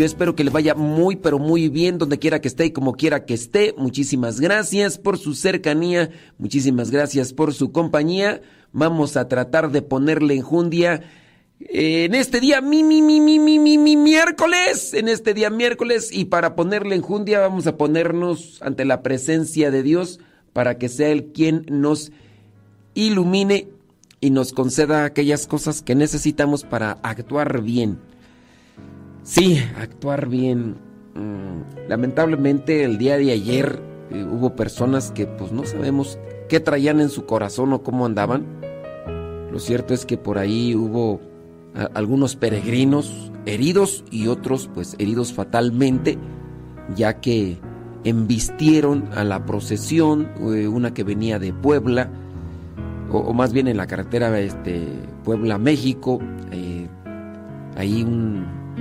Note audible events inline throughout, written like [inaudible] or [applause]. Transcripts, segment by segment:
Yo espero que le vaya muy, pero muy bien donde quiera que esté y como quiera que esté. Muchísimas gracias por su cercanía, muchísimas gracias por su compañía. Vamos a tratar de ponerle enjundia en este día, mi, mi, mi, mi, mi, mi, mi, miércoles, en este día miércoles, y para ponerle enjundia vamos a ponernos ante la presencia de Dios para que sea Él quien nos ilumine y nos conceda aquellas cosas que necesitamos para actuar bien. Sí, actuar bien. Mm, lamentablemente el día de ayer eh, hubo personas que pues no sabemos qué traían en su corazón o cómo andaban. Lo cierto es que por ahí hubo algunos peregrinos heridos y otros pues heridos fatalmente, ya que embistieron a la procesión, eh, una que venía de Puebla, o, más bien en la carretera este, Puebla-México, eh, ahí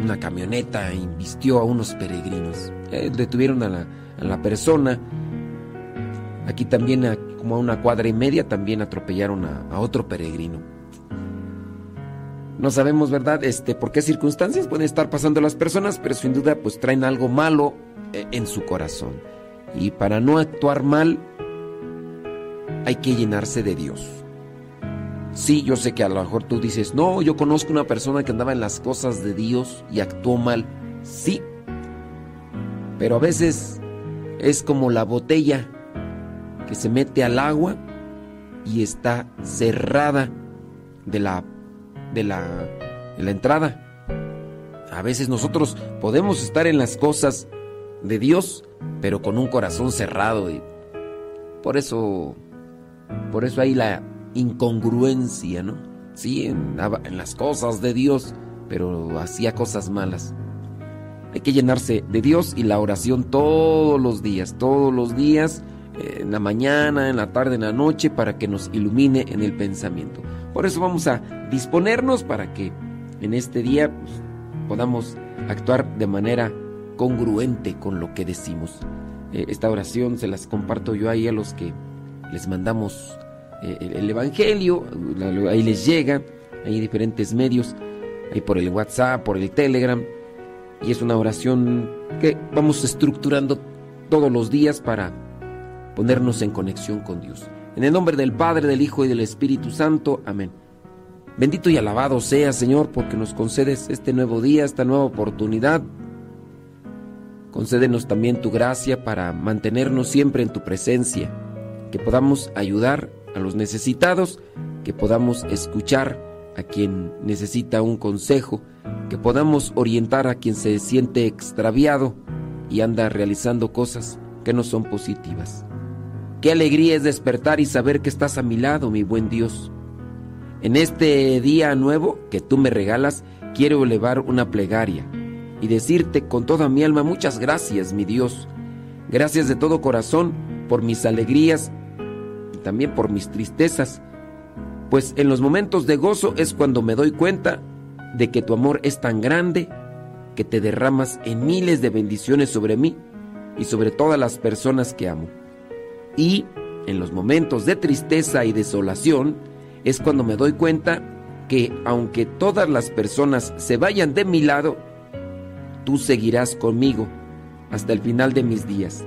una camioneta embistió a unos peregrinos, eh, detuvieron a la, persona, aquí también como a una cuadra y media también atropellaron a otro peregrino. No sabemos, ¿verdad? Este, por qué circunstancias pueden estar pasando las personas, pero sin duda pues traen algo malo eh, en su corazón. Y para no actuar mal, hay que llenarse de Dios. Sí, yo sé que a lo mejor tú dices, no, yo conozco una persona que andaba en las cosas de Dios y actuó mal. Sí, pero a veces es como la botella que se mete al agua y está cerrada de la de la, la entrada. A veces nosotros podemos estar en las cosas de Dios, pero con un corazón cerrado. Y por eso, por eso hay la incongruencia, ¿no? Sí, en, en las cosas de Dios, pero hacía cosas malas. Hay que llenarse de Dios y la oración todos los días, todos los días, en la mañana, en la tarde, en la noche, para que nos ilumine en el pensamiento. Por eso vamos a disponernos para que en este día pues, podamos actuar de manera congruente con lo que decimos. Eh, esta oración se las comparto yo ahí a los que les mandamos eh, el, Evangelio, ahí les llega, hay diferentes medios, ahí por el WhatsApp, por el Telegram, y es una oración que vamos estructurando todos los días para ponernos en conexión con Dios. En el nombre del Padre, del Hijo y del Espíritu Santo. Amén. Bendito y alabado sea, Señor, porque nos concedes este nuevo día, esta nueva oportunidad. Concédenos también tu gracia para mantenernos siempre en tu presencia, que podamos ayudar a los necesitados, que podamos escuchar a quien necesita un consejo, que podamos orientar a quien se siente extraviado y anda realizando cosas que no son positivas. Qué alegría es despertar y saber que estás a mi lado, mi buen Dios. En este día nuevo que tú me regalas, quiero elevar una plegaria y decirte con toda mi alma muchas gracias, mi Dios. Gracias de todo corazón por mis alegrías también por mis tristezas, pues en los momentos de gozo es cuando me doy cuenta de que tu amor es tan grande que te derramas en miles de bendiciones sobre mí y sobre todas las personas que amo. Y en los momentos de tristeza y desolación es cuando me doy cuenta que aunque todas las personas se vayan de mi lado, tú seguirás conmigo hasta el final de mis días.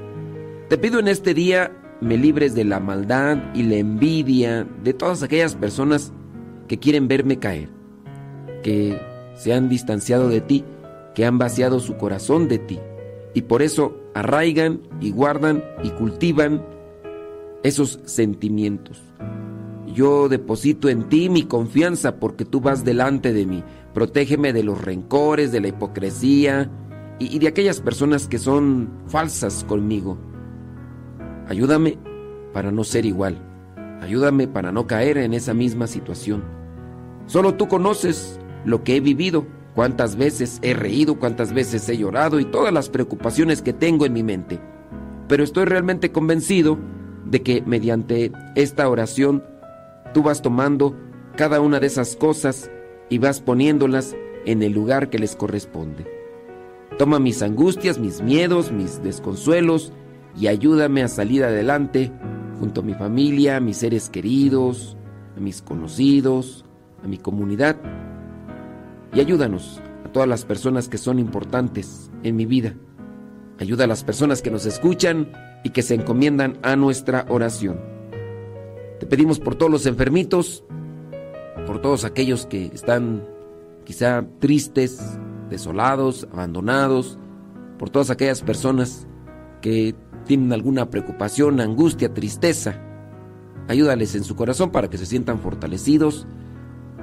Te pido en este día me libres de la maldad y la envidia de todas aquellas personas que quieren verme caer, que se han distanciado de ti, que han vaciado su corazón de ti, y por eso arraigan y guardan y cultivan esos sentimientos. Yo deposito en ti mi confianza porque tú vas delante de mí. Protégeme de los rencores, de la hipocresía y, de aquellas personas que son falsas conmigo. Ayúdame para no ser igual. Ayúdame para no caer en esa misma situación. Solo tú conoces lo que he vivido, cuántas veces he reído, cuántas veces he llorado y todas las preocupaciones que tengo en mi mente. Pero estoy realmente convencido de que mediante esta oración tú vas tomando cada una de esas cosas y vas poniéndolas en el lugar que les corresponde. Toma mis angustias, mis miedos, mis desconsuelos y ayúdame a salir adelante junto a mi familia, a mis seres queridos, a mis conocidos, a mi comunidad. Y ayúdanos a todas las personas que son importantes en mi vida. Ayuda a las personas que nos escuchan y que se encomiendan a nuestra oración. Te pedimos por todos los enfermitos, por todos aquellos que están quizá tristes, desolados, abandonados, por todas aquellas personas que tienen alguna preocupación, angustia, tristeza. Ayúdales en su corazón para que se sientan fortalecidos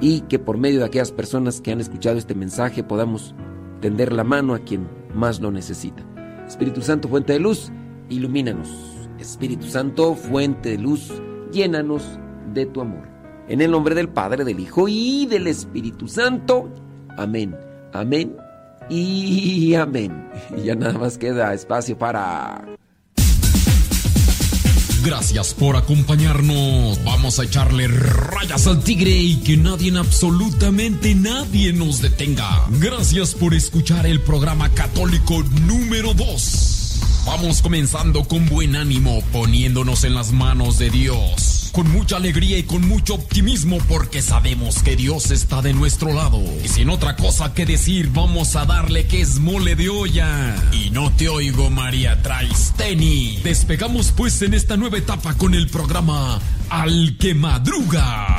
y que por medio de aquellas personas que han escuchado este mensaje podamos tender la mano a quien más lo necesita. Espíritu Santo, fuente de luz, ilumínanos. Espíritu Santo, fuente de luz, llénanos de tu amor. En el nombre del Padre, del Hijo y del Espíritu Santo. Amén. Amén. Y amén. Y [laughs] ya nada más queda espacio para... Gracias por acompañarnos. Vamos a echarle rayas al tigre y que nadie, absolutamente nadie nos detenga. Gracias por escuchar el programa católico número 2. Vamos comenzando con buen ánimo, poniéndonos en las manos de Dios con mucha alegría y con mucho optimismo porque sabemos que Dios está de nuestro lado. Y sin otra cosa que decir, vamos a darle que es mole de olla. Y no te oigo, María Traisteni. Despegamos pues en esta nueva etapa con el programa Al que Madruga.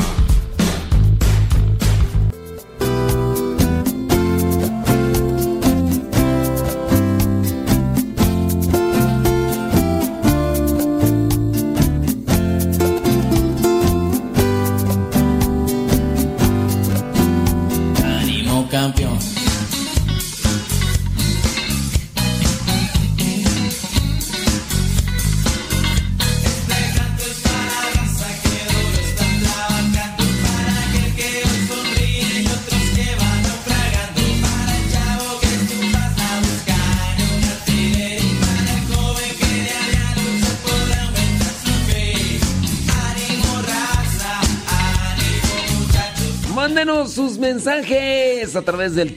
Sus mensajes a través del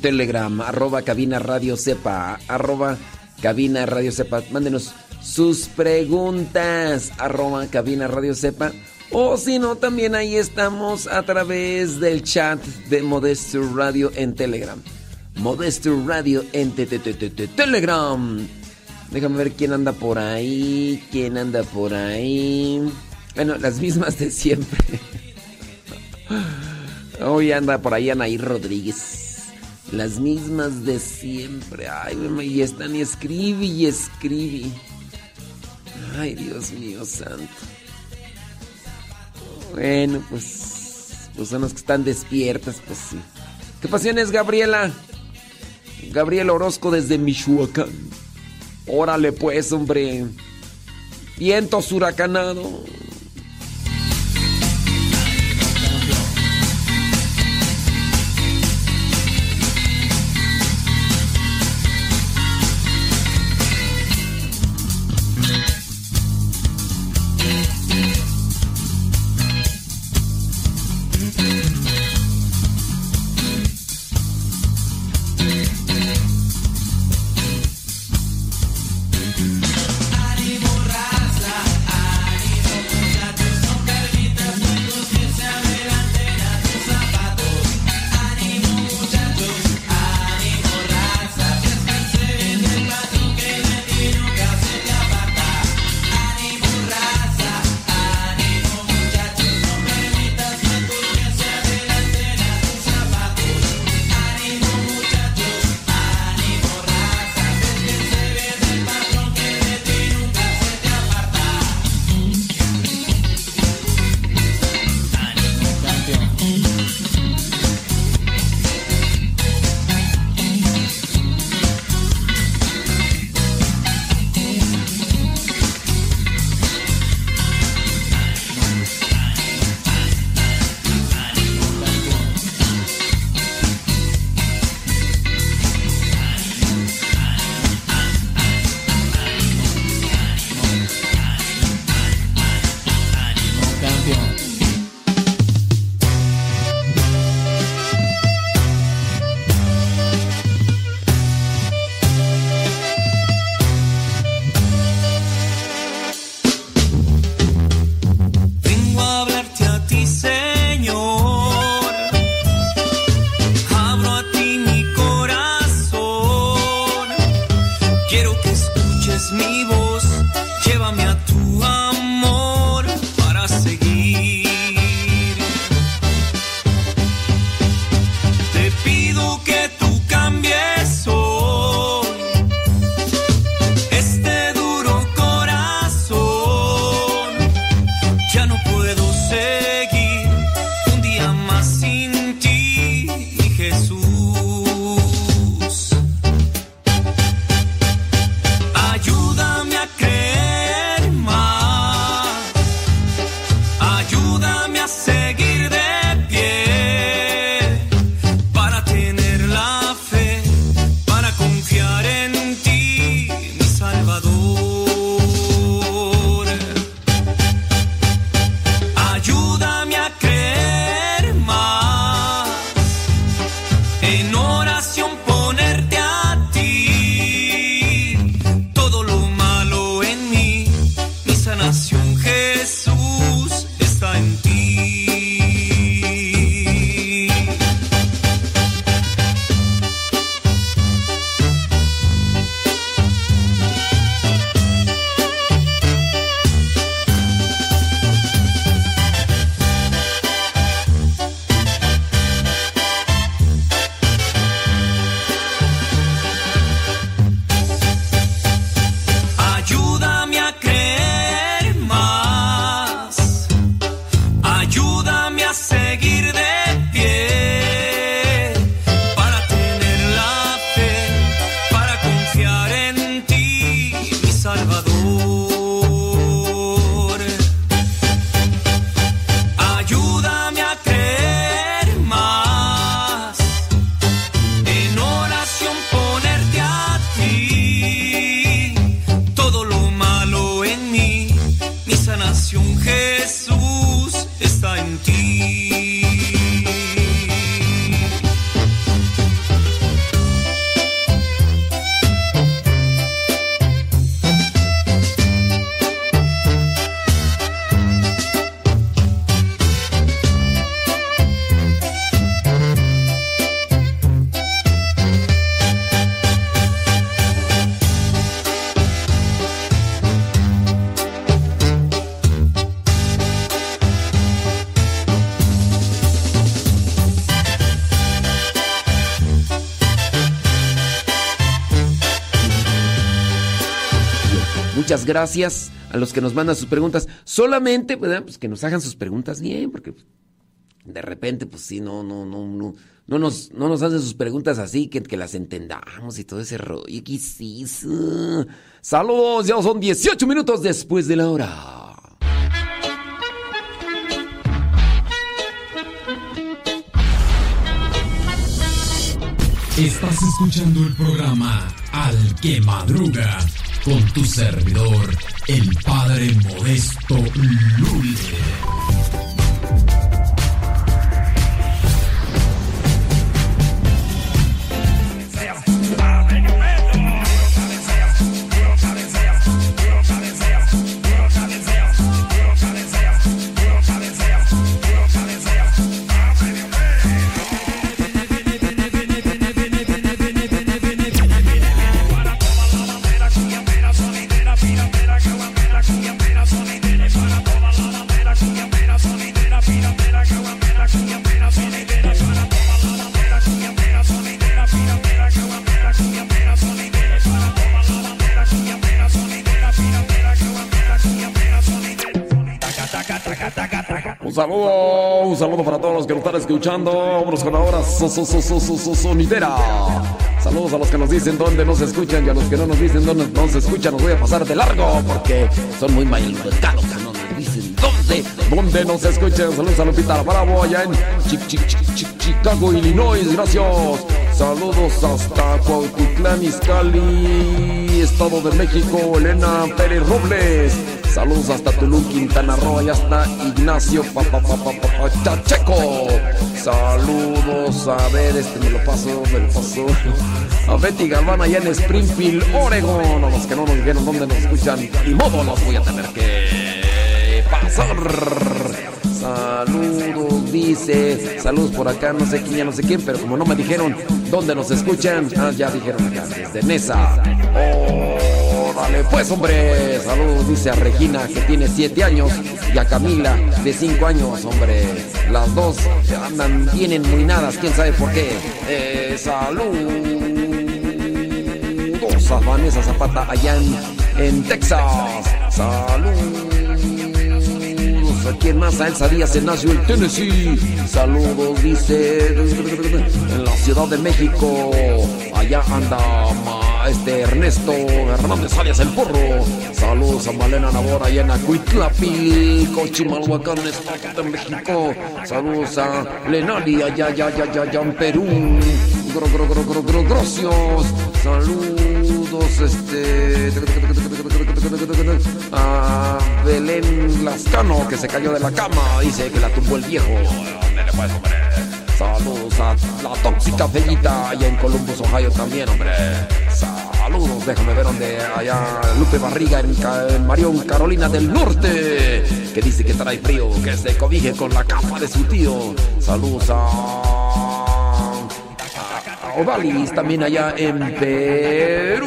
Telegram, arroba cabina radio sepa, arroba cabina radio sepa. Mándenos sus preguntas, arroba cabina radio sepa. O si no, también ahí estamos a través del chat de Modesto Radio en Telegram. Modesto Radio en Telegram. Déjame ver quién anda por ahí, quién anda por ahí. Bueno, las mismas de siempre. Hoy anda por ahí Anaí Rodríguez. Las mismas de siempre. Ay, y están y escribe y escribe. Ay, Dios mío santo. Bueno, pues. Pues son las que están despiertas, pues sí. ¿Qué pasiones, Gabriela? Gabriel Orozco desde Michoacán. Órale, pues, hombre. Viento huracanado. Gracias a los que nos mandan sus preguntas. Solamente. Pues que nos hagan sus preguntas bien, porque de repente, pues sí, no, no, no, no, no nos, no nos hacen sus preguntas así, que, las entendamos y todo ese rollo. ¿Qué Saludos, ya son 18 minutos después de la hora. Estás escuchando el programa Al que Madruga con tu servidor, el Padre Modesto Lule. Ahora sonidera. Saludos a los que nos dicen dónde nos escuchan y a los que no nos dicen dónde nos escuchan. Nos voy a pasar de largo porque son muy mal educados. No nos dicen dónde, dónde nos escuchan. Saludos a Lupita Bravo allá en Chicago, Illinois. Gracias. Saludos hasta Cuautitlán, Izcalli, Estado de México, Elena Pérez Robles. Saludos hasta Tulum, Quintana Roo, allá está Ignacio Chacheco. Saludos, a ver, este me lo paso, me lo paso. A Betty Galván allá en Springfield, Oregon. A los que no nos dijeron dónde nos escuchan, y modo los voy a tener que pasar. Saludos, dice. Saludos por acá, no sé quién, ya no sé quién, pero como no me dijeron dónde nos escuchan, ah, ya dijeron acá, desde Nesa. Oh, dale, pues, hombre. Saludos, dice a Regina, que tiene 7 años, y a Camila, de 5 años, hombre. Las dos andan bien enmuinadas, quién sabe por qué. Eh, saludos a Vanessa Zapata allá en, en Texas. Saludos. ¿A quién más? A Elsa Díaz en Nashville, Tennessee. Saludos, dice. En la Ciudad de México. Allá anda este Ernesto Hernández alias El Porro. Saludos a Malena Nabor allá en Acuitlapi, Cochimalhuacán, Estado de México. Saludos a Lenali allá, allá, allá, allá, allá en Perú. Gro, gro, gro, gro, gro, grocios. Saludos, este. A Belén Lascano, que se cayó de la cama. Dice que la tumbó el viejo. Ándale, pues, hombre. Saludos a la tóxica Fellita allá en Columbus, Ohio también, hombre. Saludos, déjame ver dónde allá Lupe Barriga en, en Marión, Carolina del Norte, que dice que trae frío, que se cobije con la capa de su tío. Saludos a, Odalis también allá en Perú.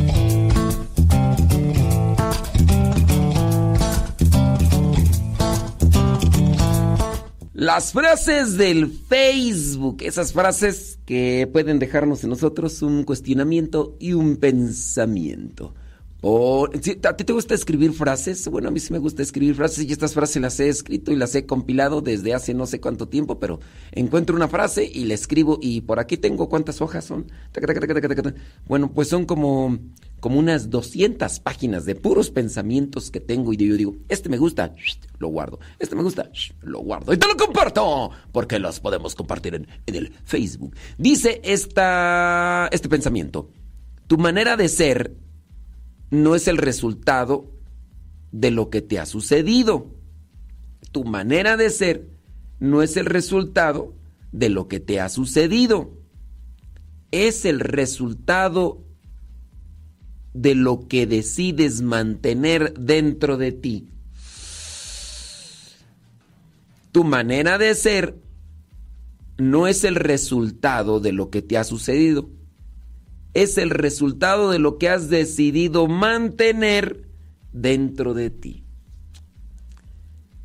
Las frases del Facebook, esas frases que pueden dejarnos en nosotros un cuestionamiento y un pensamiento. O, ¿A ti te gusta escribir frases? Bueno, a mí sí me gusta escribir frases y estas frases las he escrito y las he compilado desde hace no sé cuánto tiempo, pero encuentro una frase y la escribo y por aquí tengo cuántas hojas son. Bueno, pues son como, como unas 200 páginas de puros pensamientos que tengo y yo digo, este me gusta, lo guardo, este me gusta, lo guardo y te lo comparto porque los podemos compartir en, en el Facebook. Dice esta, este pensamiento, tu manera de ser no es el resultado de lo que te ha sucedido. Tu manera de ser no es el resultado de lo que te ha sucedido. Es el resultado de lo que decides mantener dentro de ti. Tu manera de ser no es el resultado de lo que te ha sucedido es el resultado de lo que has decidido mantener dentro de ti.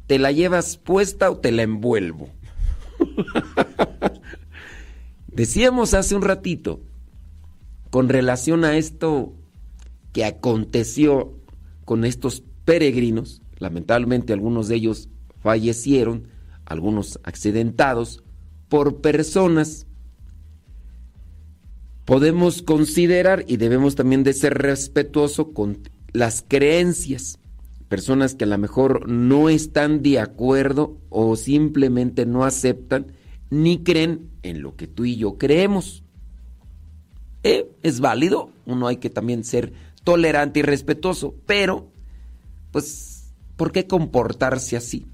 ¿Te la llevas puesta o te la envuelvo? [laughs] Decíamos hace un ratito, con relación a esto que aconteció con estos peregrinos, lamentablemente algunos de ellos fallecieron, algunos accidentados, por personas podemos considerar y debemos también de ser respetuosos con las creencias. Personas que a lo mejor no están de acuerdo o simplemente no aceptan ni creen en lo que tú y yo creemos. Eh, es válido, uno hay que también ser tolerante y respetuoso, pero pues, ¿por qué comportarse así?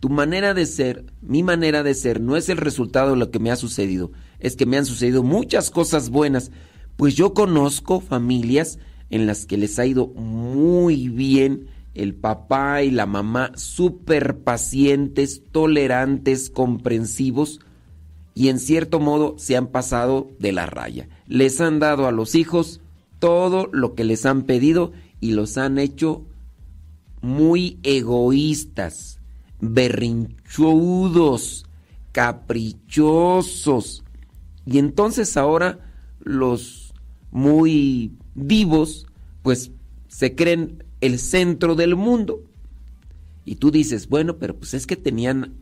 Tu manera de ser, mi manera de ser, no es el resultado de lo que me ha sucedido, es que me han sucedido muchas cosas buenas, pues yo conozco familias en las que les ha ido muy bien, el papá y la mamá súper pacientes, tolerantes, comprensivos, y en cierto modo se han pasado de la raya. Les han dado a los hijos todo lo que les han pedido y los han hecho muy egoístas berrinchudos, caprichosos. Y entonces ahora los muy vivos, pues se creen el centro del mundo. Y tú dices, bueno, pero pues es que tenían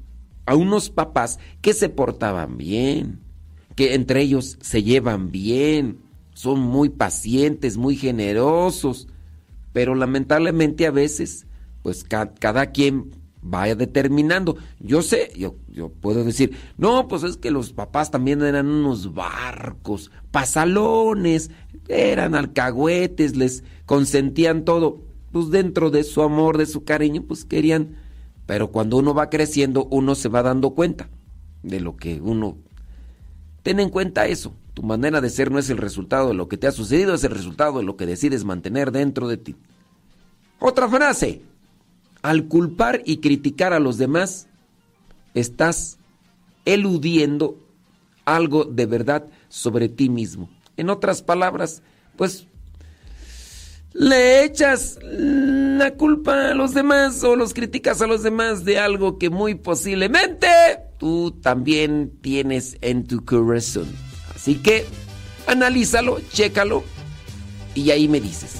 a unos papás que se portaban bien, que entre ellos se llevan bien, son muy pacientes, muy generosos, pero lamentablemente a veces, pues cada quien vaya determinando. Yo sé, yo, yo puedo decir, no, pues es que los papás también eran unos barcos, pasalones, eran alcahuetes, les consentían todo. Pues dentro de su amor, de su cariño, pues querían. Pero cuando uno va creciendo, uno se va dando cuenta de lo que uno... Ten en cuenta eso. Tu manera de ser no es el resultado de lo que te ha sucedido, es el resultado de lo que decides mantener dentro de ti. Otra frase. Al culpar y criticar a los demás, estás eludiendo algo de verdad sobre ti mismo. En otras palabras, pues le echas la culpa a los demás o los criticas a los demás de algo que muy posiblemente tú también tienes en tu corazón. Así que analízalo, chécalo y ahí me dices.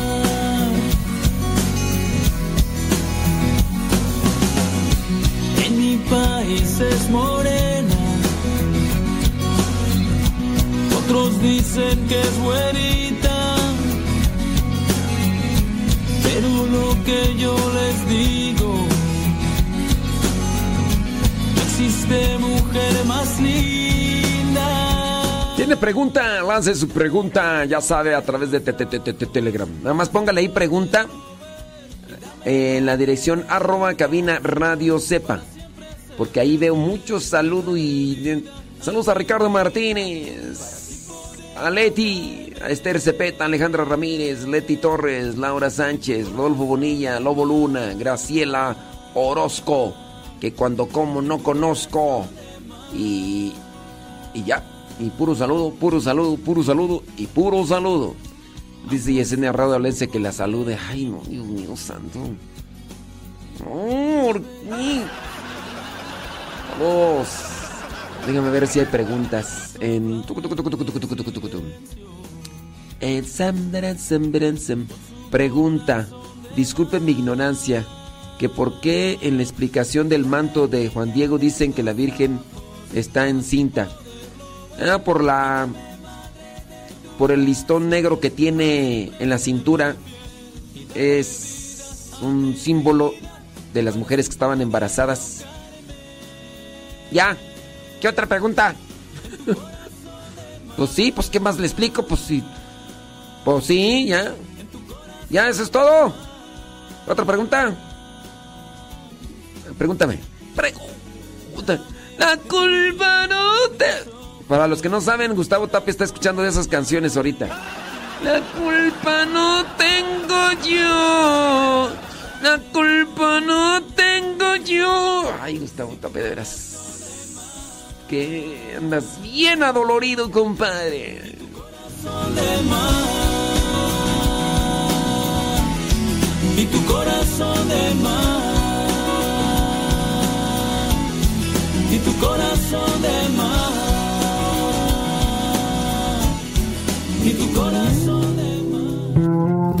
País es morena. Otros dicen que es güerita. Pero lo que yo les digo, no existe mujer más linda. tiene pregunta, lance su pregunta, ya sabe, a través de Telegram. Nada más póngale ahí pregunta en la dirección arroba cabina radio sepa. Porque ahí veo muchos saludos y... Saludos a Ricardo Martínez, a Leti, a Esther Cepeta, Alejandra Ramírez, Leti Torres, Laura Sánchez, Rodolfo Bonilla, Lobo Luna, Graciela Orozco, que cuando como no conozco. Y, y ya, y puro saludo, puro saludo, puro saludo y puro saludo. Dice Yesenia Radio Alense que la salude. Ay, no, Dios mío santo. No, Déjame ver si hay preguntas. En. Pregunta. Disculpen mi ignorancia. Que por qué en la explicación del manto de Juan Diego dicen que la Virgen está encinta. Ah, por la por el listón negro que tiene en la cintura, es un símbolo de las mujeres que estaban embarazadas. Ya, ¿qué otra pregunta? [laughs] pues sí, pues ¿qué más le explico? Pues sí, pues sí, ya. Ya, eso es todo. ¿Otra pregunta? Pregúntame. Pregunta. La culpa no te... Para los que no saben, Gustavo Tapia está escuchando de esas canciones ahorita. La culpa no tengo yo. La culpa no tengo yo. Ay, Gustavo Tapia, de veras. Que andas bien adolorido, compadre. Y tu corazón de mar. Y tu corazón de mar. y tu corazón de las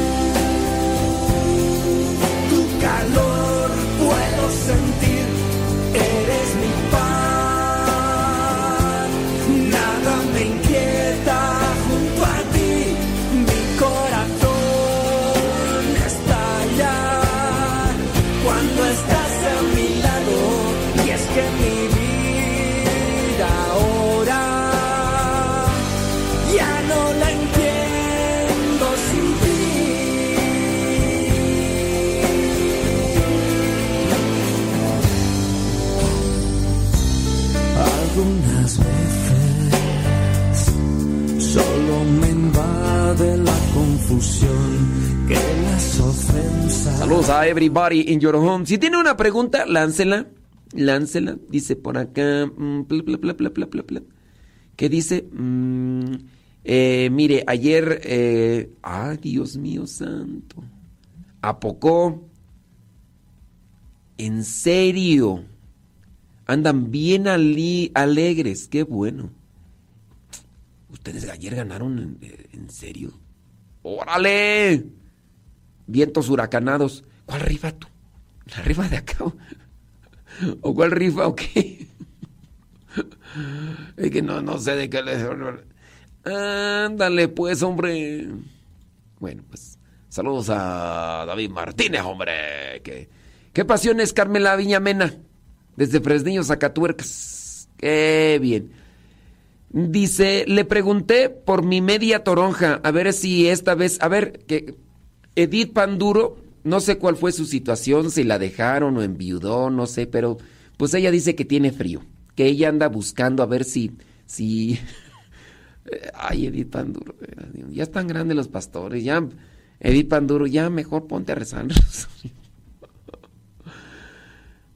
calor puedo sentir, eres mi Saludos a everybody in your home. Si tiene una pregunta, láncela. Láncela. Dice por acá. Mm, ¿Qué dice? Mm, eh, mire, ayer. Eh, ay, Dios mío santo. ¿A poco? ¿En serio? Andan bien alegres. Qué bueno. ¿Ustedes ayer ganaron en serio? ¡Órale! Vientos huracanados. ¿Cuál rifa tú? ¿La rifa de acá? ¿O cuál rifa o qué? Es que no, no sé de qué le... Ándale, pues, hombre. Bueno, pues, saludos a David Martínez, hombre. ¿Qué, qué pasión es Carmela Viñamena? Desde Fresnillo, Zacatuercas. Qué bien. Dice, le pregunté por mi media toronja, a ver si esta vez, a ver, que Edith Panduro, no sé cuál fue su situación, si la dejaron o enviudó, no sé, pero pues ella dice que tiene frío, que ella anda buscando a ver si, si... [laughs] Ay, Edith Panduro, ya están grandes los pastores, ya, Edith Panduro, ya mejor ponte a rezar. [laughs]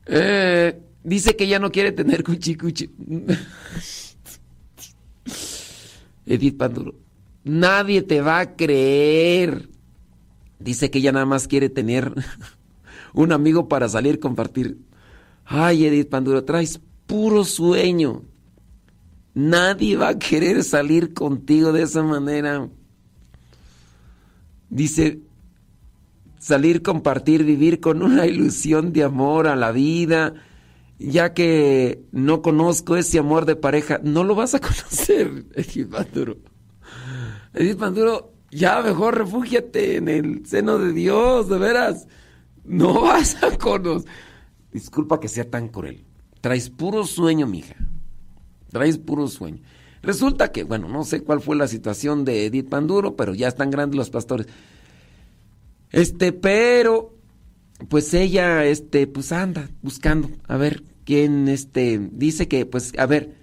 eh, dice que ella no quiere tener cuchi cuchi. [laughs] Edith Panduro, nadie te va a creer. Dice que ella nada más quiere tener [laughs] un amigo para salir compartir. Ay, Edith Panduro, traes puro sueño. Nadie va a querer salir contigo de esa manera. Dice, salir, compartir, vivir con una ilusión de amor a la vida, ya que no conozco ese amor de pareja, no lo vas a [laughs] conocer, Edith Panduro. Edith Panduro, ya mejor refúgiate en el seno de Dios, de veras. No [laughs] vas a conocer. Disculpa que sea tan cruel. Traes puro sueño, mija. Traes puro sueño. Resulta que, bueno, no sé cuál fue la situación de Edith Panduro, pero ya están grandes los pastores. Este, pero, pues ella, este, pues anda buscando, a ver, quién, este, dice que, pues, a ver,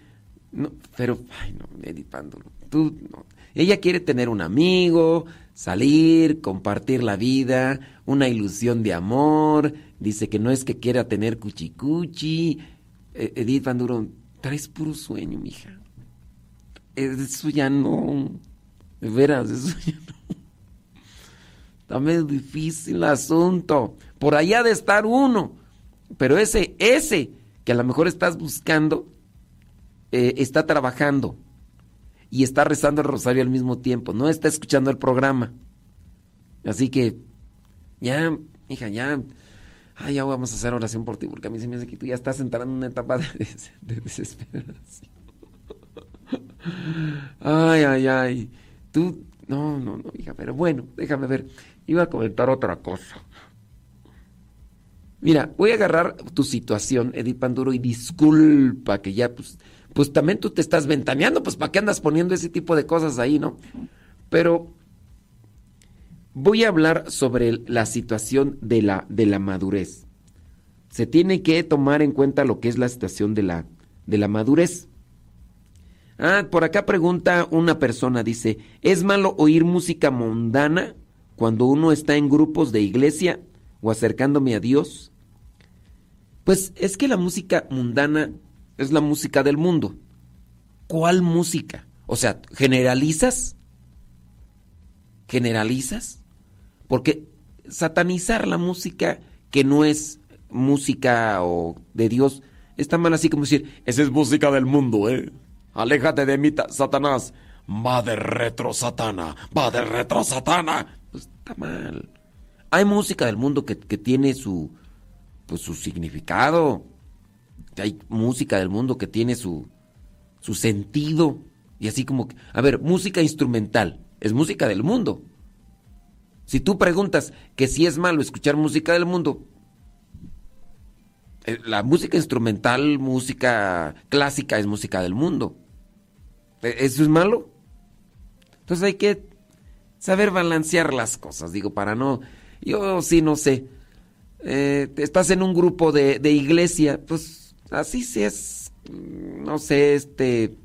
no, pero, ay, no, Edith Panduro, tú, no. Ella quiere tener un amigo, salir, compartir la vida, una ilusión de amor, dice que no es que quiera tener cuchicuchi. Eh, Edith Panduro, traes puro sueño, mija. Eso ya no. De veras, eso ya no. Está medio difícil el asunto. Por allá de estar uno. Pero ese, ese que a lo mejor estás buscando, eh, está trabajando y está rezando el rosario al mismo tiempo. No está escuchando el programa. Así que, ya, hija, ya. Ay, ya vamos a hacer oración por ti, porque a mí se me hace que tú ya estás entrando en una etapa de, de desesperación. Ay, ay, ay. Tú, no, no, no, hija, pero bueno, déjame ver. Iba a comentar otra cosa. Mira, voy a agarrar tu situación, Edith Panduro, y disculpa que ya, pues, pues también tú te estás ventaneando, pues, ¿para qué andas poniendo ese tipo de cosas ahí, no? Pero voy a hablar sobre la situación de la, de la madurez. Se tiene que tomar en cuenta lo que es la situación de la, de la madurez. Ah, por acá pregunta una persona, dice, ¿es malo oír música mundana cuando uno está en grupos de iglesia o acercándome a Dios? Pues es que la música mundana es la música del mundo. ¿Cuál música? O sea, ¿generalizas? ¿Generalizas? Porque satanizar la música que no es música o de Dios está mal así como decir, esa es música del mundo, ¿eh? Aléjate de mí, Satanás. Va de retro, Satana. Va de retro, Satana. Pues está mal. Hay música del mundo que, que tiene su, pues, su significado. Hay música del mundo que tiene su, su sentido. Y así como que, a ver, música instrumental. Es música del mundo. Si tú preguntas que si es malo escuchar música del mundo, eh, la música instrumental, música clásica es música del mundo. ¿E-, ¿Eso es malo? Entonces hay que saber balancear las cosas, digo, para no... Yo sí no sé. Eh, estás en un grupo de, de iglesia, pues así sí es, no sé, este...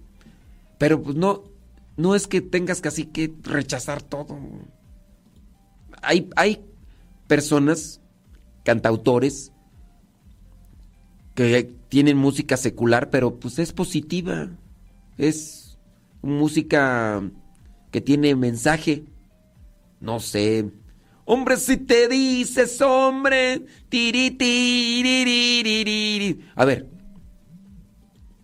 Pero pues no, no es que tengas casi que rechazar todo hay, hay personas, cantautores, que tienen música secular, pero pues es positiva. Es música que tiene mensaje. No sé. Hombre, si te dices hombre. A ver.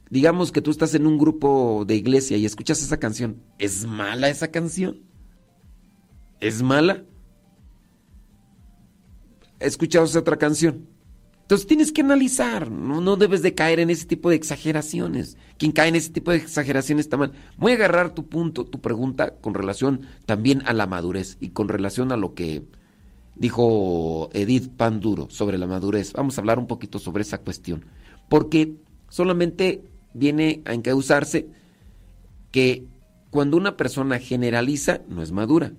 Digamos que tú estás en un grupo de iglesia y escuchas esa canción. ¿Es mala esa canción? ¿Es mala? escuchado otra canción. Entonces tienes que analizar, no, debes de caer en ese tipo de exageraciones. Quien cae en ese tipo de exageraciones está mal. Voy a agarrar tu punto, tu pregunta con relación también a la madurez y con relación a lo que dijo Edith Panduro sobre la madurez. Vamos a hablar un poquito sobre esa cuestión. Porque solamente viene a encauzarse que cuando una persona generaliza, no es madura.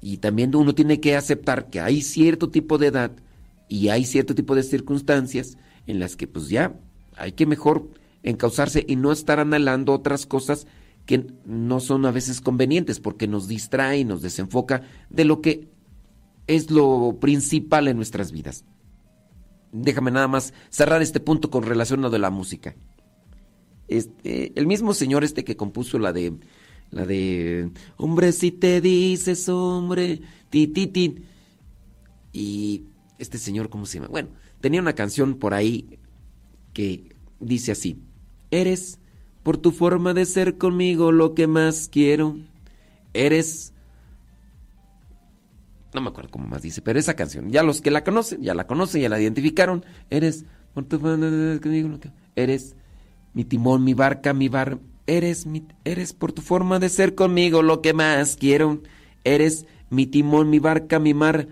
Y también uno tiene que aceptar que hay cierto tipo de edad y hay cierto tipo de circunstancias en las que pues ya hay que mejor encauzarse y no estar anhelando otras cosas que no son a veces convenientes porque nos distrae y nos desenfoca de lo que es lo principal en nuestras vidas. Déjame nada más cerrar este punto con relación a lo de la música. este, el mismo señor este que compuso la de la de hombre si te dices hombre ti y este señor cómo se llama bueno tenía una canción por ahí que dice así eres por tu forma de ser conmigo lo que más quiero. Eres no me acuerdo cómo más dice, pero esa canción, ya los que la conocen, ya la conocen, ya la identificaron, eres por tu forma de ser conmigo, eres mi timón, mi barca, mi bar, eres mi, eres por tu forma de ser conmigo lo que más quiero, eres mi timón, mi barca, mi mar,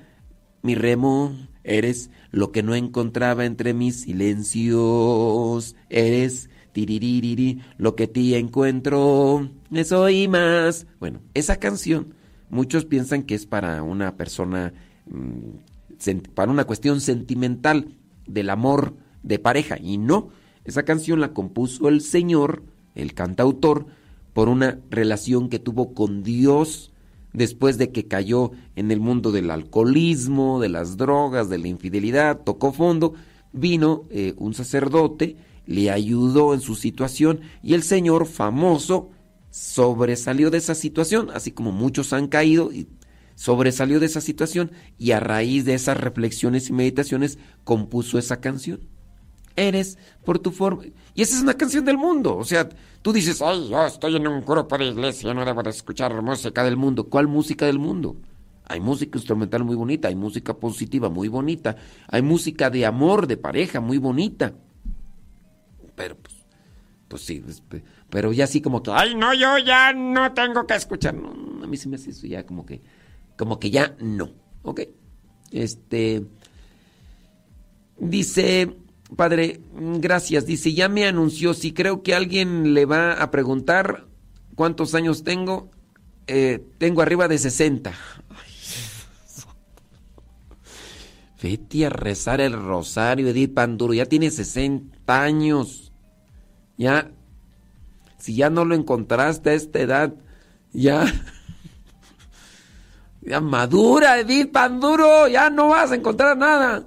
mi remo, eres lo que no encontraba entre mis silencios, eres tiriririri, lo que ti encuentro, eso y más. Bueno, esa canción muchos piensan que es para una persona, mm, para una cuestión sentimental del amor de pareja. Y no, esa canción la compuso el Señor, el cantautor, por una relación que tuvo con Dios después de que cayó en el mundo del alcoholismo, de las drogas, de la infidelidad, tocó fondo, vino eh, un sacerdote, le ayudó en su situación y el Señor famoso sobresalió de esa situación, así como muchos han caído y sobresalió de esa situación y a raíz de esas reflexiones y meditaciones compuso esa canción. Eres por tu forma. Y esa es una canción del mundo. O sea, tú dices, ay, yo estoy en un grupo de iglesia, no debo de escuchar música del mundo. ¿Cuál música del mundo? Hay música instrumental muy bonita, hay música positiva muy bonita, hay música de amor, de pareja muy bonita. Pero pues, pues sí, pero ya así como que, ay, no, yo ya no tengo que escuchar. a mí se me hace eso ya como que, como que ya no. ¿Ok? Este. Dice, padre, gracias. Dice, ya me anunció. Si creo que alguien le va a preguntar cuántos años tengo, eh, tengo arriba de 60. [laughs] Vete a rezar el rosario, Edith Panduro. Ya tiene 60 años. Ya si ya no lo encontraste a esta edad, ya. [laughs] Ya madura, Edith Panduro, ya no vas a encontrar nada.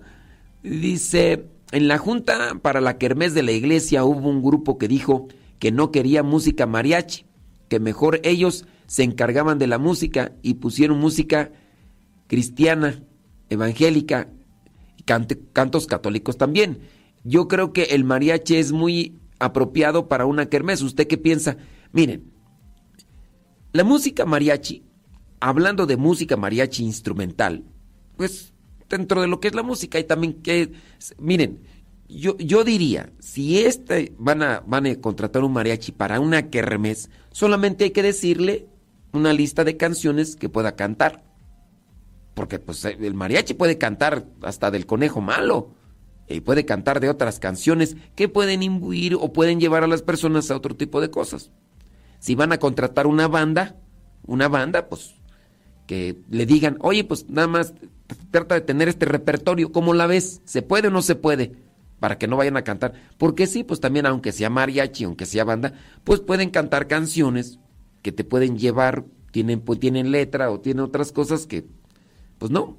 Dice, en la junta para la kermés de la iglesia hubo un grupo que dijo que no quería música mariachi, que mejor ellos se encargaban de la música y pusieron música cristiana, evangélica y cantos católicos también. Yo creo que el mariachi es muy apropiado para una kermés. ¿Usted qué piensa? Miren, la música mariachi, hablando de música mariachi instrumental, pues dentro de lo que es la música hay también que, miren, yo, yo diría, si este van a, van a contratar un mariachi para una kermés, solamente hay que decirle una lista de canciones que pueda cantar. Porque pues el mariachi puede cantar hasta del conejo malo y puede cantar de otras canciones que pueden imbuir o pueden llevar a las personas a otro tipo de cosas. Si van a contratar una banda, una banda, pues que le digan, oye, pues nada más trata de tener este repertorio, ¿cómo la ves? ¿Se puede o no se puede? Para que no vayan a cantar. Porque sí, pues también aunque sea mariachi, aunque sea banda, pues pueden cantar canciones que te pueden llevar, tienen, pues, tienen letra o tienen otras cosas que, pues no.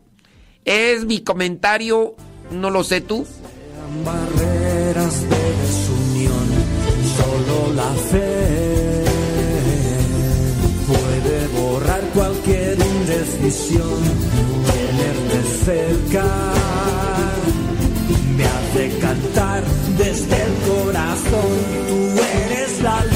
Es mi comentario no lo sé tú. Sean barreras de desunión, solo la fe indecisión. Tenerte cerca me hace cantar desde el corazón. Tú eres la luz.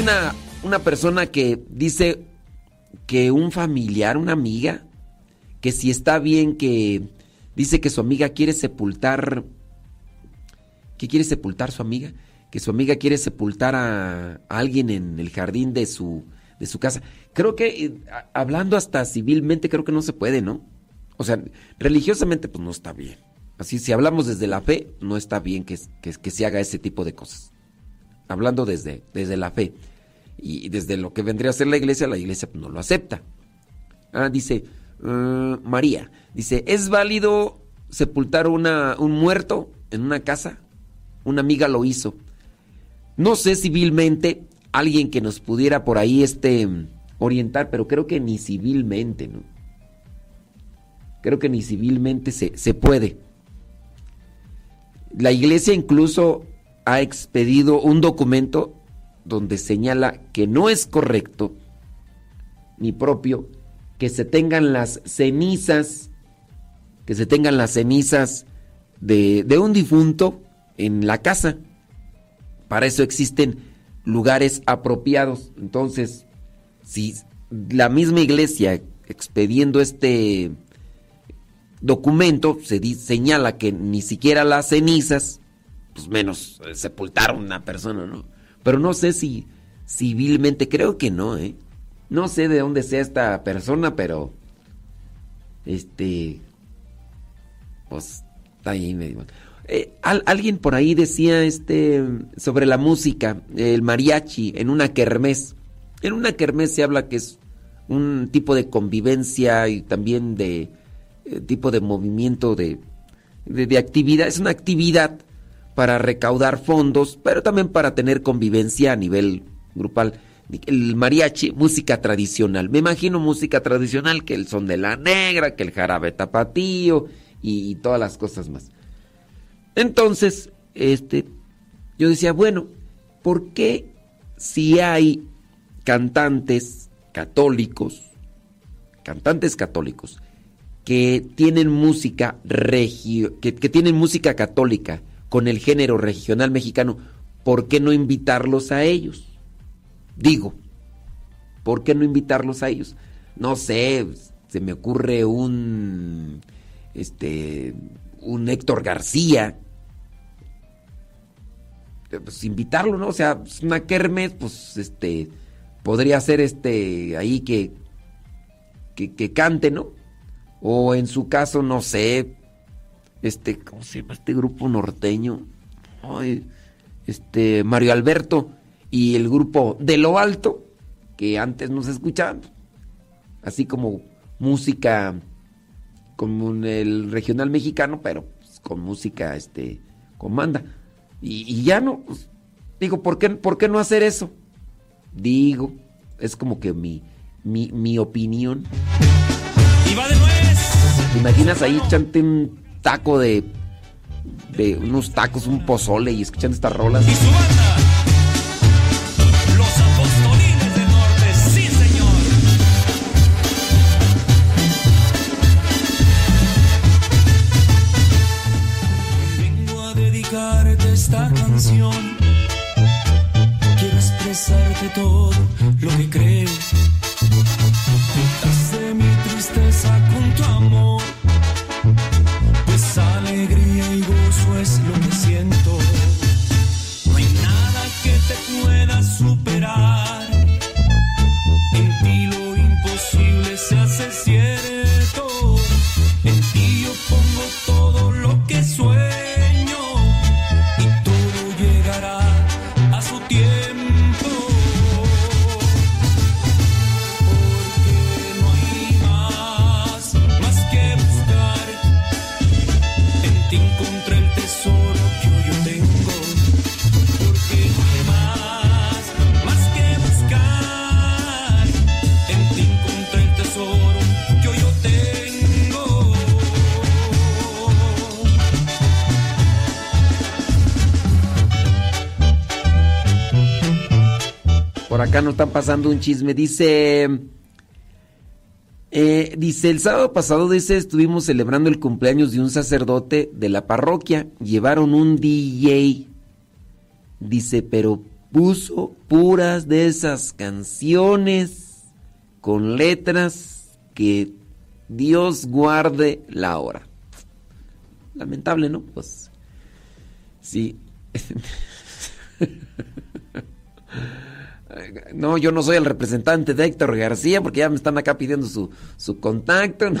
Una, una persona que dice que un familiar, una amiga, que si está bien que dice que su amiga quiere sepultar ¿Qué quiere sepultar su amiga? Que su amiga quiere sepultar a, alguien en el jardín de su, de su casa. Creo que, eh, hablando hasta civilmente, creo que no se puede, ¿no? O sea, religiosamente, pues no está bien. Así, si hablamos desde la fe, no está bien que, que, se haga ese tipo de cosas. Hablando desde, desde la fe. Y desde lo que vendría a ser la iglesia, la iglesia no lo acepta. Ah, dice uh, María, dice, ¿es válido sepultar una, un muerto en una casa? una amiga lo hizo. No sé civilmente alguien que nos pudiera por ahí este orientar, pero creo que ni civilmente, ¿no? Creo que ni civilmente se, se puede. La iglesia incluso ha expedido un documento donde señala que no es correcto ni propio que se tengan las cenizas, que se tengan las cenizas de, un difunto en la casa. Para eso existen lugares apropiados. Entonces, si la misma iglesia expediendo este documento se señala que ni siquiera las cenizas, pues menos sepultar a una persona, ¿no? Pero no sé si civilmente, creo que no, ¿eh? No sé de dónde sea esta persona, pero este pues está ahí medio eh, alguien por ahí decía este sobre la música, el mariachi en una kermés. En una kermés se habla que es un tipo de convivencia y también de eh, tipo de movimiento de, de, actividad. Es una actividad para recaudar fondos, pero también para tener convivencia a nivel grupal. El mariachi, música tradicional. Me imagino música tradicional, que el son de la negra, que el jarabe tapatío y todas las cosas más. Entonces, este, yo decía, bueno, ¿por qué si hay cantantes católicos, cantantes católicos, que tienen música regio, que, que tienen música católica con el género regional mexicano, ¿por qué no invitarlos a ellos? Digo, ¿por qué no invitarlos a ellos? No sé, se me ocurre un este un Héctor García. Pues invitarlo, ¿no? O sea, pues, una kermes, pues este podría ser este ahí que, que, cante, ¿no? O en su caso, no sé, este, ¿cómo se llama este grupo norteño? este, Mario Alberto y el grupo De Lo Alto, que antes nos escuchaban, así como música como el regional mexicano, pero pues, con música este, con banda. Y, ya no, pues, digo, ¿por qué, ¿por qué no hacer eso? Digo, es como que mi, mi, mi opinión. Y va de nuez. ¿Te imaginas ahí echante un taco de, de unos tacos, un pozole y escuchando estas rolas? Y su banda. esta canción. Quiero expresarte todo lo que crees. Acá nos están pasando un chisme. Dice. Eh, dice, el sábado pasado, dice, estuvimos celebrando el cumpleaños de un sacerdote de la parroquia. Llevaron un DJ. Dice, pero puso puras de esas canciones con letras que Dios guarde la hora. Lamentable, ¿no? Pues sí. [laughs] No, yo no soy el representante de Héctor García porque ya me están acá pidiendo su, su contacto. [laughs] No,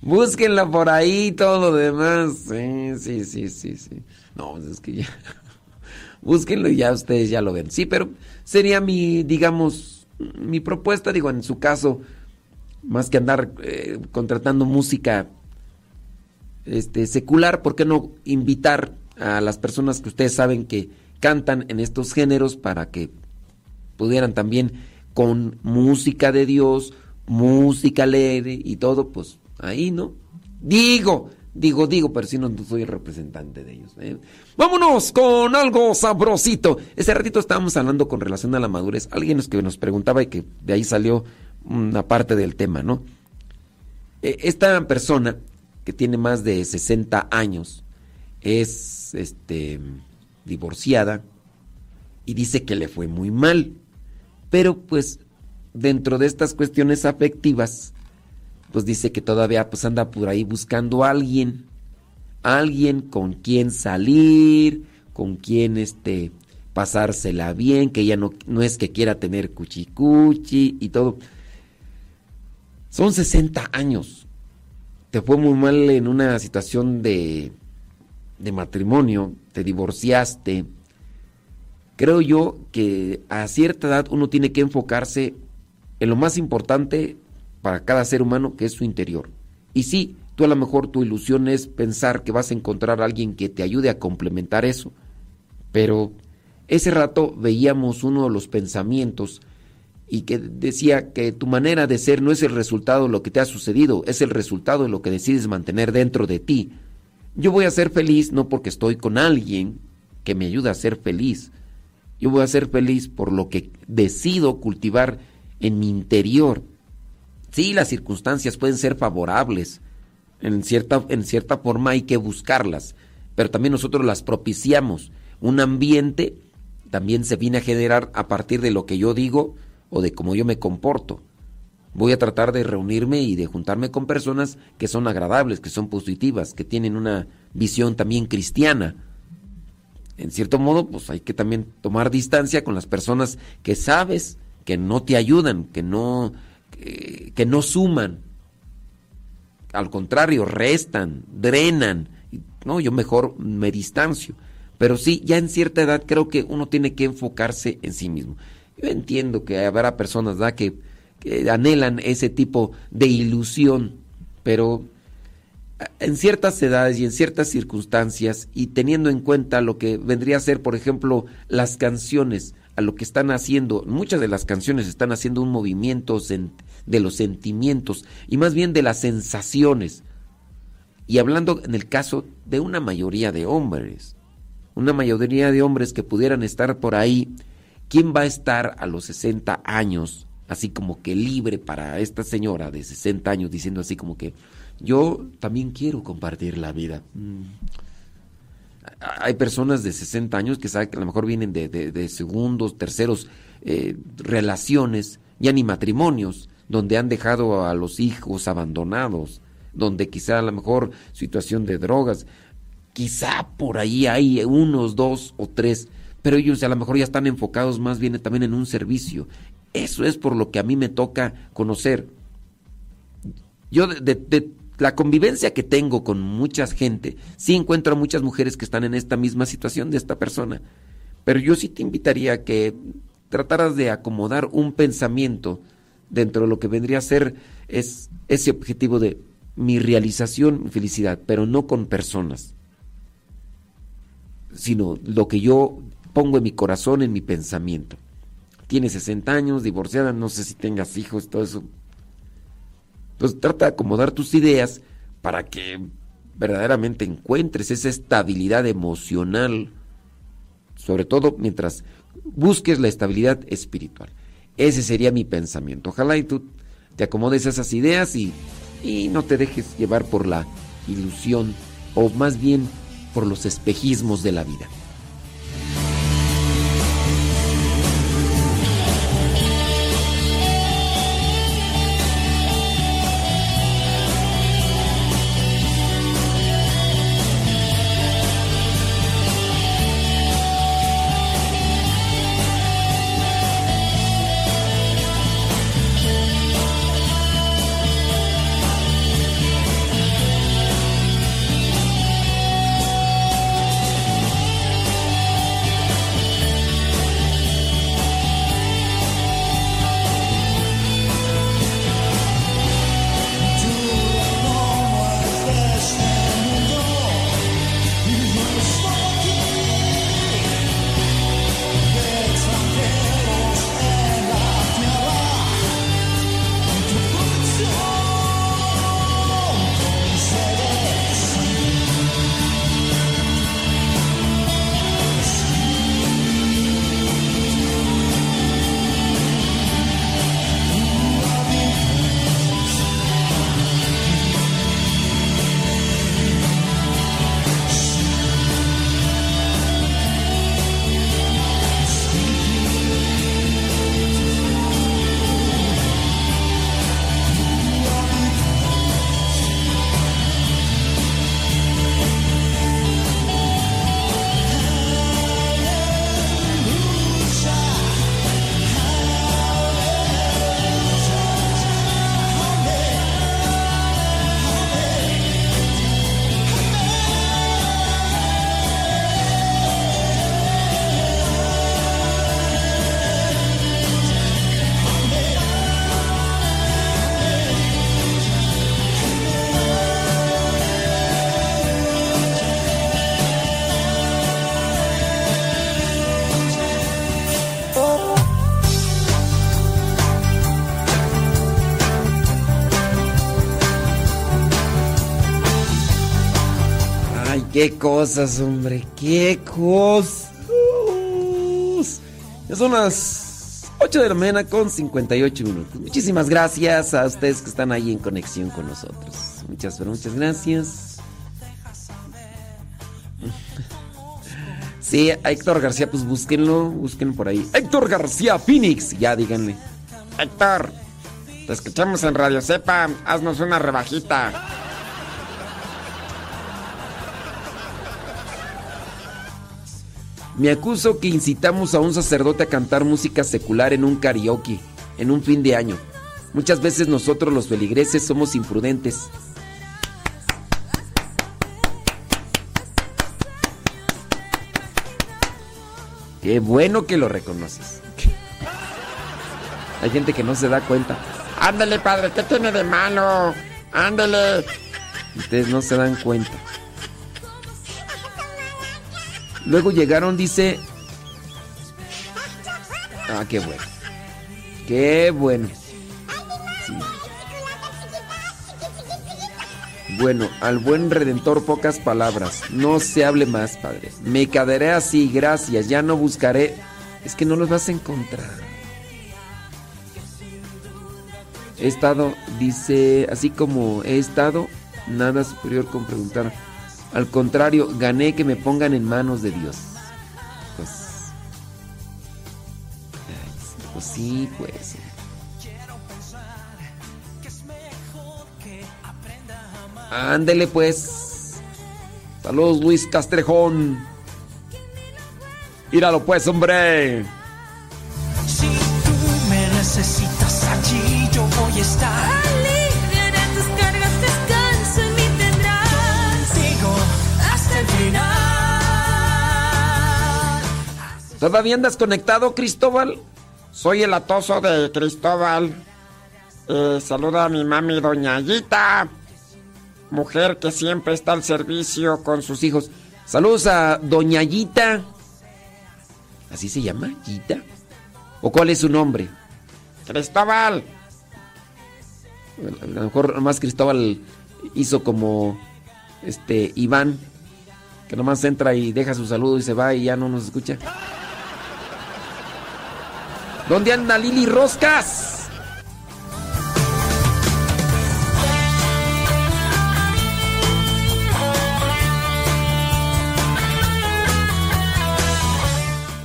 búsquenlo. Por ahí, todo lo demás. Sí, sí, sí, sí, sí. No, es que ya. [laughs] Búsquenlo y ya ustedes ya lo ven. Sí, pero sería mi, digamos, mi propuesta, digo, en su caso, más que andar eh, contratando música este, secular, ¿por qué no invitar a las personas que ustedes saben que cantan en estos géneros para que pudieran también con música de Dios, música alegre y todo, pues ahí, ¿no? Digo, digo, digo, pero si no, soy el representante de ellos. ¿eh? Vámonos con algo sabrosito. Ese ratito estábamos hablando con relación a la madurez. Alguien que nos preguntaba y que de ahí salió una parte del tema, ¿no? E, esta persona que tiene más de 60 años es este divorciada y dice que le fue muy mal. Pero pues dentro de estas cuestiones afectivas, pues dice que todavía pues anda por ahí buscando a alguien, alguien con quien salir, con quien este pasársela bien, que ella no, no es que quiera tener cuchicuchi y todo. Son 60 años. Te fue muy mal en una situación de de matrimonio, te divorciaste, creo yo que a cierta edad uno tiene que enfocarse en lo más importante para cada ser humano, que es su interior. Y sí, tú a lo mejor tu ilusión es pensar que vas a encontrar a alguien que te ayude a complementar eso, pero ese rato veíamos uno de los pensamientos y que decía que tu manera de ser no es el resultado de lo que te ha sucedido, es el resultado de lo que decides mantener dentro de ti. Yo voy a ser feliz no porque estoy con alguien que me ayuda a ser feliz. Yo voy a ser feliz por lo que decido cultivar en mi interior. Sí, las circunstancias pueden ser favorables. En cierta, en cierta forma hay que buscarlas. Pero también nosotros las propiciamos. Un ambiente también se viene a generar a partir de lo que yo digo o de cómo yo me comporto. Voy a tratar de reunirme y de juntarme con personas que son agradables, que son positivas, que tienen una visión también cristiana. En cierto modo, pues hay que también tomar distancia con las personas que sabes que no te ayudan, que no, que, no suman. Al contrario, restan, drenan. No, yo mejor me distancio. Pero sí, ya en cierta edad creo que uno tiene que enfocarse en sí mismo. Yo entiendo que habrá personas ¿da? que que anhelan ese tipo de ilusión, pero en ciertas edades y en ciertas circunstancias y teniendo en cuenta lo que vendría a ser, por ejemplo, las canciones, a lo que están haciendo, muchas de las canciones están haciendo un movimiento de los sentimientos y más bien de las sensaciones. Y hablando en el caso de una mayoría de hombres, una mayoría de hombres que pudieran estar por ahí, ¿quién va a estar a los 60 años así como que libre para esta señora de 60 años diciendo así como que yo también quiero compartir la vida. Mm. Hay personas de 60 años que saben que a lo mejor vienen de, segundos, terceros eh, relaciones, ya ni matrimonios, donde han dejado a los hijos abandonados, donde quizá a lo mejor situación de drogas, quizá por ahí hay unos, dos o tres, pero ellos a lo mejor ya están enfocados más bien también en un servicio, eso es por lo que a mí me toca conocer. Yo de, la convivencia que tengo con mucha gente, sí encuentro a muchas mujeres que están en esta misma situación de esta persona. Pero yo sí te invitaría a que trataras de acomodar un pensamiento dentro de lo que vendría a ser es ese objetivo de mi realización, mi felicidad, pero no con personas, sino lo que yo pongo en mi corazón, en mi pensamiento tiene 60 años, divorciada, no sé si tengas hijos, todo eso. Pues trata de acomodar tus ideas para que verdaderamente encuentres esa estabilidad emocional, sobre todo mientras busques la estabilidad espiritual. Ese sería mi pensamiento. Ojalá y tú te acomodes a esas ideas y, y no te dejes llevar por la ilusión o más bien por los espejismos de la vida. Qué cosas, hombre, qué cosas. Ya son las 8 de la mañana con 58 minutos. Muchísimas gracias a ustedes que están ahí en conexión con nosotros. Muchas, pero muchas gracias. Sí, Héctor García, pues búsquenlo, búsquenlo por ahí. Héctor García Phoenix, ya díganle. Héctor, te escuchamos en Radio Cepa, haznos una rebajita. Me acuso que incitamos a un sacerdote a cantar música secular en un karaoke, en un fin de año. Muchas veces nosotros los feligreses somos imprudentes. Qué bueno que lo reconoces. Hay gente que no se da cuenta. Ándale, padre, ¿qué tiene de malo? Ándale. Ustedes no se dan cuenta. Luego llegaron, dice. Ah, qué bueno. Qué bueno. Bueno, al buen redentor pocas palabras. No se hable más, padre. Me quedaré así, gracias. Ya no buscaré. Es que no los vas a encontrar. He estado, dice, así como he estado, nada superior con preguntar. Al contrario, gané que me pongan en manos de Dios. Pues. Pues sí, pues. Ándele pues. Saludos Luis Castrejón. Íralo pues, hombre. Si tú me necesitas allí, yo voy a estar. ¿Todavía andas conectado, Cristóbal? Soy el atoso de Cristóbal. Eh, saluda a mi mami, doña Ayita. Mujer que siempre está al servicio con sus hijos. Saludos a Doña Yita. ¿Así se llama? ¿Yita? ¿O cuál es su nombre? Cristóbal. A lo mejor nomás Cristóbal hizo como este Iván, que nomás entra y deja su saludo y se va y ya no nos escucha. ¿Dónde anda Lili Roscas?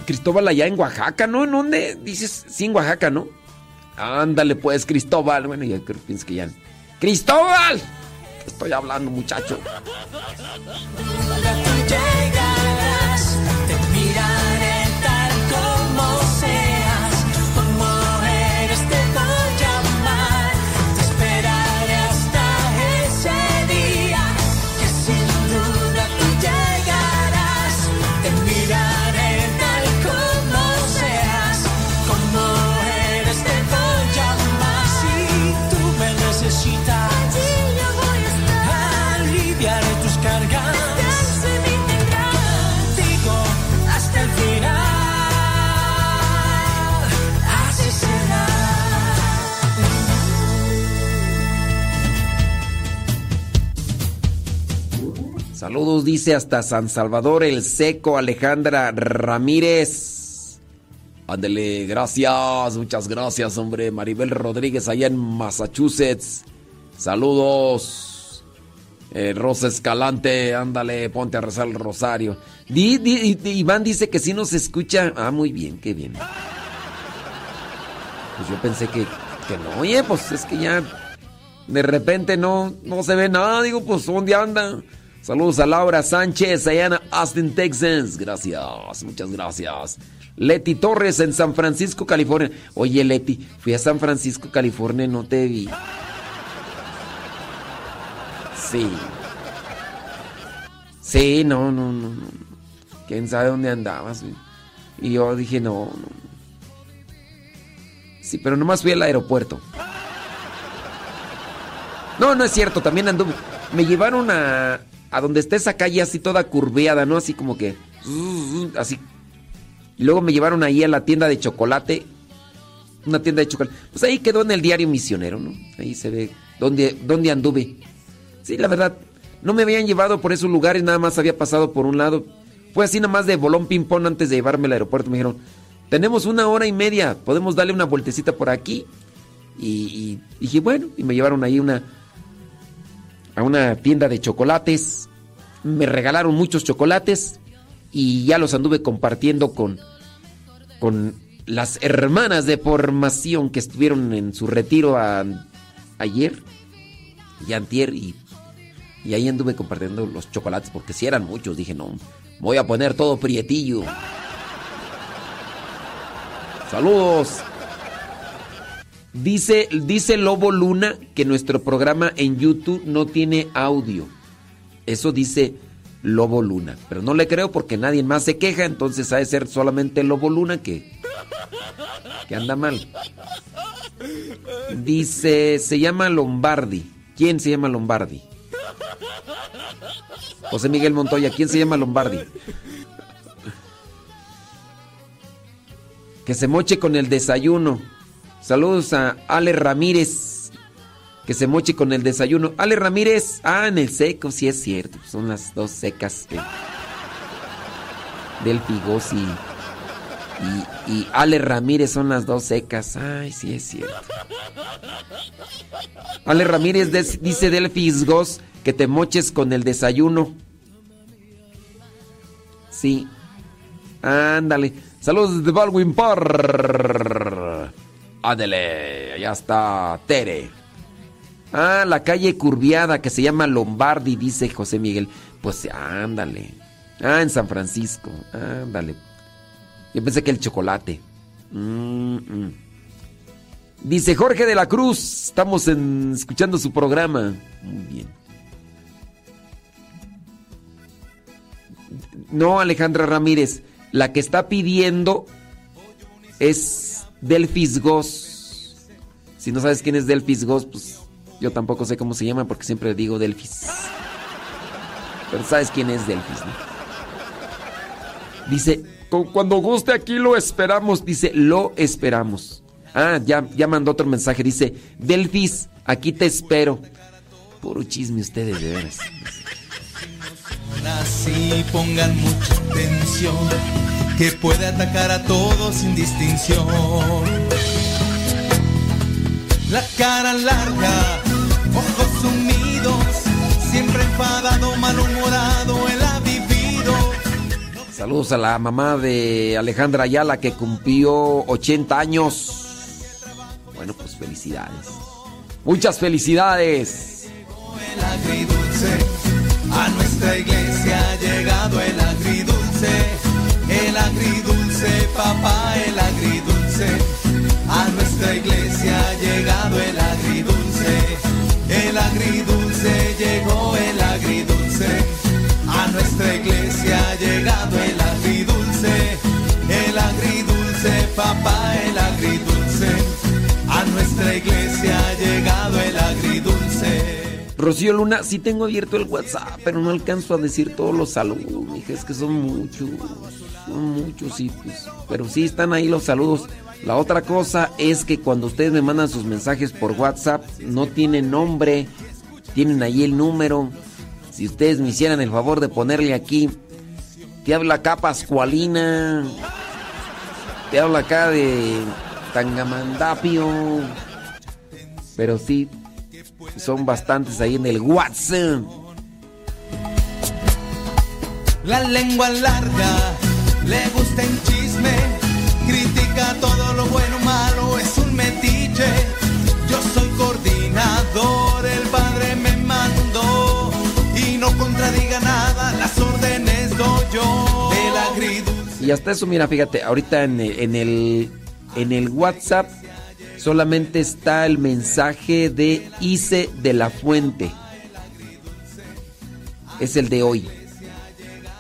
Cristóbal allá en Oaxaca, ¿no? ¿En dónde? Dices, sí, en Oaxaca, ¿no? Ándale pues, Cristóbal. Bueno, ya creo pienso que ya. ¡Cristóbal! Estoy hablando, muchacho. Saludos, dice hasta San Salvador el Seco, Alejandra Ramírez. Ándele, gracias, muchas gracias, hombre. Maribel Rodríguez, allá en Massachusetts. Saludos. Eh, Rosa Escalante, ándale, ponte a rezar el rosario. Di, di- di- Iván dice que sí nos escucha. Ah, muy bien, qué bien. Pues yo pensé que, que no. Oye, pues es que ya de repente no, no se ve nada. Digo, pues ¿dónde anda? Saludos a Laura Sánchez, en Austin, Texas. Gracias, muchas gracias. Leti Torres en San Francisco, California. Oye, Leti, fui a San Francisco, California, no te vi. Sí. Sí, no, no, no, no. ¿Quién sabe dónde andabas? Y yo dije, no, no. Sí, pero nomás fui al aeropuerto. No, no es cierto, también anduve. Me llevaron a, a donde está esa calle así toda curveada, ¿no? Así como que. Así. Y luego me llevaron ahí a la tienda de chocolate. Una tienda de chocolate. Pues ahí quedó en el diario misionero, ¿no? Ahí se ve dónde, dónde anduve. Sí, la verdad. No me habían llevado por esos lugares, nada más había pasado por un lado. Fue así nada más de bolón ping-pong antes de llevarme al aeropuerto. Me dijeron, tenemos una hora y media, podemos darle una vueltecita por aquí. Y, y dije, bueno, y me llevaron ahí una, a una tienda de chocolates. Me regalaron muchos chocolates y ya los anduve compartiendo con, con las hermanas de formación que estuvieron en su retiro a- ayer y antier y, y ahí anduve compartiendo los chocolates porque si eran muchos. Dije no voy a poner todo prietillo [laughs] saludos dice dice Lobo Luna que nuestro programa en YouTube no tiene audio eso dice Lobo Luna pero no le creo porque nadie más se queja entonces ha de ser solamente Lobo Luna que que anda mal Dice, se llama Lombardi. ¿Quién se llama Lombardi? José Miguel Montoya, ¿quién se llama Lombardi? Que se moche con el desayuno. Saludos a Ale Ramírez. Que se moche con el desayuno. Ale Ramírez, ah, en el seco, sí es cierto. Son las dos secas que... Del y, y, Ale Ramírez son las dos secas. Ay, sí es cierto. Ale Ramírez dice del Fisgos que te moches con el desayuno. Sí. Ándale. Saludos desde Baldwin Park. Ándale, ya está Tere. Ah, la calle curviada que se llama Lombardi, dice José Miguel. Pues ándale. Ah, en San Francisco. Ándale. Yo pensé que el chocolate. Dice Jorge de la Cruz. Estamos escuchando su programa. Muy bien. No, Alejandra Ramírez. La que está pidiendo es Delfis Goss. Si no sabes quién es Delfis Goss, pues yo tampoco sé cómo se llama porque siempre digo Delfis. Pero sabes quién es Delfis, ¿no? Dice, "Cu- cuando guste aquí lo esperamos. Dice, lo esperamos. Ah, ya, ya mandó otro mensaje. Dice, Delfis, aquí te espero. Puro chisme ustedes, de veras. Así pongan mucha atención, que puede atacar a todos sin distinción. La cara larga, ojos sumidos, siempre enfadado, malhumorado, él ha vivido. Saludos a la mamá de Alejandra Ayala que cumplió 80 años. Bueno, pues felicidades. Muchas felicidades. El agridulce, a nuestra iglesia ha agridulce, papá, el agridulce. A nuestra iglesia ha llegado el agridulce, el agridulce, llegó el agridulce. A nuestra iglesia ha llegado el agridulce, el agridulce, papá, el agridulce. A nuestra iglesia ha llegado el agridulce. Rocío Luna, sí tengo abierto el WhatsApp, pero no alcanzo a decir todos los saludos. Mija, es que son muchos, son muchos, sí, pues. Pero sí están ahí los saludos. La otra cosa es que cuando ustedes me mandan sus mensajes por WhatsApp, no tienen nombre, tienen ahí el número. Si ustedes me hicieran el favor de ponerle aquí, te habla acá Pascualina, te habla acá de Tangamandapio. Pero sí, son bastantes ahí en el WhatsApp. La lengua larga, le gusta en chisme, critica todo lo bueno, malo, es un metiche. Yo soy coordinador, el padre me mandó y no contradiga nada, las órdenes doy yo. El agridulce. Y hasta eso, mira, fíjate, ahorita en el, en el, en el WhatsApp solamente está el mensaje de Ice de la Fuente. Es el de hoy.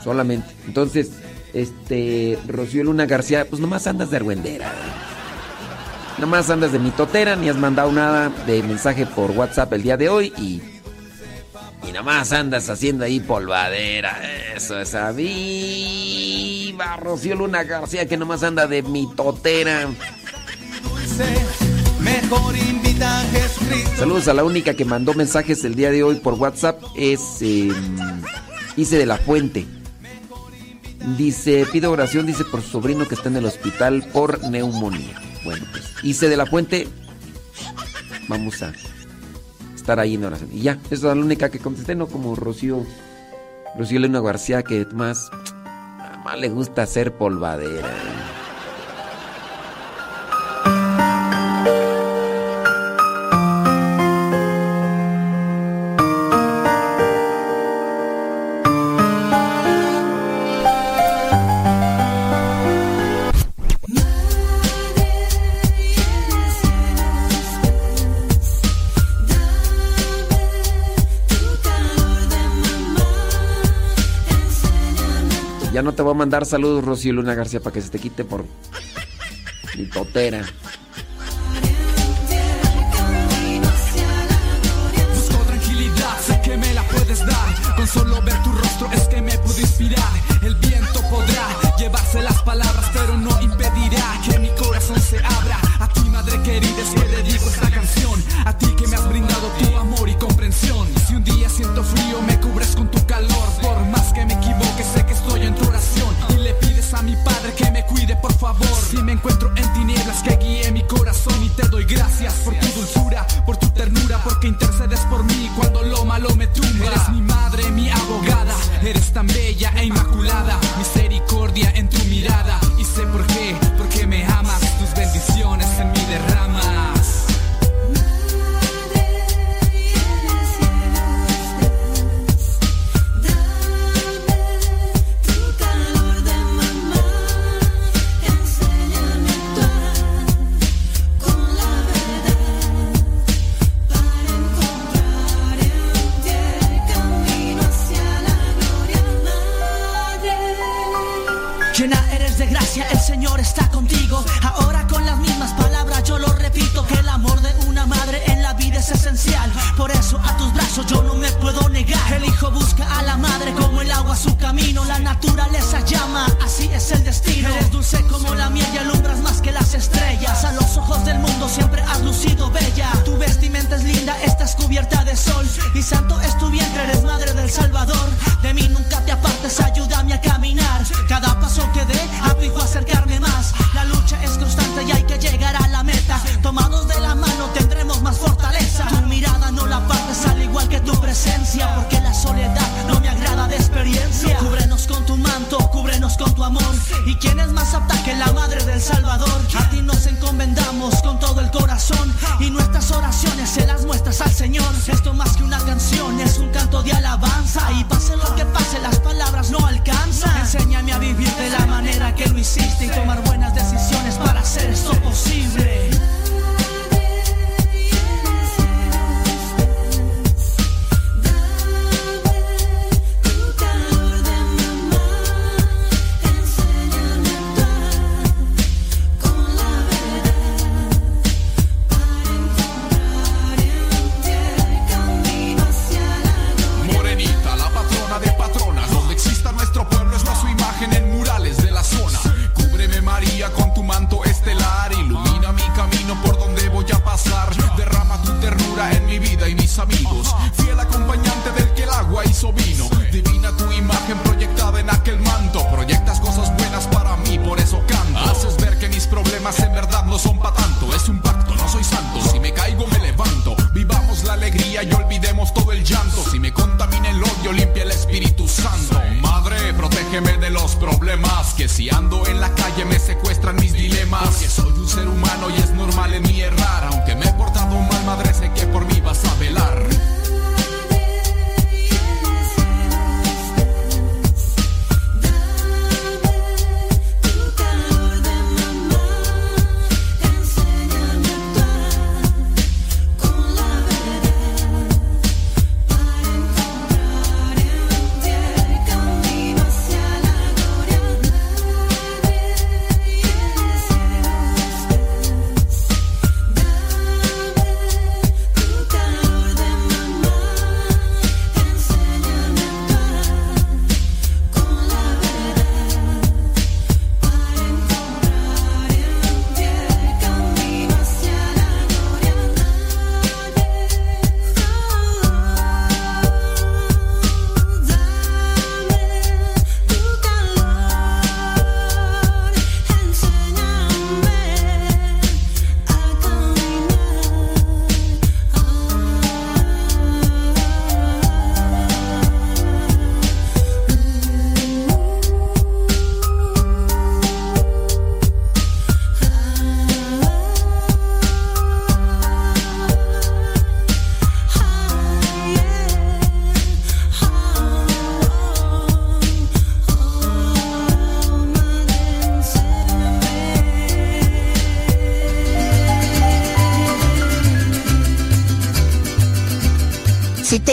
Solamente. Entonces, este, Rocío Luna García, pues nomás andas de argüendera. Nomás andas de mitotera, ni has mandado nada de mensaje por WhatsApp el día de hoy y. Y nomás andas haciendo ahí polvadera. Eso es a viva Rocío Luna García que nomás anda de mitotera. Mejor a Saludos a la única que mandó mensajes el día de hoy por WhatsApp. Es eh, de la Fuente. Dice, pido oración, dice, por su sobrino que está en el hospital por neumonía. Bueno, pues, Ise de la Fuente, vamos a estar ahí en oración. Y ya, esa es la única que contesté, no como Rocío, Rocío Luna García, que más, más le gusta hacer polvadera. no te voy a mandar saludos, Rocío Luna García, para que se te quite por mi totera. Busco tranquilidad, sé que me la puedes dar. Con solo ver tu rostro es que me pude inspirar. El viento podrá llevarse las palabras, pero no impedirá que mi corazón se abra. A ti, madre querida, es que dedico esta canción. A ti que me has brindado tu amor y confianza. gracias porque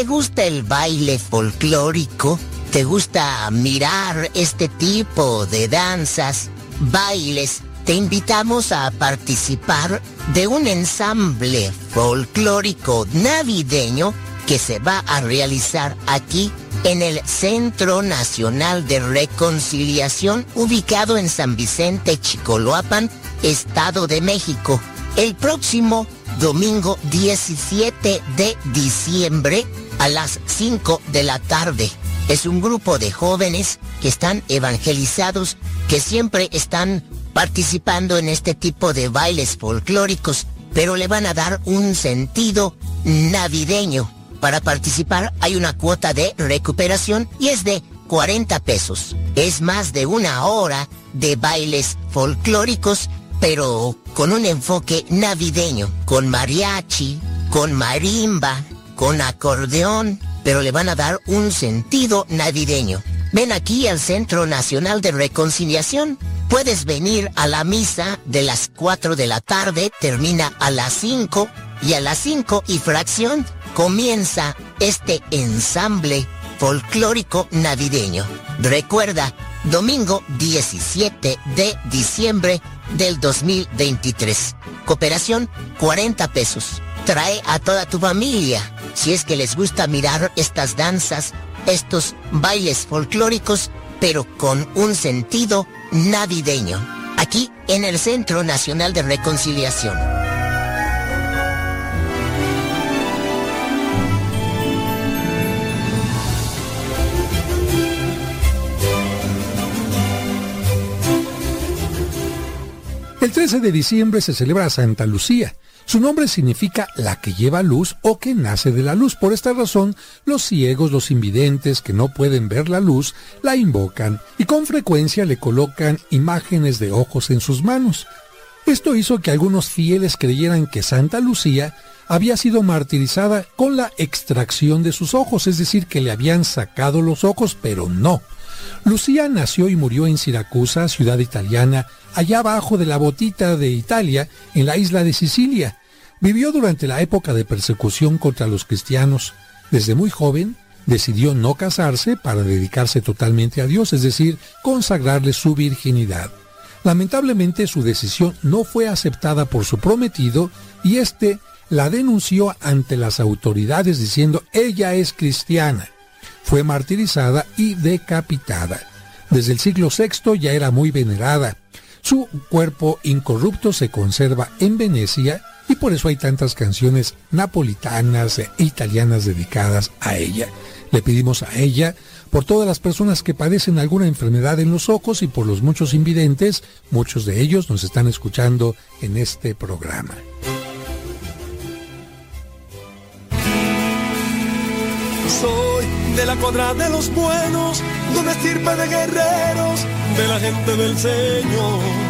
te gusta el baile folclórico, te gusta mirar este tipo de danzas, bailes, te invitamos a participar de un ensamble folclórico navideño que se va a realizar aquí en el Centro Nacional de Reconciliación ubicado en San Vicente, Chicoloapan, Estado de México, el próximo domingo 17 de diciembre a las 5 de la tarde. Es un grupo de jóvenes que están evangelizados, que siempre están participando en este tipo de bailes folclóricos, pero le van a dar un sentido navideño. Para participar hay una cuota de recuperación y es de 40 pesos. Es más de una hora de bailes folclóricos, pero con un enfoque navideño, con mariachi, con marimba, con acordeón, pero le van a dar un sentido navideño. Ven aquí al Centro Nacional de Reconciliación. Puedes venir a la misa de las 4 de la tarde, termina a las 5 y a las 5 y fracción comienza este ensamble folclórico navideño. Recuerda, domingo 17 de diciembre del 2023. Cooperación 40 pesos. Trae a toda tu familia. Si es que les gusta mirar estas danzas, estos bailes folclóricos, pero con un sentido navideño. Aquí en el Centro Nacional de Reconciliación. El 13 de diciembre se celebra Santa Lucía. Su nombre significa la que lleva luz o que nace de la luz. Por esta razón, los ciegos, los invidentes que no pueden ver la luz, la invocan y con frecuencia le colocan imágenes de ojos en sus manos. Esto hizo que algunos fieles creyeran que Santa Lucía había sido martirizada con la extracción de sus ojos, es decir, que le habían sacado los ojos, pero no. Lucía nació y murió en Siracusa, ciudad italiana, allá abajo de la botita de Italia, en la isla de Sicilia. Vivió durante la época de persecución contra los cristianos. Desde muy joven decidió no casarse para dedicarse totalmente a Dios, es decir, consagrarle su virginidad. Lamentablemente su decisión no fue aceptada por su prometido y éste la denunció ante las autoridades diciendo ella es cristiana. Fue martirizada y decapitada. Desde el siglo VI ya era muy venerada. Su cuerpo incorrupto se conserva en Venecia y por eso hay tantas canciones napolitanas e italianas dedicadas a ella. Le pedimos a ella por todas las personas que padecen alguna enfermedad en los ojos y por los muchos invidentes, muchos de ellos nos están escuchando en este programa. Soy de la cuadra de los buenos, de una estirpe de guerreros, de la gente del Señor.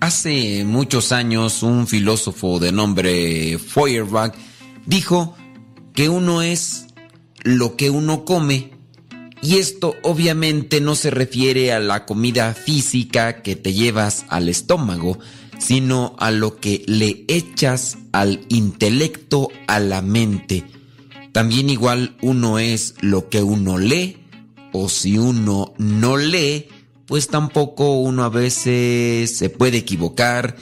Hace muchos años un filósofo de nombre Feuerbach dijo que uno es lo que uno come y esto obviamente no se refiere a la comida física que te llevas al estómago, sino a lo que le echas al intelecto, a la mente. También igual uno es lo que uno lee o si uno no lee, pues tampoco uno a veces se puede equivocar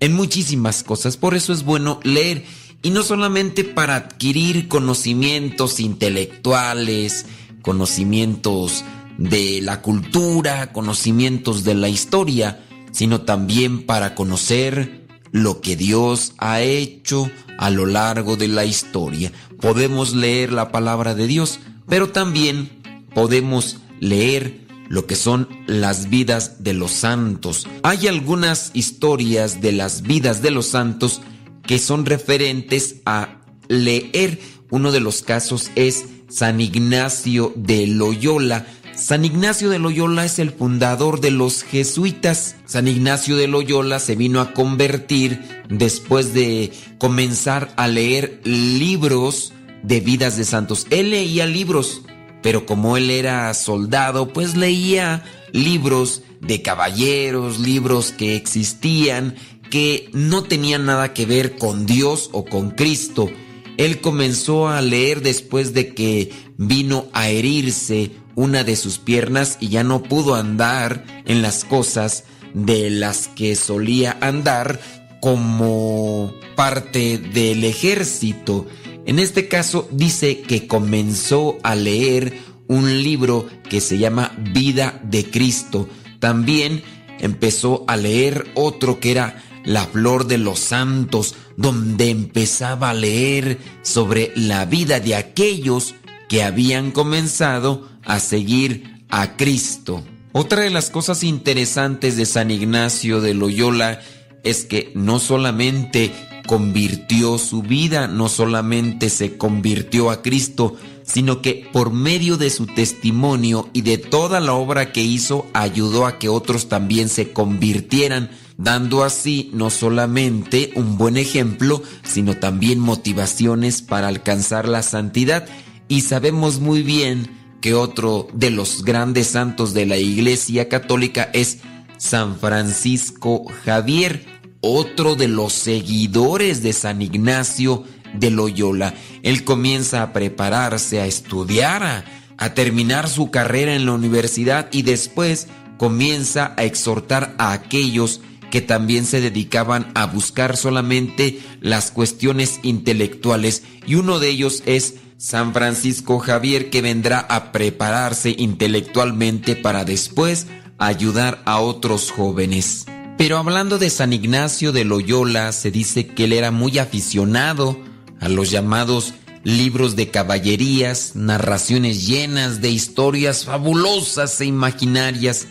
en muchísimas cosas. Por eso es bueno leer. Y no solamente para adquirir conocimientos intelectuales, conocimientos de la cultura, conocimientos de la historia, sino también para conocer lo que Dios ha hecho a lo largo de la historia. Podemos leer la palabra de Dios, pero también podemos leer lo que son las vidas de los santos. Hay algunas historias de las vidas de los santos que son referentes a leer. Uno de los casos es San Ignacio de Loyola. San Ignacio de Loyola es el fundador de los jesuitas. San Ignacio de Loyola se vino a convertir después de comenzar a leer libros de vidas de santos. Él leía libros, pero como él era soldado, pues leía libros de caballeros, libros que existían, que no tenían nada que ver con Dios o con Cristo. Él comenzó a leer después de que vino a herirse una de sus piernas y ya no pudo andar en las cosas de las que solía andar como parte del ejército. En este caso dice que comenzó a leer un libro que se llama Vida de Cristo. También empezó a leer otro que era La Flor de los Santos, donde empezaba a leer sobre la vida de aquellos que habían comenzado a seguir a Cristo. Otra de las cosas interesantes de San Ignacio de Loyola es que no solamente convirtió su vida, no solamente se convirtió a Cristo, sino que por medio de su testimonio y de toda la obra que hizo ayudó a que otros también se convirtieran, dando así no solamente un buen ejemplo, sino también motivaciones para alcanzar la santidad. Y sabemos muy bien que otro de los grandes santos de la Iglesia Católica es San Francisco Javier, otro de los seguidores de San Ignacio de Loyola. Él comienza a prepararse, a estudiar, a, a, terminar su carrera en la universidad y después comienza a exhortar a aquellos que también se dedicaban a buscar solamente las cuestiones intelectuales y uno de ellos es San Francisco Javier que vendrá a prepararse intelectualmente para después ayudar a otros jóvenes. Pero hablando de San Ignacio de Loyola, se dice que él era muy aficionado a los llamados libros de caballerías, narraciones llenas de historias fabulosas e imaginarias.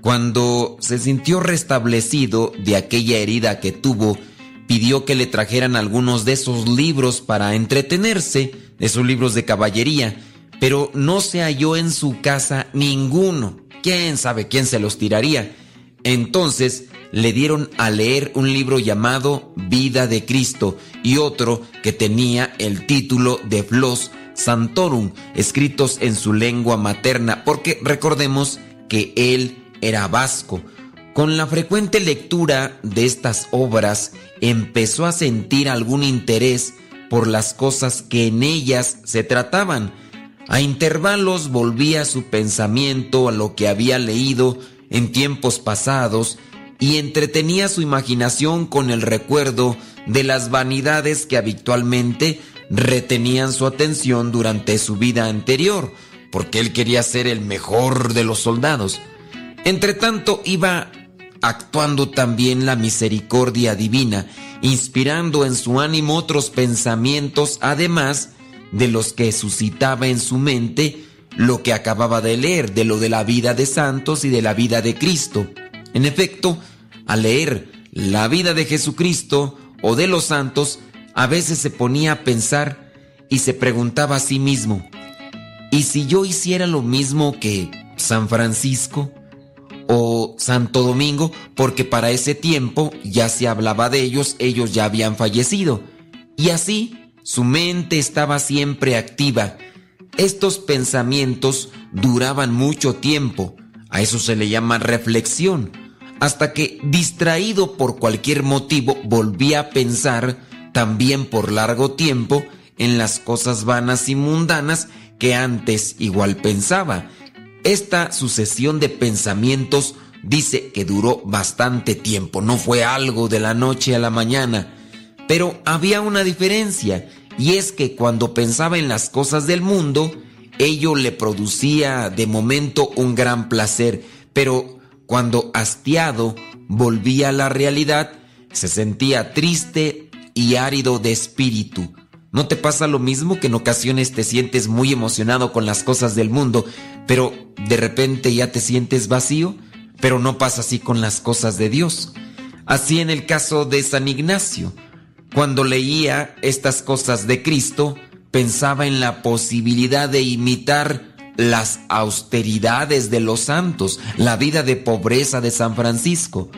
Cuando se sintió restablecido de aquella herida que tuvo, pidió que le trajeran algunos de esos libros para entretenerse, esos libros de caballería, pero no se halló en su casa ninguno. ¿Quién sabe quién se los tiraría? Entonces le dieron a leer un libro llamado Vida de Cristo y otro que tenía el título de Flos Santorum, escritos en su lengua materna, porque recordemos que él era vasco. Con la frecuente lectura de estas obras empezó a sentir algún interés por las cosas que en ellas se trataban. A intervalos volvía su pensamiento a lo que había leído en tiempos pasados y entretenía su imaginación con el recuerdo de las vanidades que habitualmente retenían su atención durante su vida anterior, porque él quería ser el mejor de los soldados. Entretanto iba actuando también la misericordia divina, inspirando en su ánimo otros pensamientos, además de los que suscitaba en su mente lo que acababa de leer, de lo de la vida de santos y de la vida de Cristo. En efecto, al leer la vida de Jesucristo o de los santos, a veces se ponía a pensar y se preguntaba a sí mismo, ¿y si yo hiciera lo mismo que San Francisco? O Santo Domingo, porque para ese tiempo ya se hablaba de ellos, ellos ya habían fallecido. Y así su mente estaba siempre activa. Estos pensamientos duraban mucho tiempo, a eso se le llama reflexión, hasta que, distraído por cualquier motivo, volvía a pensar, también por largo tiempo, en las cosas vanas y mundanas que antes igual pensaba esta sucesión de pensamientos dice que duró bastante tiempo, no fue algo de la noche a la mañana. Pero había una diferencia, y es que cuando pensaba en las cosas del mundo, ello le producía de momento un gran placer, pero cuando hastiado volvía a la realidad, se sentía triste y árido de espíritu. ¿No te pasa lo mismo que en ocasiones te sientes muy emocionado con las cosas del mundo, pero de repente ya te sientes vacío? Pero no pasa así con las cosas de Dios. Así en el caso de San Ignacio. Cuando leía estas cosas de Cristo, pensaba en la posibilidad de imitar las austeridades de los santos, la vida de pobreza de San Francisco.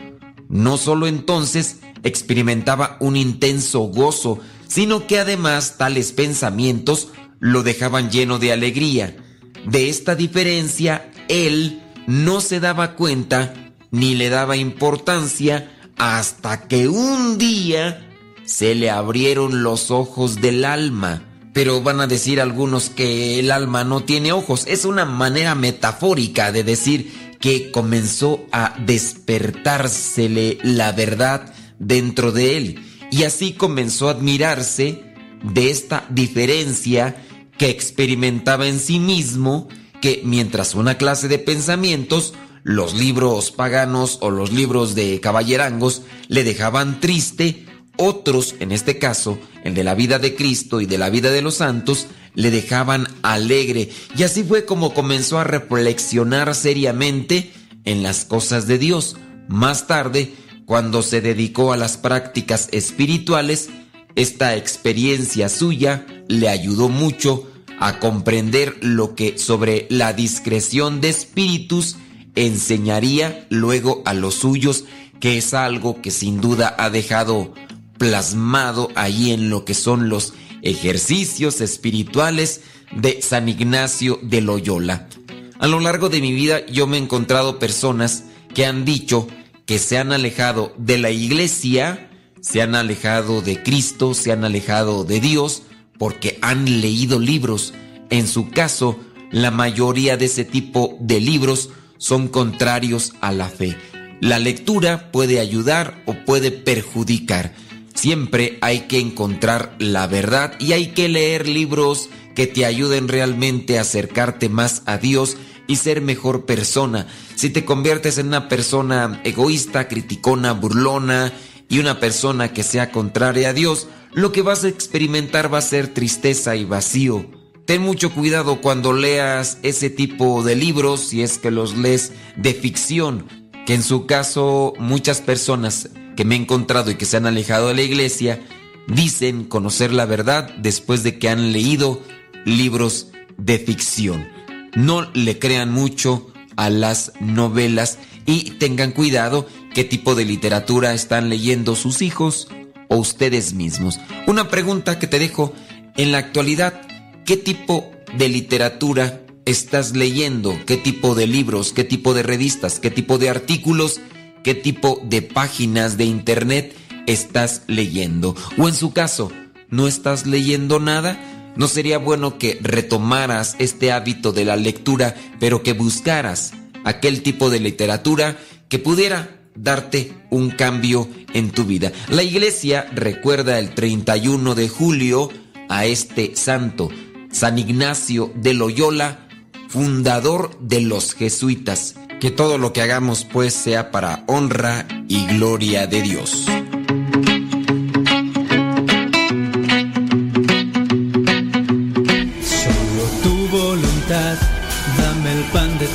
No solo entonces experimentaba un intenso gozo, sino que además tales pensamientos lo dejaban lleno de alegría. De esta diferencia, él no se daba cuenta ni le daba importancia hasta que un día se le abrieron los ojos del alma. Pero van a decir algunos que el alma no tiene ojos. Es una manera metafórica de decir que comenzó a despertársele la verdad dentro de él. Y así comenzó a admirarse de esta diferencia que experimentaba en sí mismo, que mientras una clase de pensamientos, los libros paganos o los libros de caballerangos le dejaban triste, otros, en este caso, el de la vida de Cristo y de la vida de los santos, le dejaban alegre. Y así fue como comenzó a reflexionar seriamente en las cosas de Dios. Más tarde, cuando se dedicó a las prácticas espirituales, esta experiencia suya le ayudó mucho a comprender lo que sobre la discreción de espíritus enseñaría luego a los suyos, que es algo que sin duda ha dejado plasmado ahí en lo que son los ejercicios espirituales de San Ignacio de Loyola. A lo largo de mi vida yo me he encontrado personas que han dicho que se han alejado de la iglesia, se han alejado de Cristo, se han alejado de Dios, porque han leído libros. En su caso, la mayoría de ese tipo de libros son contrarios a la fe. La lectura puede ayudar o puede perjudicar. Siempre hay que encontrar la verdad y hay que leer libros que te ayuden realmente a acercarte más a Dios y ser mejor persona. Si te conviertes en una persona egoísta, criticona, burlona y una persona que sea contraria a Dios, lo que vas a experimentar va a ser tristeza y vacío. Ten mucho cuidado cuando leas ese tipo de libros, si es que los lees de ficción, que en su caso muchas personas que me he encontrado y que se han alejado de la iglesia dicen conocer la verdad después de que han leído libros de ficción. No le crean mucho a las novelas y tengan cuidado qué tipo de literatura están leyendo sus hijos o ustedes mismos. Una pregunta que te dejo, en la actualidad, ¿qué tipo de literatura estás leyendo? ¿Qué tipo de libros? ¿Qué tipo de revistas? ¿Qué tipo de artículos? qué tipo de páginas de internet estás leyendo. O en su caso, ¿no estás leyendo nada? ¿No sería bueno que retomaras este hábito de la lectura, pero que buscaras aquel tipo de literatura que pudiera darte un cambio en tu vida? La iglesia recuerda el 31 de julio a este santo, San Ignacio de Loyola, fundador de los jesuitas. Que todo lo que hagamos pues sea para honra y gloria de Dios.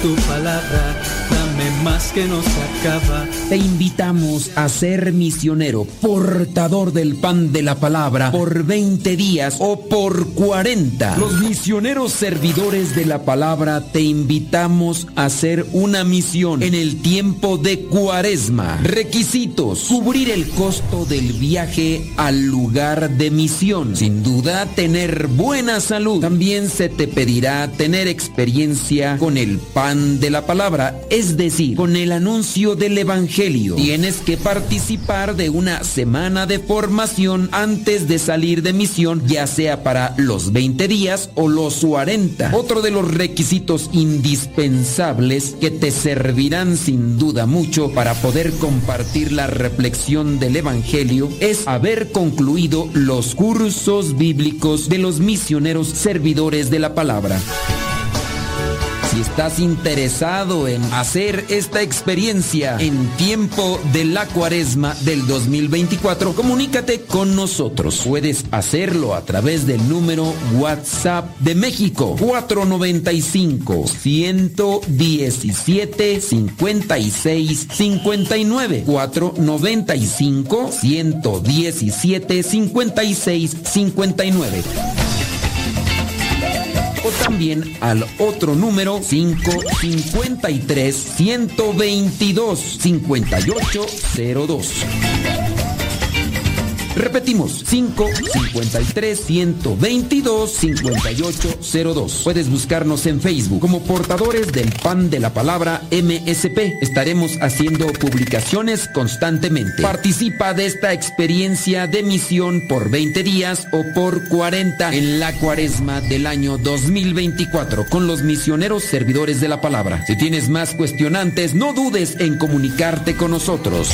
Tu palabra, más que no se acaba. Te invitamos a ser misionero, portador del pan de la palabra, por 20 días o por 40. Los misioneros servidores de la palabra te invitamos a hacer una misión en el tiempo de cuaresma. Requisitos. Cubrir el costo del viaje al lugar de misión. Sin duda, tener buena salud. También se te pedirá tener experiencia con el pan de la palabra, es decir, con el anuncio del Evangelio. Tienes que participar de una semana de formación antes de salir de misión, ya sea para los 20 días o los 40. Otro de los requisitos indispensables que te servirán sin duda mucho para poder compartir la reflexión del Evangelio es haber concluido los cursos bíblicos de los misioneros servidores de la palabra. Si estás interesado en hacer esta experiencia en tiempo de la cuaresma del 2024, comunícate con nosotros. Puedes hacerlo a través del número WhatsApp de México 495 117 56 59 495 117 56 59 o también al otro número 553 122 5802. Repetimos, 553 122 5802. Puedes buscarnos en Facebook como portadores del pan de la palabra MSP. Estaremos haciendo publicaciones constantemente. Participa de esta experiencia de misión por 20 días o por 40 en la cuaresma del año 2024 con los misioneros servidores de la palabra. Si tienes más cuestionantes, no dudes en comunicarte con nosotros.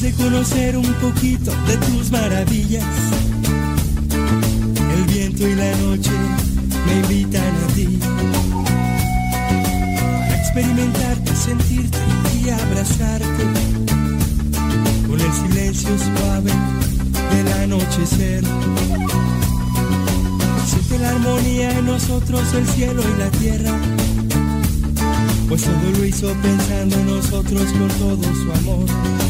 De conocer un poquito de tus maravillas, el viento y la noche me invitan a ti. Para experimentarte, sentirte y abrazarte con el silencio suave del anochecer. Siente la armonía en nosotros, el cielo y la tierra. Pues todo lo hizo pensando en nosotros con todo su amor.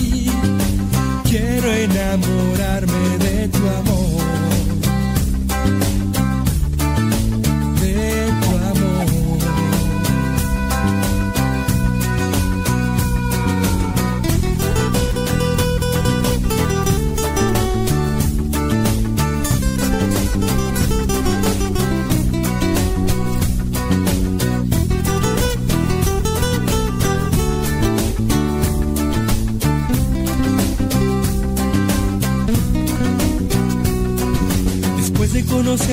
quiero enamorarme de tu amor.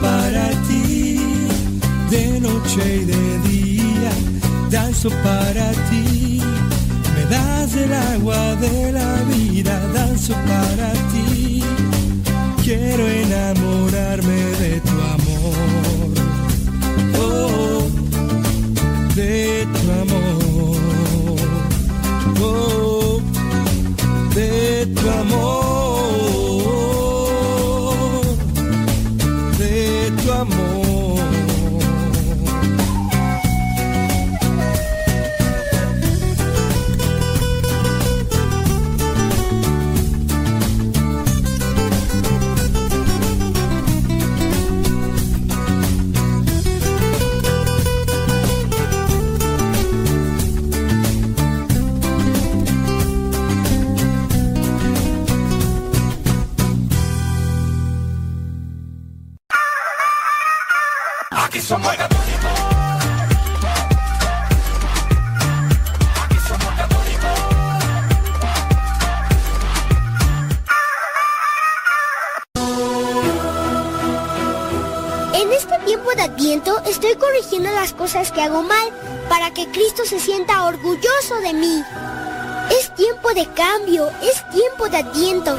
para ti, de noche y de día, danzo para ti. Me das el agua de la vida, danzo para ti. Quiero enamorar de mí. Es tiempo de cambio, es tiempo de Adviento.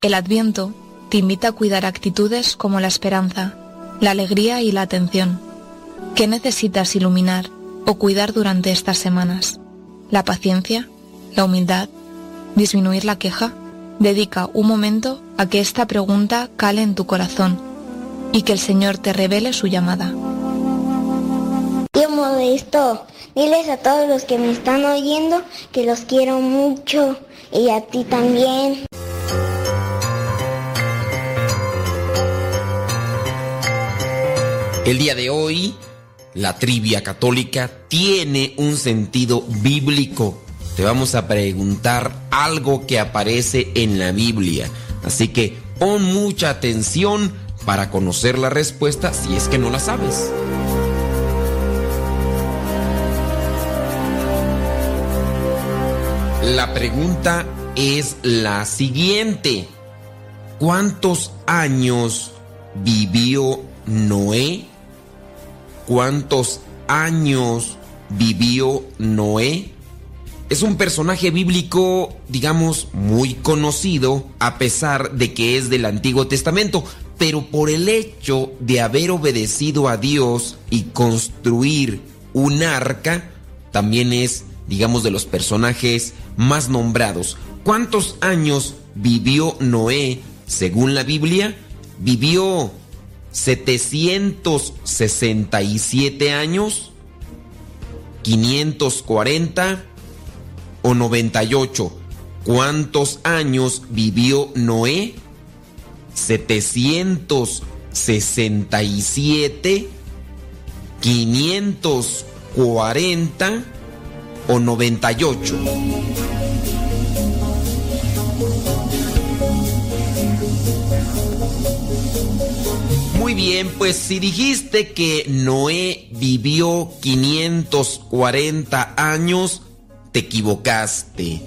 El Adviento te invita a cuidar actitudes como la esperanza, la alegría y la atención. ¿Qué necesitas iluminar o cuidar durante estas semanas? ¿La paciencia? ¿La humildad? ¿Disminuir la queja? Dedica un momento a que esta pregunta cale en tu corazón y que el Señor te revele su llamada. Tío Modesto, diles a todos los que me están oyendo que los quiero mucho y a ti también. El día de hoy, la trivia católica tiene un sentido bíblico. Te vamos a preguntar algo que aparece en la Biblia. Así que pon mucha atención para conocer la respuesta si es que no la sabes. La pregunta es la siguiente. ¿Cuántos años vivió Noé? ¿Cuántos años vivió Noé? Es un personaje bíblico, digamos, muy conocido, a pesar de que es del Antiguo Testamento, pero por el hecho de haber obedecido a Dios y construir un arca, también es, digamos, de los personajes más nombrados. ¿Cuántos años vivió Noé según la Biblia? Vivió 767 años, 540 o 98. ¿Cuántos años vivió Noé? 767, 540 o 98. Muy bien, pues si dijiste que Noé vivió 540 años, te equivocaste.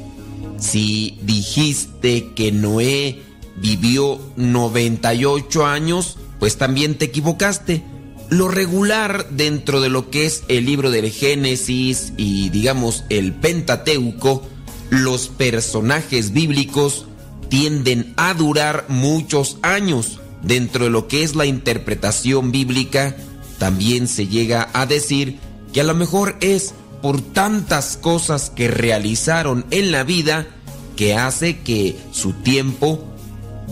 Si dijiste que Noé vivió 98 años, pues también te equivocaste. Lo regular dentro de lo que es el libro del Génesis y digamos el Pentateuco, los personajes bíblicos tienden a durar muchos años. Dentro de lo que es la interpretación bíblica, también se llega a decir que a lo mejor es por tantas cosas que realizaron en la vida que hace que su tiempo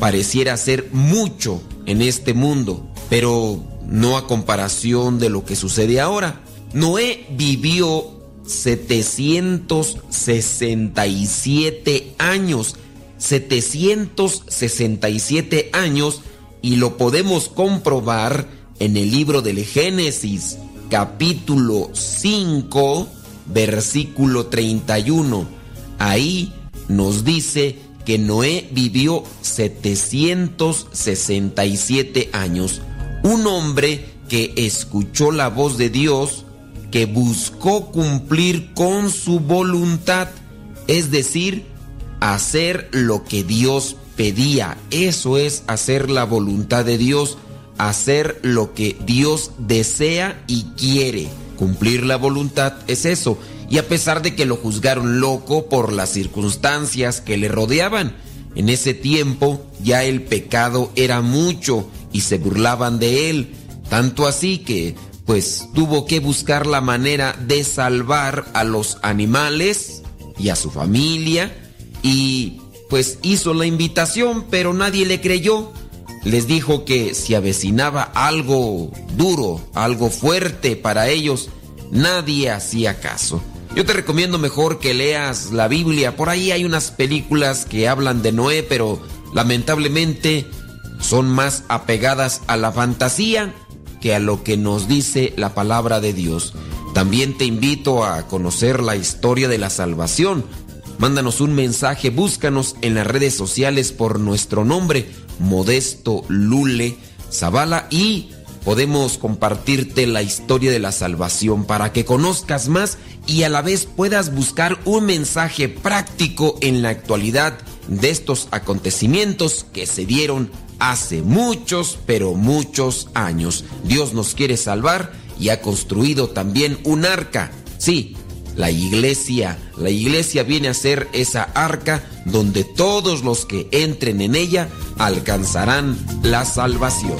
pareciera ser mucho en este mundo, pero no a comparación de lo que sucede ahora. Noé vivió 767 años, 767 años y lo podemos comprobar en el libro del Génesis, capítulo 5, versículo 31. Ahí nos dice que Noé vivió 767 años. Un hombre que escuchó la voz de Dios, que buscó cumplir con su voluntad, es decir, hacer lo que Dios pedía. Eso es hacer la voluntad de Dios, hacer lo que Dios desea y quiere. Cumplir la voluntad es eso. Y a pesar de que lo juzgaron loco por las circunstancias que le rodeaban, en ese tiempo ya el pecado era mucho y se burlaban de él, tanto así que pues tuvo que buscar la manera de salvar a los animales y a su familia y pues hizo la invitación pero nadie le creyó. Les dijo que si avecinaba algo duro, algo fuerte para ellos, nadie hacía caso. Yo te recomiendo mejor que leas la Biblia. Por ahí hay unas películas que hablan de Noé, pero lamentablemente son más apegadas a la fantasía que a lo que nos dice la palabra de Dios. También te invito a conocer la historia de la salvación. Mándanos un mensaje, búscanos en las redes sociales por nuestro nombre, Modesto Lule Zavala, y podemos compartirte la historia de la salvación para que conozcas más y a la vez puedas buscar un mensaje práctico en la actualidad de estos acontecimientos que se dieron hace muchos, pero muchos años. Dios nos quiere salvar y ha construido también un arca. Sí, la iglesia. La iglesia viene a ser esa arca donde todos los que entren en ella alcanzarán la salvación.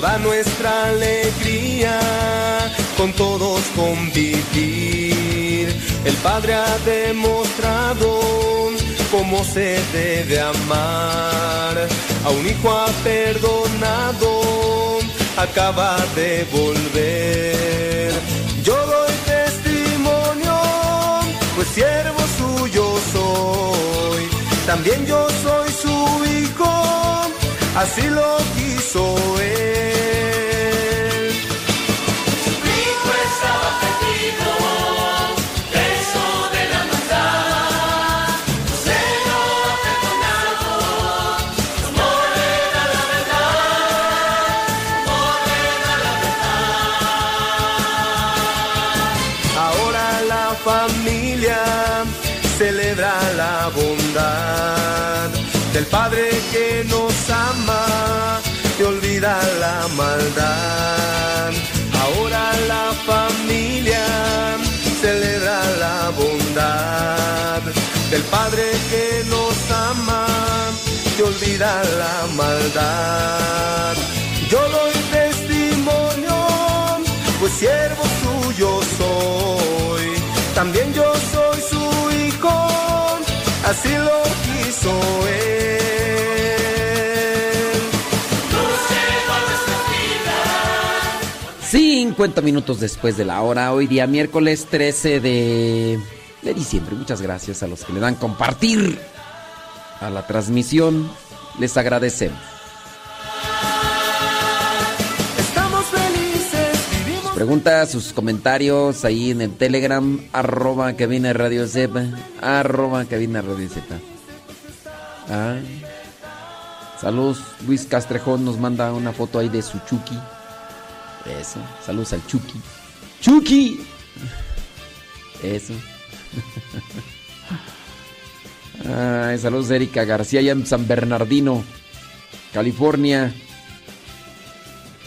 toda nuestra alegría, con todos convivir. El Padre ha demostrado cómo se debe amar. A un hijo ha perdonado, acaba de volver. Yo doy testimonio, pues siervo suyo soy. También yo soy su hijo, así lo quiero soy. maldad. Ahora la familia celebra la bondad del Padre que nos ama y olvida la maldad. Yo doy testimonio, pues siervo suyo soy. También yo soy su hijo, así lo quiso él. 50 minutos después de la hora, hoy día miércoles 13 de, de diciembre. Muchas gracias a los que le dan compartir a la transmisión. Les agradecemos. Estamos felices, vivimos. Preguntas, sus comentarios ahí en el Telegram, arroba cabina radio Zepa, arroba cabina radio Zepa. Ah. Saludos, Luis Castrejón nos manda una foto ahí de su Chucky. Eso, saludos al Chucky. ¡Chucky! Eso. [laughs] Ay, saludos Erika García allá en San Bernardino, California.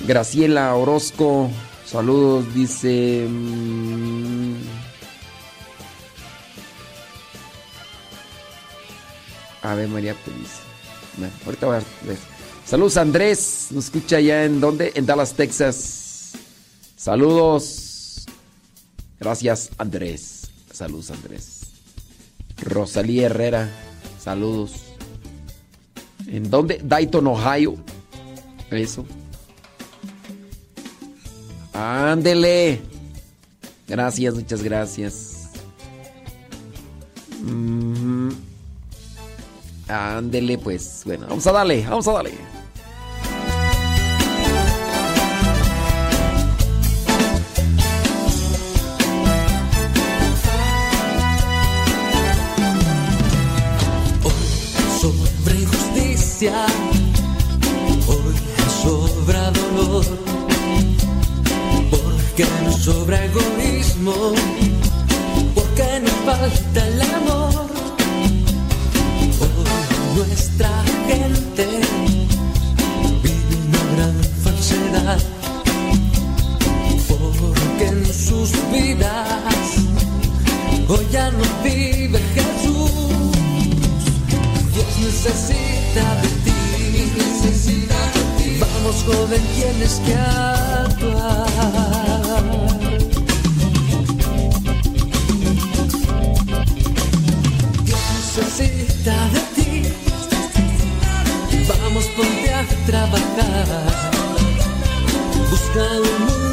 Graciela Orozco, saludos, dice... mm, Ave María Purísima. Bueno, ahorita voy a ver. Saludos Andrés, nos escucha allá en donde? En Dallas, Texas. Saludos. Gracias Andrés. Saludos Andrés. Rosalía Herrera, saludos. ¿En dónde? Dayton, Ohio. Eso. Ándele. Gracias, muchas gracias. Ándele, pues. Bueno, vamos a darle, vamos a darle. Hoy sobra dolor, porque nos sobra egoísmo, porque nos falta el amor. Hoy nuestra gente vive una gran falsedad, porque en sus vidas hoy ya no vive necesita de ti. Necesita de ti. Vamos, joven, tienes que actuar. Necesita de ti. Vamos, ponte a trabajar. Busca un mundo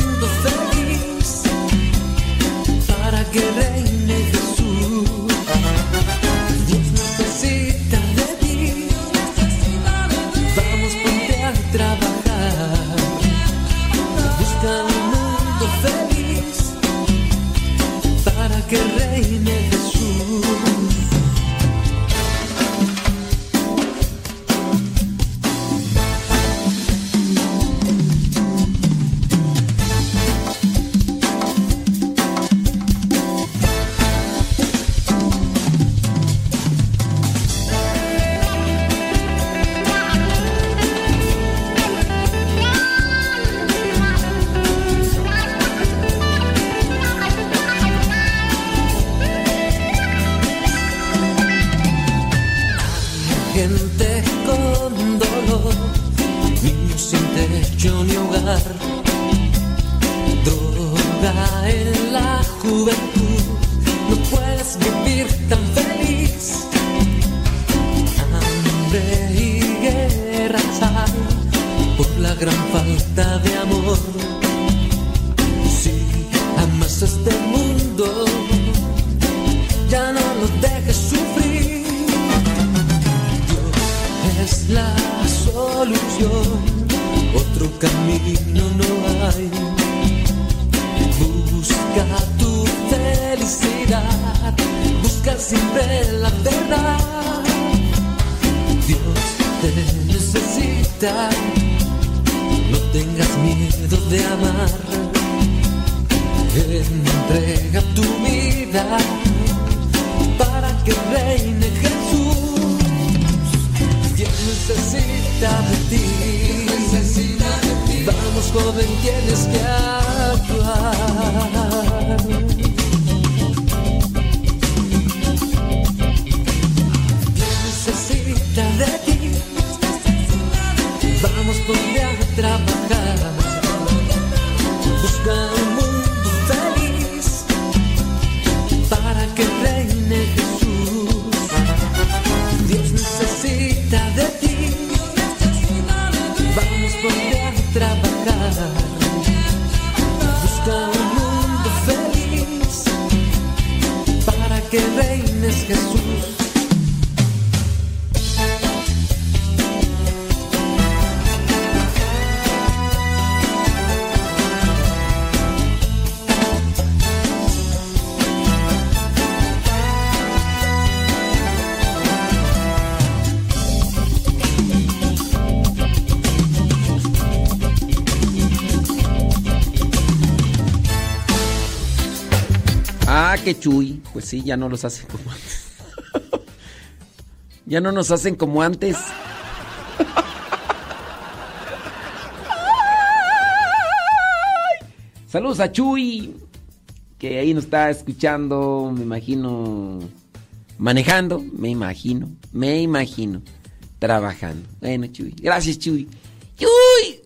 Qué chuy. Pues sí, ya no los hacen como antes. ya no nos hacen como antes. Saludos a Chuy, que ahí nos está escuchando, me imagino, manejando, me imagino, me imagino, trabajando. Bueno, Chuy, gracias Chuy. Chuy.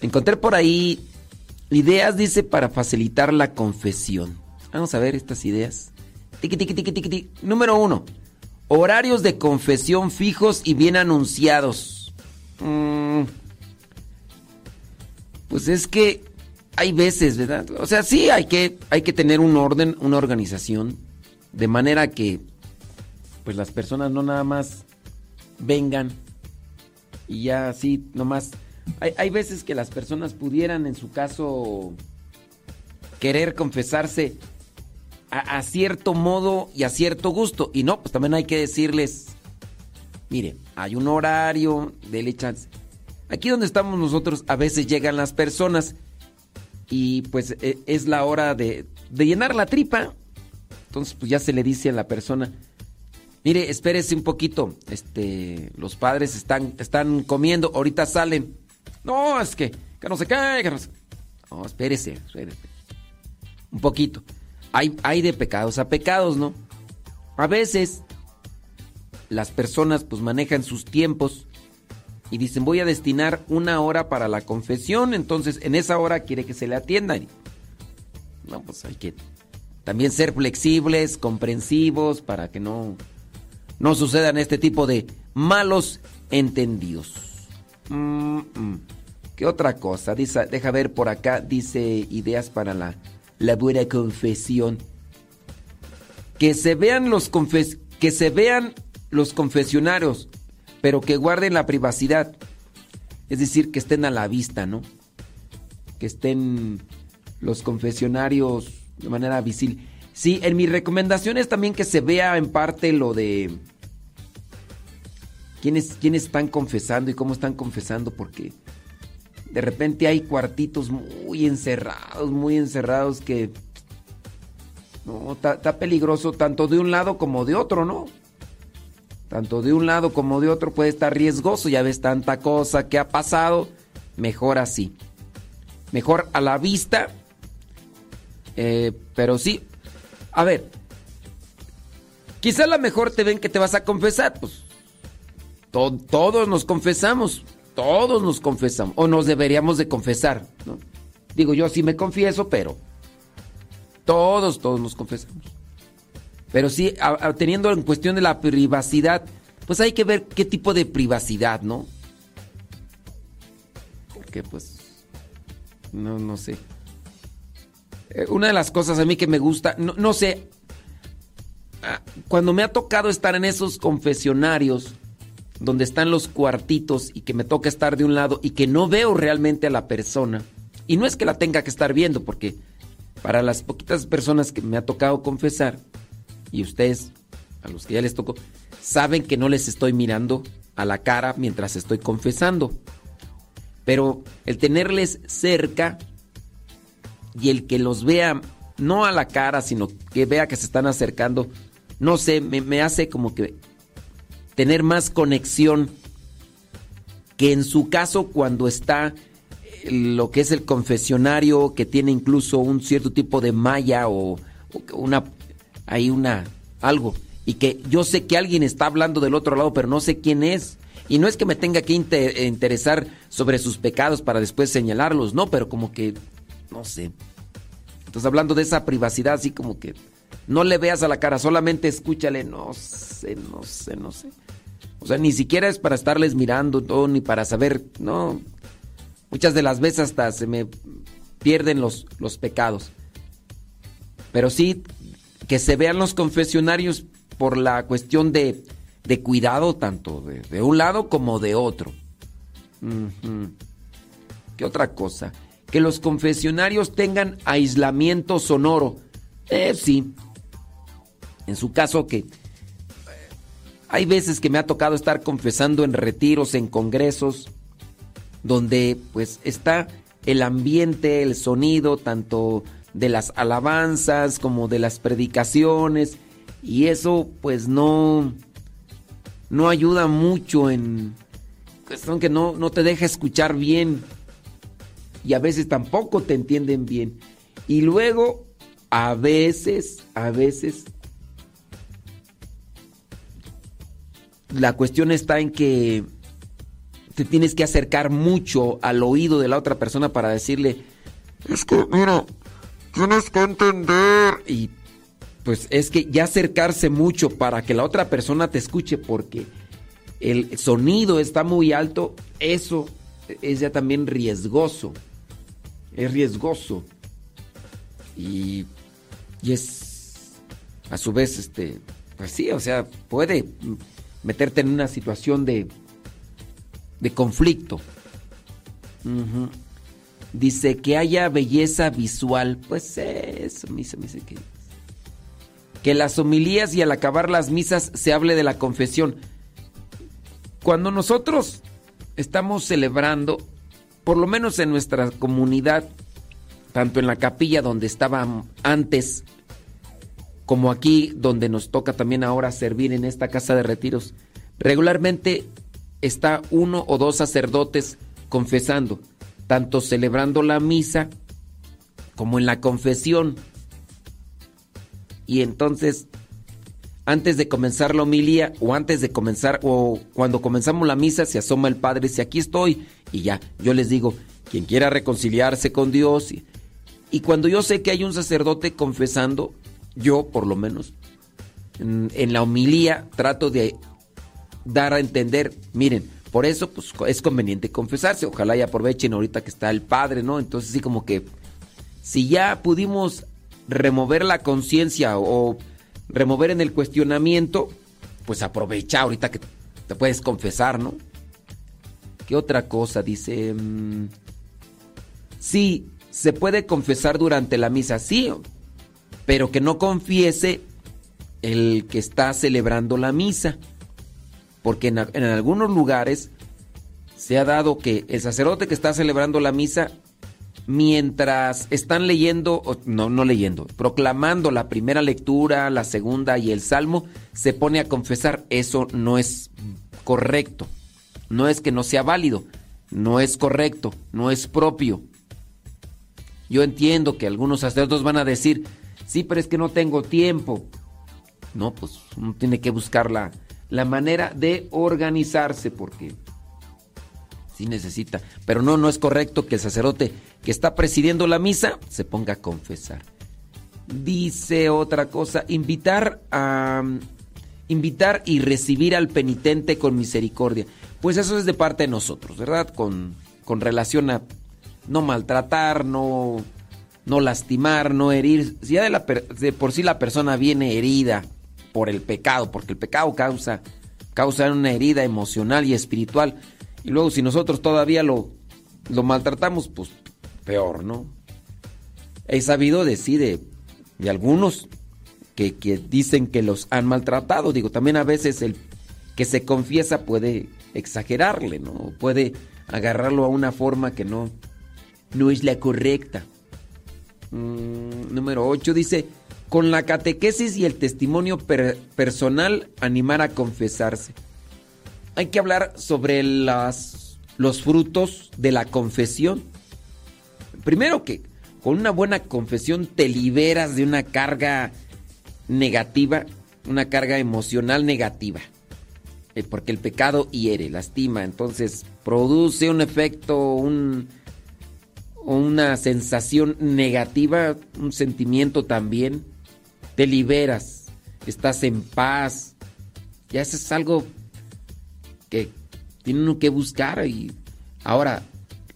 Encontré por ahí ideas, dice, para facilitar la confesión. Vamos a ver estas ideas. Tiqui, tiqui, tiqui, tiqui, tiqui. Número uno. Horarios de confesión fijos y bien anunciados. Mm. Pues es que hay veces, ¿verdad? O sea, sí hay que, hay que tener un orden, una organización, de manera que pues las personas no nada más vengan y ya así nomás. Hay, hay veces que las personas pudieran en su caso querer confesarse a, cierto modo y a cierto gusto. Y no, pues también hay que decirles, mire, hay un horario, dele chance. Aquí donde estamos nosotros, a veces llegan las personas y pues e- es la hora de, de llenar la tripa. Entonces, pues ya se le dice a la persona, mire, espérese un poquito, este, los padres están, están comiendo, ahorita salen. No, es que, que no se cae, no. No, espérese, espérese. Un poquito. Hay, de pecados a pecados, ¿no? A veces las personas pues manejan sus tiempos y dicen voy a destinar una hora para la confesión, entonces en esa hora quiere que se le atienda. Y, No, pues hay que también ser flexibles, comprensivos, para que no, no sucedan este tipo de malos entendidos. Mm, mm. ¿Qué otra cosa? Dice, deja ver por acá, dice ideas para la, la buena confesión. Que se vean los confes que se vean los confesionarios, pero que guarden la privacidad. Es decir, que estén a la vista, ¿no? Que estén los confesionarios de manera visible. Sí, en mi recomendación es también que se vea en parte lo de quiénes, quiénes están confesando y cómo están confesando, porque de repente hay cuartitos muy encerrados, muy encerrados que no, está peligroso tanto de un lado como de otro, ¿no? Tanto de un lado como de otro puede estar riesgoso, ya ves tanta cosa que ha pasado, mejor así. Mejor a la vista, eh, pero sí, a ver, quizá a lo mejor te ven que te vas a confesar, pues to- todos nos confesamos, todos nos confesamos, o nos deberíamos de confesar. Digo, yo sí me confieso, pero todos, todos nos confesamos. Pero sí, teniendo en cuestión de la privacidad, pues hay que ver qué tipo de privacidad, ¿no? Porque pues, no, no sé. Eh, Una de las cosas a mí que me gusta, no, no sé, ah, cuando me ha tocado estar en esos confesionarios, donde están los cuartitos y que me toca estar de un lado y que no veo realmente a la persona, y no es que la tenga que estar viendo, porque para las poquitas personas que me ha tocado confesar, y ustedes, a los que ya les tocó, saben que no les estoy mirando a la cara mientras estoy confesando. Pero el tenerles cerca y el que los vea no a la cara, sino que vea que se están acercando, no sé, me, me hace como que tener más conexión que en su caso cuando está eh, lo que es el confesionario, que tiene incluso un cierto tipo de malla o, una hay una algo y que yo sé que alguien está hablando del otro lado, pero no sé quién es Y no es que me tenga que inte- interesar sobre sus pecados para después señalarlos, no, pero como que, no sé. Entonces hablando de esa privacidad, así como que no le veas a la cara, solamente escúchale, no sé, no sé, no sé. O sea, ni siquiera es para estarles mirando, todo, ni para saber, no. Muchas de las veces hasta se me pierden los, los pecados. Pero sí, que se vean los confesionarios por la cuestión de, de cuidado tanto de, de un lado como de otro. ¿Qué otra cosa? Que los confesionarios tengan aislamiento sonoro. Eh, sí. En su caso que... Hay veces que me ha tocado estar confesando en retiros, en congresos, donde pues está el ambiente, el sonido, tanto de las alabanzas como de las predicaciones, y eso pues no, no ayuda mucho en cuestión que no, no te deja escuchar bien, y a veces tampoco te entienden bien. Y luego, a veces, a veces, la cuestión está en que te tienes que acercar mucho al oído de la otra persona para decirle, es que, mira, tienes que entender. Y pues es que ya acercarse mucho para que la otra persona te escuche porque el sonido está muy alto, eso es ya también riesgoso. Es riesgoso. Y, y es, a su vez, este, pues sí, o sea, puede meterte en una situación de, de conflicto. Dice que haya belleza visual. Pues eso, misa, dice que. Que las homilías y al acabar las misas se hable de la confesión. Cuando nosotros estamos celebrando, por lo menos en nuestra comunidad, tanto en la capilla donde estaba antes, como aquí donde nos toca también ahora servir en esta casa de retiros, regularmente está uno o dos sacerdotes confesando, tanto celebrando la misa como en la confesión. Y entonces, antes de comenzar la homilía o antes de comenzar o cuando comenzamos la misa se asoma el padre y dice, aquí estoy. Y ya, yo les digo, quien quiera reconciliarse con Dios. Y, y cuando yo sé que hay un sacerdote confesando, yo por lo menos, en, la homilía trato de dar a entender, miren, por eso pues es conveniente confesarse, ojalá y aprovechen ahorita que está el Padre, ¿no? Entonces sí como que si ya pudimos remover la conciencia o remover en el cuestionamiento, pues aprovecha ahorita que te puedes confesar, ¿no? ¿Qué otra cosa? Dice, mm, sí, se puede confesar durante la misa, sí, pero que no confiese el que está celebrando la misa. Porque en, algunos lugares se ha dado que el sacerdote que está celebrando la misa, mientras están leyendo, no, no leyendo, proclamando la primera lectura, la segunda y el salmo, se pone a confesar. Eso no es correcto. No es que no sea válido, no es correcto, no es propio. Yo entiendo que algunos sacerdotes van a decir, sí, pero es que no tengo tiempo. No, pues uno tiene que buscar la, la manera de organizarse porque sí necesita. Pero no, no es correcto que el sacerdote que está presidiendo la misa se ponga a confesar. Dice otra cosa, invitar a invitar y recibir al penitente con misericordia. Pues eso es de parte de nosotros, ¿verdad? Con, con relación a no maltratar, no, no lastimar, no herir. Si ya de, la per- por sí la persona viene herida por el pecado, porque el pecado causa, causa una herida emocional y espiritual. Y luego si nosotros todavía lo, lo maltratamos, pues peor, ¿no? He sabido decir de, de algunos que, que dicen que los han maltratado. Digo, también a veces el que se confiesa puede exagerarle, ¿no? Puede agarrarlo a una forma que no, no es la correcta. Mm, número 8 dice, con la catequesis y el testimonio per- personal, animar a confesarse. Hay que hablar sobre las, los frutos de la confesión. Primero que con una buena confesión te liberas de una carga negativa, una carga emocional negativa. eh, porque el pecado hiere, lastima, entonces produce un efecto, un, una sensación negativa, un sentimiento también. Te liberas, estás en paz. Ya eso es algo que tiene uno que buscar. Y ahora,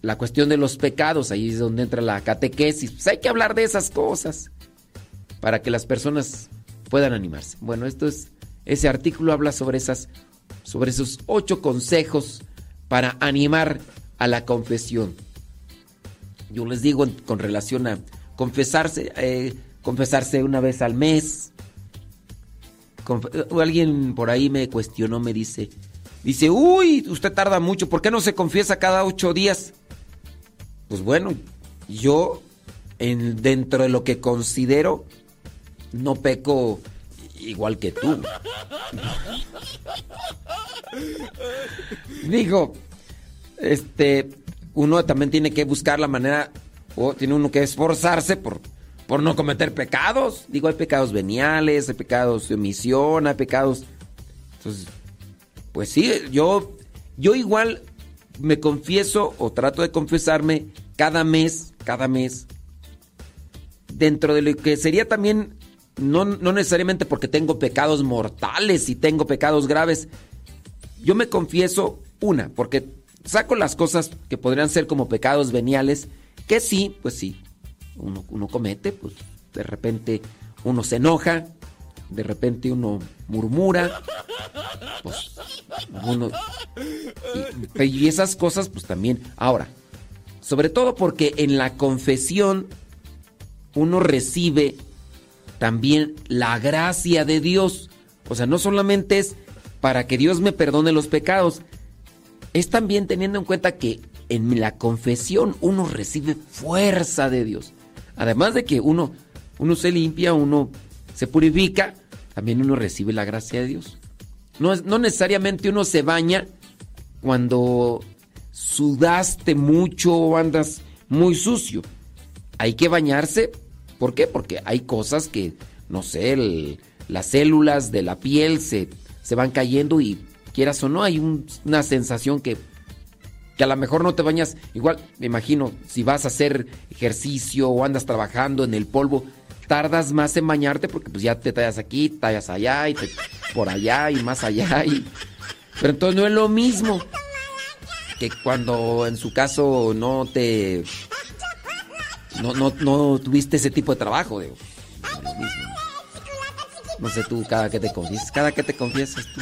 la cuestión de los pecados, ahí es donde entra la catequesis. Pues hay que hablar de esas cosas para que las personas puedan animarse. Bueno, esto es, ese artículo habla sobre esas, sobre esos ocho consejos para animar a la confesión. Yo les digo con relación a confesarse, eh, confesarse una vez al mes. Eh, alguien por ahí me cuestionó, me dice, dice, uy, usted tarda mucho, ¿por qué no se confiesa cada ocho días? Pues bueno, yo en, dentro de lo que considero, no peco igual que tú. [laughs] Digo, este, uno también tiene que buscar la manera, o tiene uno que esforzarse por, por no cometer pecados. Digo, hay pecados veniales, hay pecados de omisión, hay pecados. Entonces, pues sí, yo, yo igual me confieso o trato de confesarme cada mes, cada mes, dentro de lo que sería también, no, no necesariamente porque tengo pecados mortales y tengo pecados graves, yo me confieso una, porque saco las cosas que podrían ser como pecados veniales, que sí, pues sí, uno, uno comete, pues de repente uno se enoja, de repente uno murmura, pues uno... Y, y esas cosas pues también... Ahora, sobre todo porque en la confesión uno recibe también la gracia de Dios. O sea, no solamente es para que Dios me perdone los pecados, es también teniendo en cuenta que en la confesión uno recibe fuerza de Dios. Además de que uno, uno se limpia, uno se purifica, también uno recibe la gracia de Dios. No, es- no necesariamente uno se baña cuando sudaste mucho o andas muy sucio. Hay que bañarse. ¿Por qué? Porque hay cosas que, no sé, las células de la piel se, se van cayendo y quieras o no, hay un- una sensación que, que a lo mejor no te bañas. Igual, me imagino, si vas a hacer ejercicio o andas trabajando en el polvo, tardas más en bañarte porque pues ya te tallas aquí, tallas allá y te- por allá y más allá. Y, pero entonces no es lo mismo que cuando en su caso no te no, no, no tuviste ese tipo de trabajo. digo. No sé tú, cada que te confiesas, cada que te confiesas tú.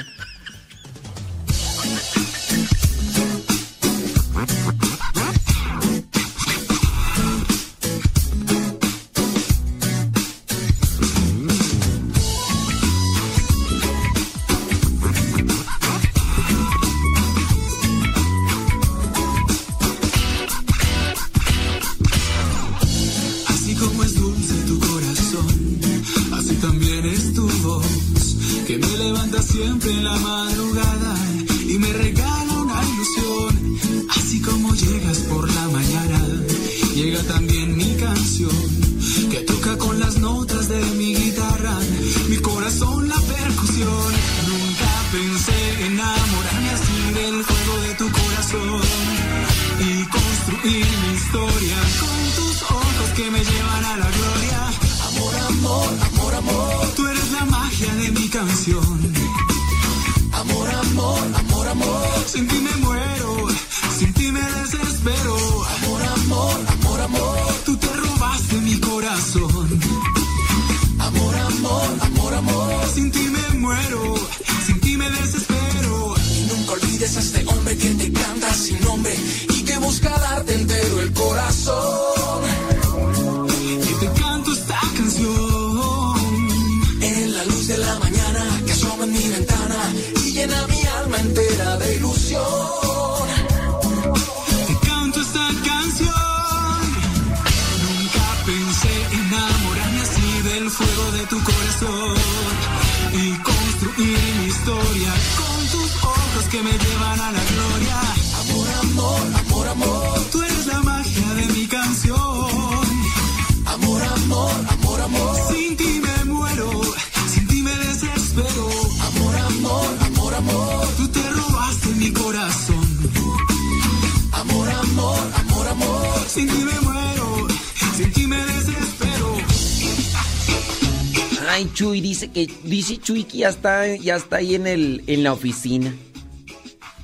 Ay, Chuy dice que dice Chuy que ya está, ya está ahí en el en la oficina.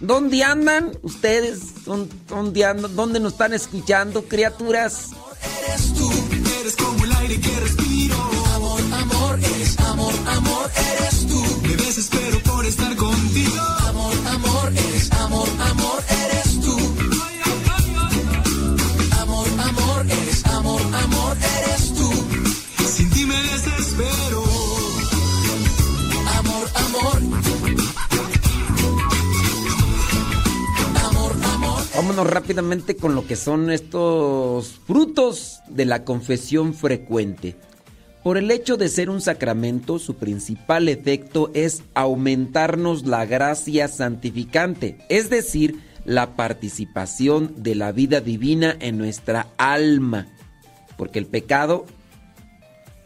¿Dónde andan ustedes? ¿Dónde, andan? ¿Dónde nos están escuchando, criaturas? Rápidamente con lo que son estos frutos de la confesión frecuente. Por el hecho de ser un sacramento, su principal efecto es aumentarnos la gracia santificante, es decir, la participación de la vida divina en nuestra alma. Porque el pecado,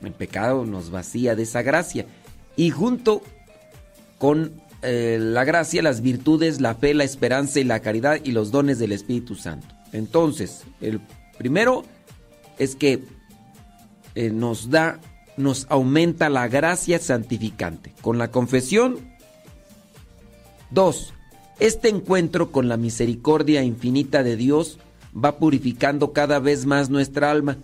el pecado nos vacía de esa gracia. Y junto con eh, la gracia, las virtudes, la fe, la esperanza y la caridad y los dones del Espíritu Santo. Entonces, el primero es que eh, nos da, nos aumenta la gracia santificante. Con la confesión. Dos, este encuentro con la misericordia infinita de Dios va purificando cada vez más nuestra alma.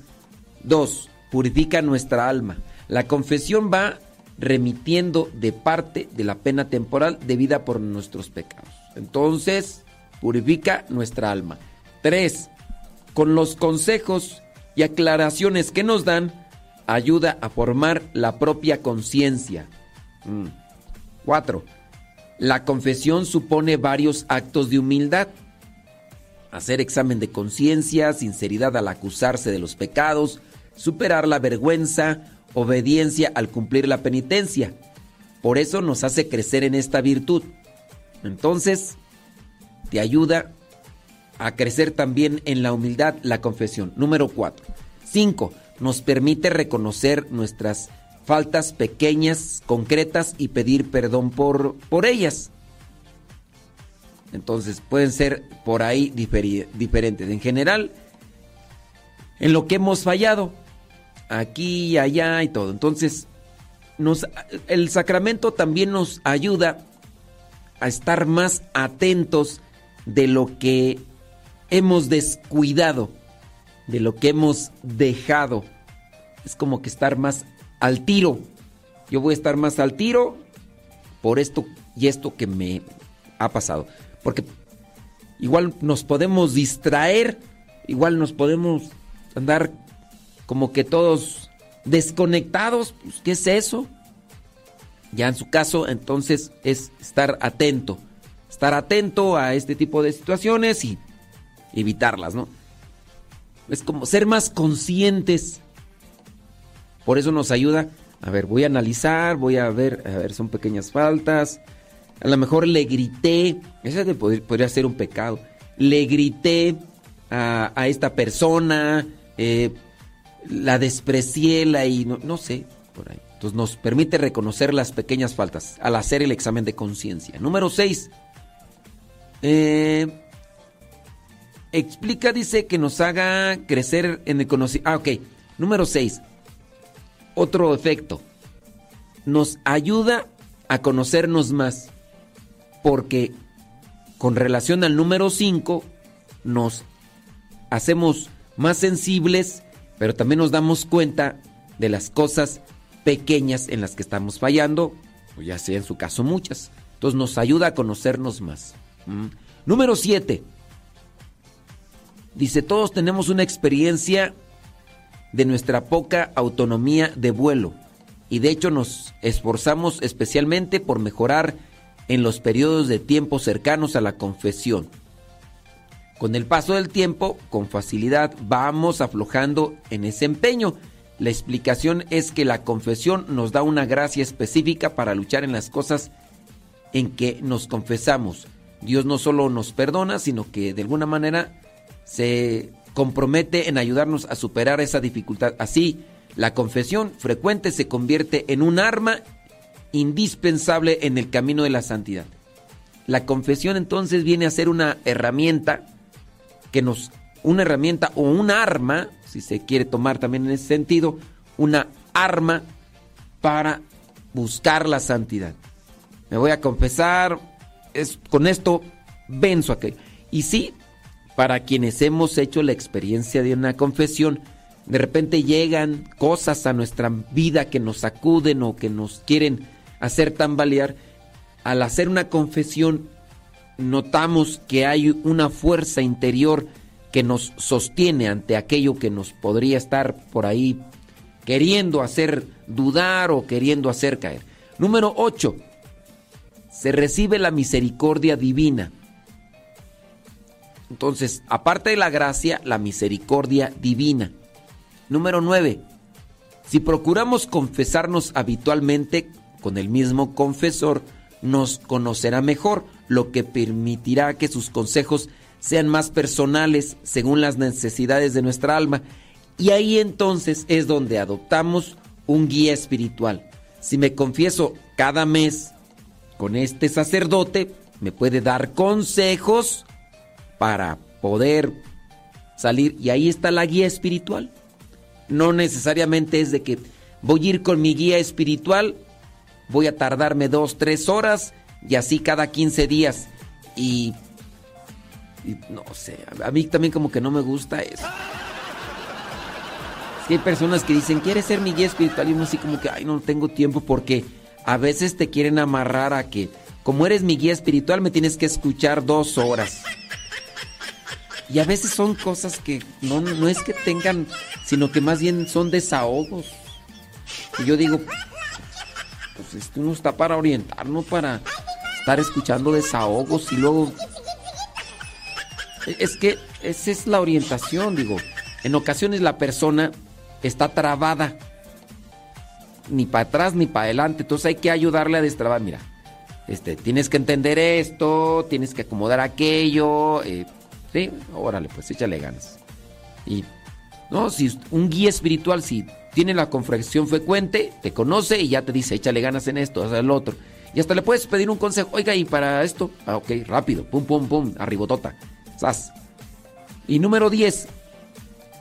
Dos, purifica nuestra alma. La confesión va remitiendo de parte de la pena temporal debida por nuestros pecados. Entonces, purifica nuestra alma. Tres, con los consejos y aclaraciones que nos dan, ayuda a formar la propia conciencia. Mm. Cuatro, la confesión supone varios actos de humildad. Hacer examen de conciencia, sinceridad al acusarse de los pecados, superar la vergüenza, obediencia al cumplir la penitencia. Por eso nos hace crecer en esta virtud. Entonces, te ayuda a crecer también en la humildad la confesión. Número 4. 5. Nos permite reconocer nuestras faltas pequeñas, concretas y pedir perdón por, por ellas. Entonces pueden ser por ahí diferentes. En general, en lo que hemos fallado, aquí y allá y todo. Entonces, nos, el sacramento también nos ayuda a estar más atentos de lo que hemos descuidado, de lo que hemos dejado. Es como que estar más al tiro. Yo voy a estar más al tiro por esto y esto que me ha pasado. Porque igual nos podemos distraer, igual nos podemos andar como que todos desconectados. Pues, ¿Qué es eso? Ya en su caso, entonces es estar atento. Estar atento a este tipo de situaciones y evitarlas, ¿no? Es como ser más conscientes. Por eso nos ayuda. A ver, voy a analizar, voy a ver, a ver, son pequeñas faltas. A lo mejor le grité, poder- podría ser un pecado. Le grité a, a esta persona, eh, la desprecié, la y no, no sé, por ahí. Entonces nos permite reconocer las pequeñas faltas al hacer el examen de conciencia. Número 6. explica, dice, que nos haga crecer en el conocimiento. Ah, ok. Número 6. Otro efecto. Nos ayuda a conocernos más. Porque con relación al número 5, nos hacemos más sensibles, pero también nos damos cuenta de las cosas pequeñas en las que estamos fallando, o ya sea en su caso muchas. Entonces nos ayuda a conocernos más. Mm. Número 7. Dice, todos tenemos una experiencia de nuestra poca autonomía de vuelo y de hecho nos esforzamos especialmente por mejorar en los periodos de tiempo cercanos a la confesión. Con el paso del tiempo, con facilidad, vamos aflojando en ese empeño. La explicación es que la confesión nos da una gracia específica para luchar en las cosas en que nos confesamos. Dios no solo nos perdona, sino que de alguna manera se compromete en ayudarnos a superar esa dificultad. Así, la confesión frecuente se convierte en un arma indispensable en el camino de la santidad. La confesión entonces viene a ser una herramienta que nos una herramienta o un arma, si se quiere tomar también en ese sentido, una arma para buscar la santidad. Me voy a confesar, es, con esto venzo aquello. Y sí, para quienes hemos hecho la experiencia de una confesión, de repente llegan cosas a nuestra vida que nos sacuden o que nos quieren hacer tambalear. Al hacer una confesión, notamos que hay una fuerza interior que nos sostiene ante aquello que nos podría estar por ahí queriendo hacer dudar o queriendo hacer caer. Número 8. Se recibe la misericordia divina. Entonces, aparte de la gracia, la misericordia divina. Número 9. Si procuramos confesarnos habitualmente con el mismo confesor, nos conocerá mejor, lo que permitirá que sus consejos sean más personales según las necesidades de nuestra alma. Y ahí entonces es donde adoptamos un guía espiritual. Si me confieso cada mes con este sacerdote, me puede dar consejos para poder salir. Y ahí está la guía espiritual. No necesariamente es de que voy a ir con mi guía espiritual, voy a tardarme dos, tres horas y así cada 15 días. Y, no sé, a mí también como que no me gusta eso. Es hay personas que dicen, ¿quieres ser mi guía espiritual? Y uno así como que, ay, no tengo tiempo porque a veces te quieren amarrar a que, como eres mi guía espiritual, me tienes que escuchar dos horas. Y a veces son cosas que no, no es que tengan, sino que más bien son desahogos. Y yo digo, pues esto no está para orientar, no para estar escuchando desahogos y luego... Es que esa es la orientación, digo. En ocasiones la persona está trabada. Ni para atrás ni para adelante. Entonces hay que ayudarle a destrabar. Mira, este, tienes que entender esto, tienes que acomodar aquello. eh, sí, órale, pues échale ganas. Y no, si un guía espiritual, si tiene la confesión frecuente, te conoce y ya te dice, échale ganas en esto, haz el otro. Y hasta le puedes pedir un consejo, oiga, y para esto, ah, ok, rápido, pum, pum, pum, arribotota, sas. Y número 10,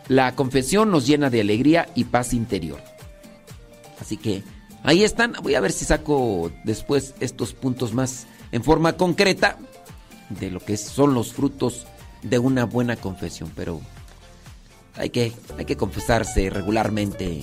la confesión nos llena de alegría y paz interior. Así que ahí están, voy a ver si saco después estos puntos más en forma concreta de lo que son los frutos de una buena confesión, pero hay que, hay que confesarse regularmente.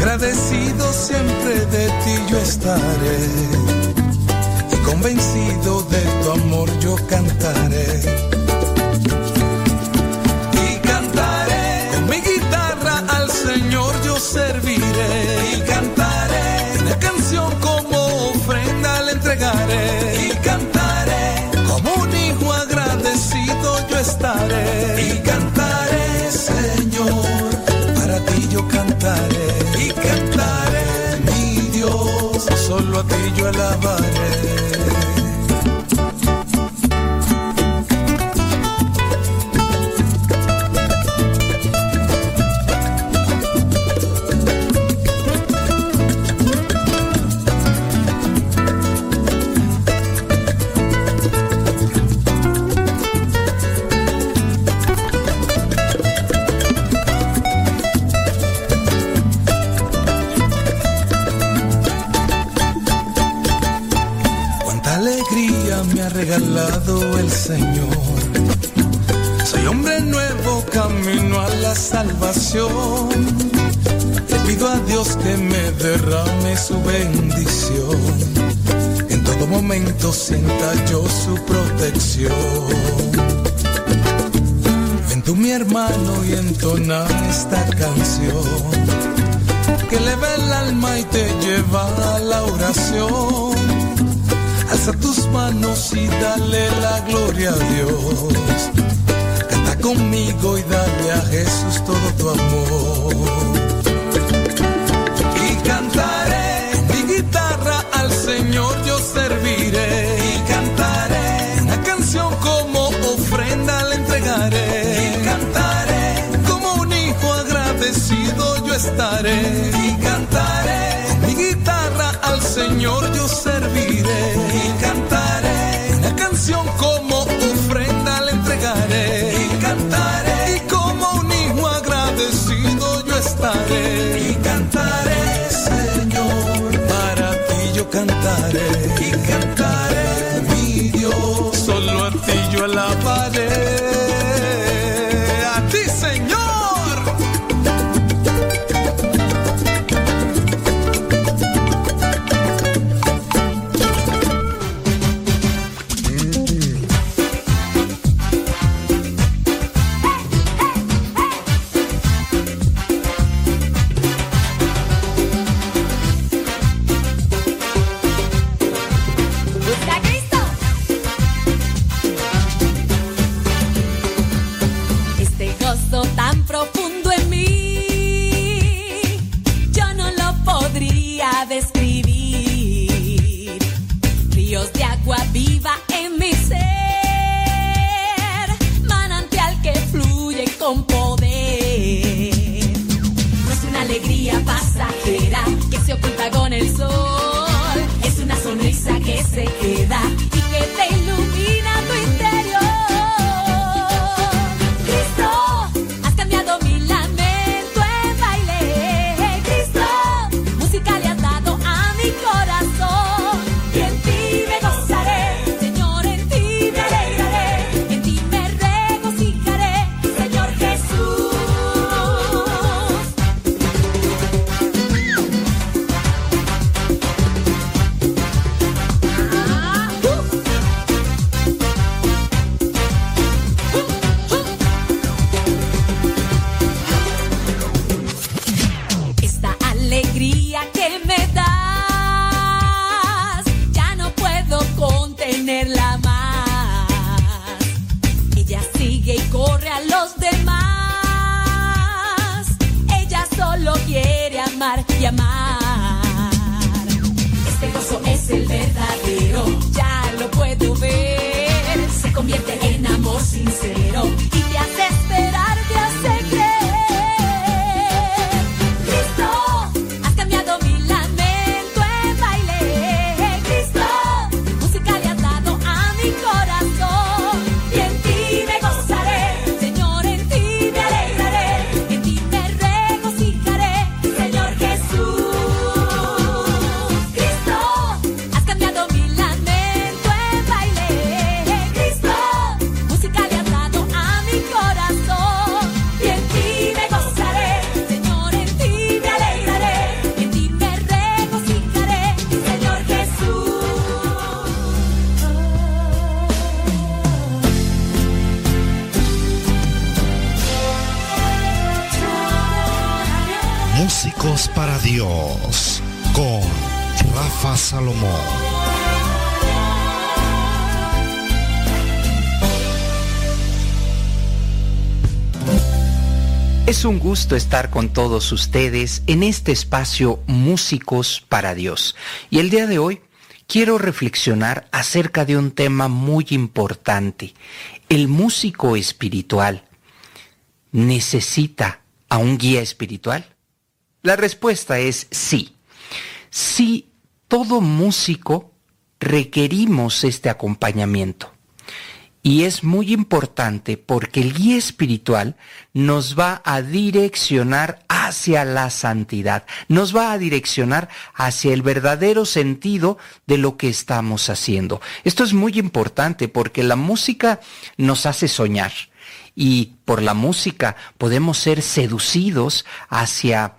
Agradecido siempre de ti yo estaré y convencido de tu amor yo cantaré. Y cantaré con mi guitarra al Señor yo serviré. Yo cantaré. Y cantaré, mi Dios, solo a ti yo alabaré. Regalado el Señor. Soy hombre nuevo, camino a la salvación. Le pido a Dios que me derrame su bendición. En todo momento sienta yo su protección. tú mi hermano y entona esta canción que eleva el alma y te lleva a la oración. Tus manos y dale la gloria a Dios. Canta conmigo y dale a Jesús todo tu amor. Y cantaré mi guitarra al Señor yo serviré. Y cantaré una canción como ofrenda le entregaré. Y cantaré como un hijo agradecido yo estaré. Y cantaré mi guitarra al Señor yo serviré. Y cantaré, mi Dios, solo a ti yo alabaré. Un gusto estar con todos ustedes en este espacio Músicos para Dios. Y el día de hoy quiero reflexionar acerca de un tema muy importante. ¿El músico espiritual necesita a un guía espiritual? La respuesta es sí. Sí, todo músico requerimos este acompañamiento. Y es muy importante porque el guía espiritual nos va a direccionar hacia la santidad, nos va a direccionar hacia el verdadero sentido de lo que estamos haciendo. Esto es muy importante porque la música nos hace soñar y por la música podemos ser seducidos hacia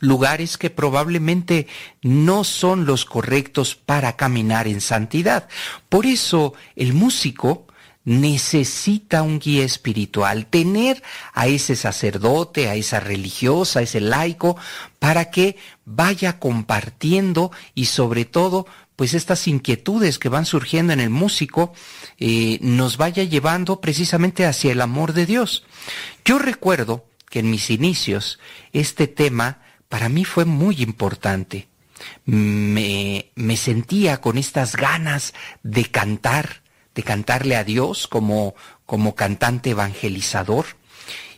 lugares que probablemente no son los correctos para caminar en santidad. Por eso el músico necesita un guía espiritual, tener a ese sacerdote, a esa religiosa, a ese laico, para que vaya compartiendo y sobre todo pues estas inquietudes que van surgiendo en el músico eh, nos vaya llevando precisamente hacia el amor de Dios. Yo recuerdo que en mis inicios este tema para mí fue muy importante. Me, me sentía con estas ganas de cantar, de cantarle a Dios como, como cantante evangelizador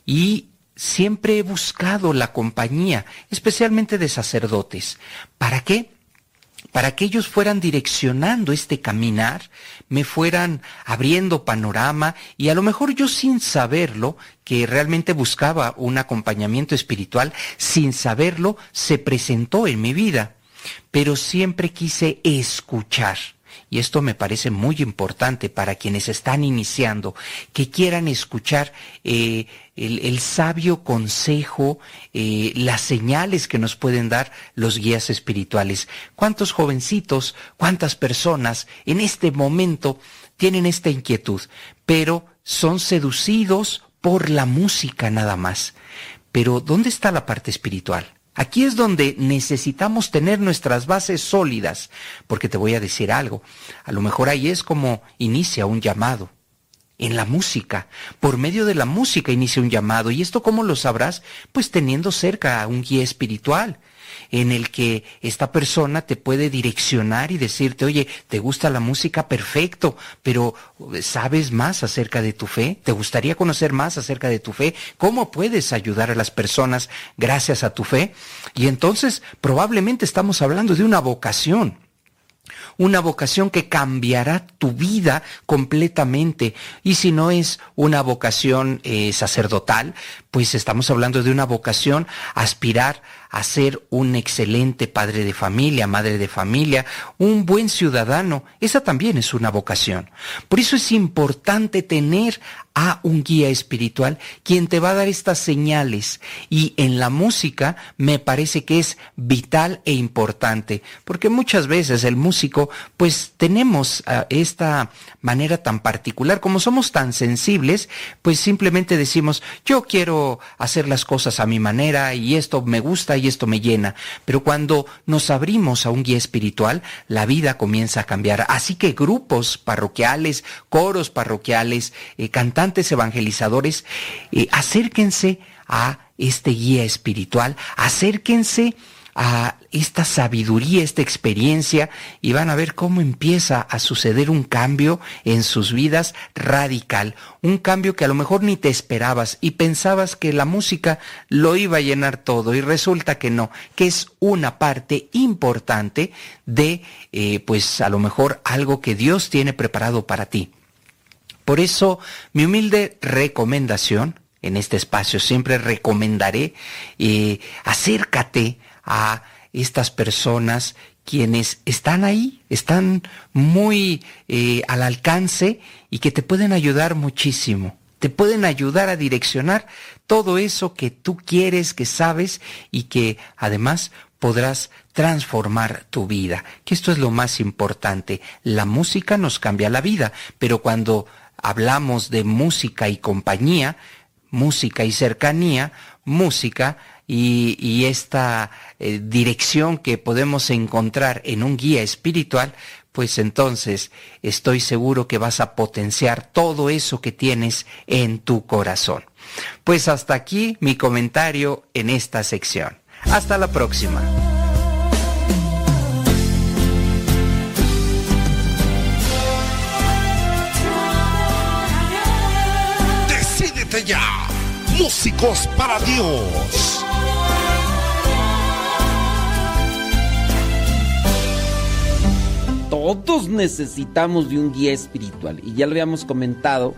y siempre he buscado la compañía, especialmente de sacerdotes. ¿Para qué? Para que ellos fueran direccionando este caminar, me fueran abriendo panorama y a lo mejor yo sin saberlo, que realmente buscaba un acompañamiento espiritual, sin saberlo, se presentó en mi vida. Pero siempre quise escuchar y esto me parece muy importante para quienes están iniciando, que quieran escuchar eh, el, el, sabio consejo, eh, las señales que nos pueden dar los guías espirituales. ¿Cuántos jovencitos, cuántas personas en este momento tienen esta inquietud, pero son seducidos por la música nada más? Pero ¿dónde está la parte espiritual? Aquí es donde necesitamos tener nuestras bases sólidas, porque te voy a decir algo, a lo mejor ahí es como inicia un llamado. En la música, por medio de la música inicia un llamado. ¿Y esto cómo lo sabrás? Pues teniendo cerca a un guía espiritual en el que esta persona te puede direccionar y decirte, oye, ¿te gusta la música? Perfecto, pero ¿sabes más acerca de tu fe? ¿Te gustaría conocer más acerca de tu fe? ¿Cómo puedes ayudar a las personas gracias a tu fe? Y entonces probablemente estamos hablando de una vocación una vocación que cambiará tu vida completamente. Y si no es una vocación eh, sacerdotal, pues estamos hablando de una vocación aspirar a ser un excelente padre de familia, madre de familia, un buen ciudadano. Esa también es una vocación. Por eso es importante tener a un guía espiritual quien te va a dar estas señales. Y en la música me parece que es vital e importante, porque muchas veces el músico, pues tenemos uh, esta manera tan particular, como somos tan sensibles, pues simplemente decimos, yo quiero hacer las cosas a mi manera y esto me gusta y esto me llena. Pero cuando nos abrimos a un guía espiritual, la vida comienza a cambiar. Así que grupos parroquiales, coros parroquiales, eh, cantantes evangelizadores, eh, acérquense a este guía espiritual, acérquense a esta sabiduría, esta experiencia, y van a ver cómo empieza a suceder un cambio en sus vidas radical, un cambio que a lo mejor ni te esperabas y pensabas que la música lo iba a llenar todo y resulta que no, que es una parte importante de, eh, pues a lo mejor algo que Dios tiene preparado para ti. Por eso, mi humilde recomendación, en este espacio siempre recomendaré, eh, acércate a estas personas quienes están ahí, están muy eh, al alcance y que te pueden ayudar muchísimo. Te pueden ayudar a direccionar todo eso que tú quieres, que sabes y que además podrás transformar tu vida. Que esto es lo más importante. La música nos cambia la vida, pero cuando hablamos de música y compañía, música y cercanía, música y, esta eh, dirección que podemos encontrar en un guía espiritual, pues entonces estoy seguro que vas a potenciar todo eso que tienes en tu corazón. Pues hasta aquí mi comentario en esta sección. Hasta la próxima. Decídete ya. Músicos para Dios. Todos necesitamos de un guía espiritual. Y ya lo habíamos comentado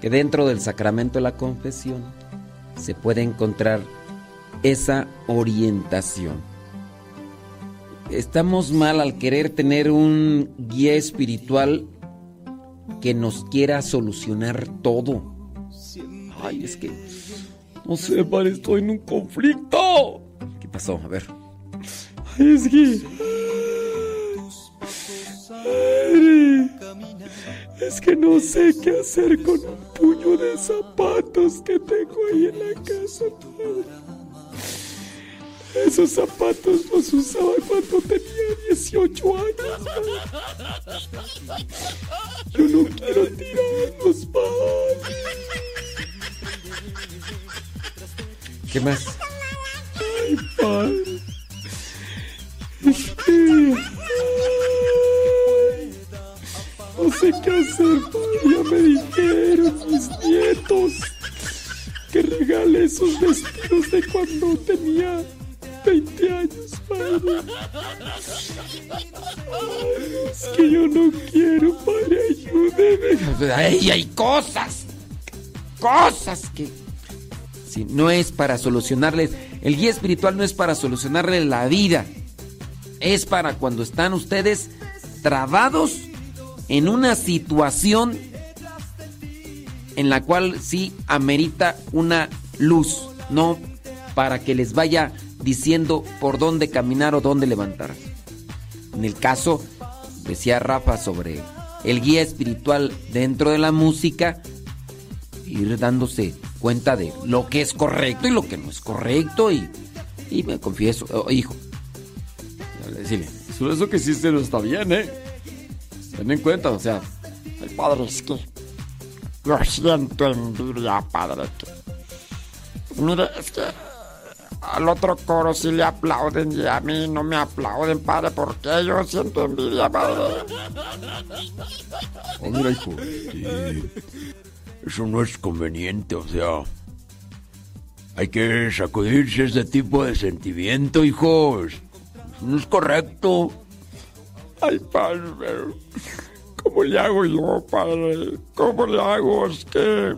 que dentro del sacramento de la confesión se puede encontrar esa orientación. Estamos mal al querer tener un guía espiritual que nos quiera solucionar todo. Ay, es que no sé, estoy en un conflicto. ¿Qué pasó? A ver. Ay, es que Es que no sé qué hacer con un puño de zapatos que tengo ahí en la casa. Esos zapatos los usaba cuando tenía 18 años. padre. Yo no quiero tirarlos, padre. ¿Qué más? Ay, padre. Es que... no sé qué hacer. Ya me dijeron mis nietos que regale esos vestidos de cuando tenía 20 años, padre. Es que yo no quiero, padre. Ayúdeme. Ay, hay cosas. Cosas que. Sí, no es para solucionarles. El guía espiritual no es para solucionarles la vida. Es para cuando están ustedes trabados en una situación en la cual sí amerita una luz, no para que les vaya diciendo por dónde caminar o dónde levantar. En el caso, decía Rafa sobre el guía espiritual dentro de la música, ir dándose cuenta de lo que es correcto y lo que no es correcto y, y me confieso, oh, hijo, decirle, Eso, que hiciste no está bien, ¿eh? Ten en cuenta, o sea, Ay, padre, es que yo siento envidia, padre. que- Mire, es que al otro coro sí le aplauden y a mí no me aplauden, padre, porque yo siento envidia, padre. Oh, mira, hijo, sí. Eso no es conveniente, o sea. Hay que sacudirse ese tipo de sentimiento, hijos. No es correcto. Ay, padre, ¿cómo le hago yo, padre? ¿Cómo le hago? Es que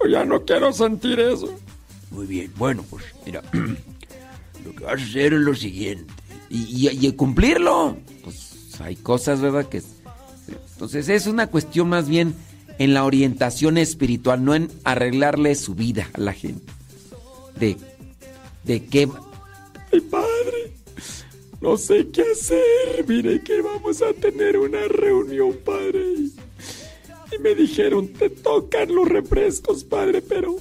yo ya no quiero sentir eso. Muy bien, bueno, pues mira, [clears throat] lo que vas a hacer es lo siguiente. y, y- y cumplirlo. Pues hay cosas, ¿verdad? Que entonces es una cuestión más bien en la orientación espiritual, no en arreglarle su vida a la gente. De, de qué Ay, padre, no sé qué hacer. Mire que vamos a tener una reunión, padre. Y, me dijeron, te tocan los refrescos, padre, pero...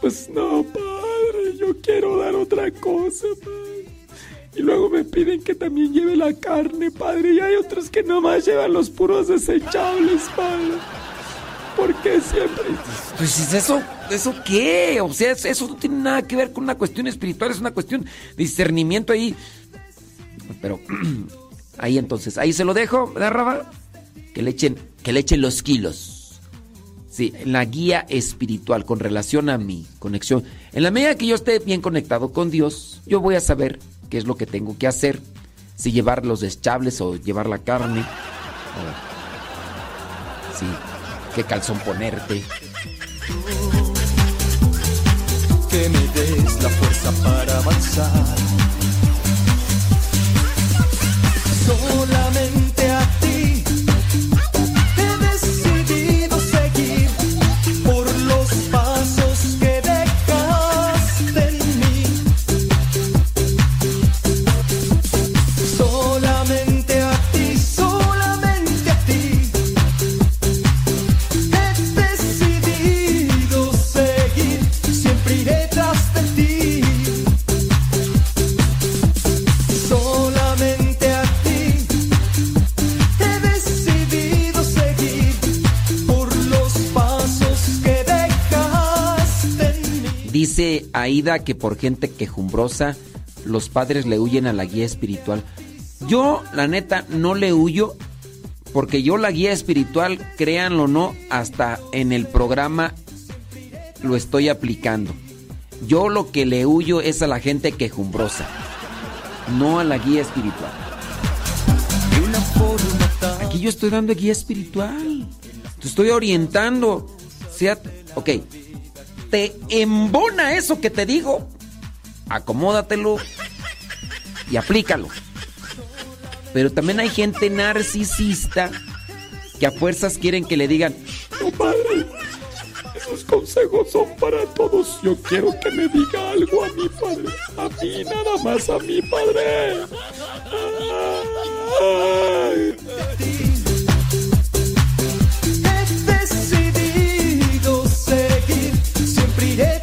Pues no, padre, yo quiero dar otra cosa, padre. Y luego me piden que también lleve la carne, padre. Y hay otros que nomás llevan los puros desechables, padre. ¿Por qué siempre? Pues ¿es eso, ¿eso qué? O sea, es- eso no tiene nada que ver con una cuestión espiritual, es una cuestión de discernimiento ahí. Pero [clears throat] ahí entonces, ahí se lo dejo, ¿verdad, Raba? Que le echen, que le echen los kilos. Sí, en la guía espiritual con relación a mi conexión. En la medida que yo esté bien conectado con Dios, yo voy a saber qué es lo que tengo que hacer. Si llevar los desechables o llevar la carne. o- sí, qué calzón ponerte. que me des la fuerza para avanzar. Dice Aida que por gente quejumbrosa los padres le huyen a la guía espiritual. Yo, la neta, no le huyo porque yo la guía espiritual, créanlo o no, hasta en el programa lo estoy aplicando. Yo lo que le huyo es a la gente quejumbrosa, no a la guía espiritual. Aquí yo estoy dando guía espiritual. Te estoy orientando. Sea, ok, te embona eso que te digo. Acomódatelo y aplícalo. Pero también hay gente narcisista que a fuerzas quieren que le digan, No, padre. Esos consejos son para todos. Yo quiero que me diga algo a mi padre. A mí, nada más a mi padre. Ay. need it.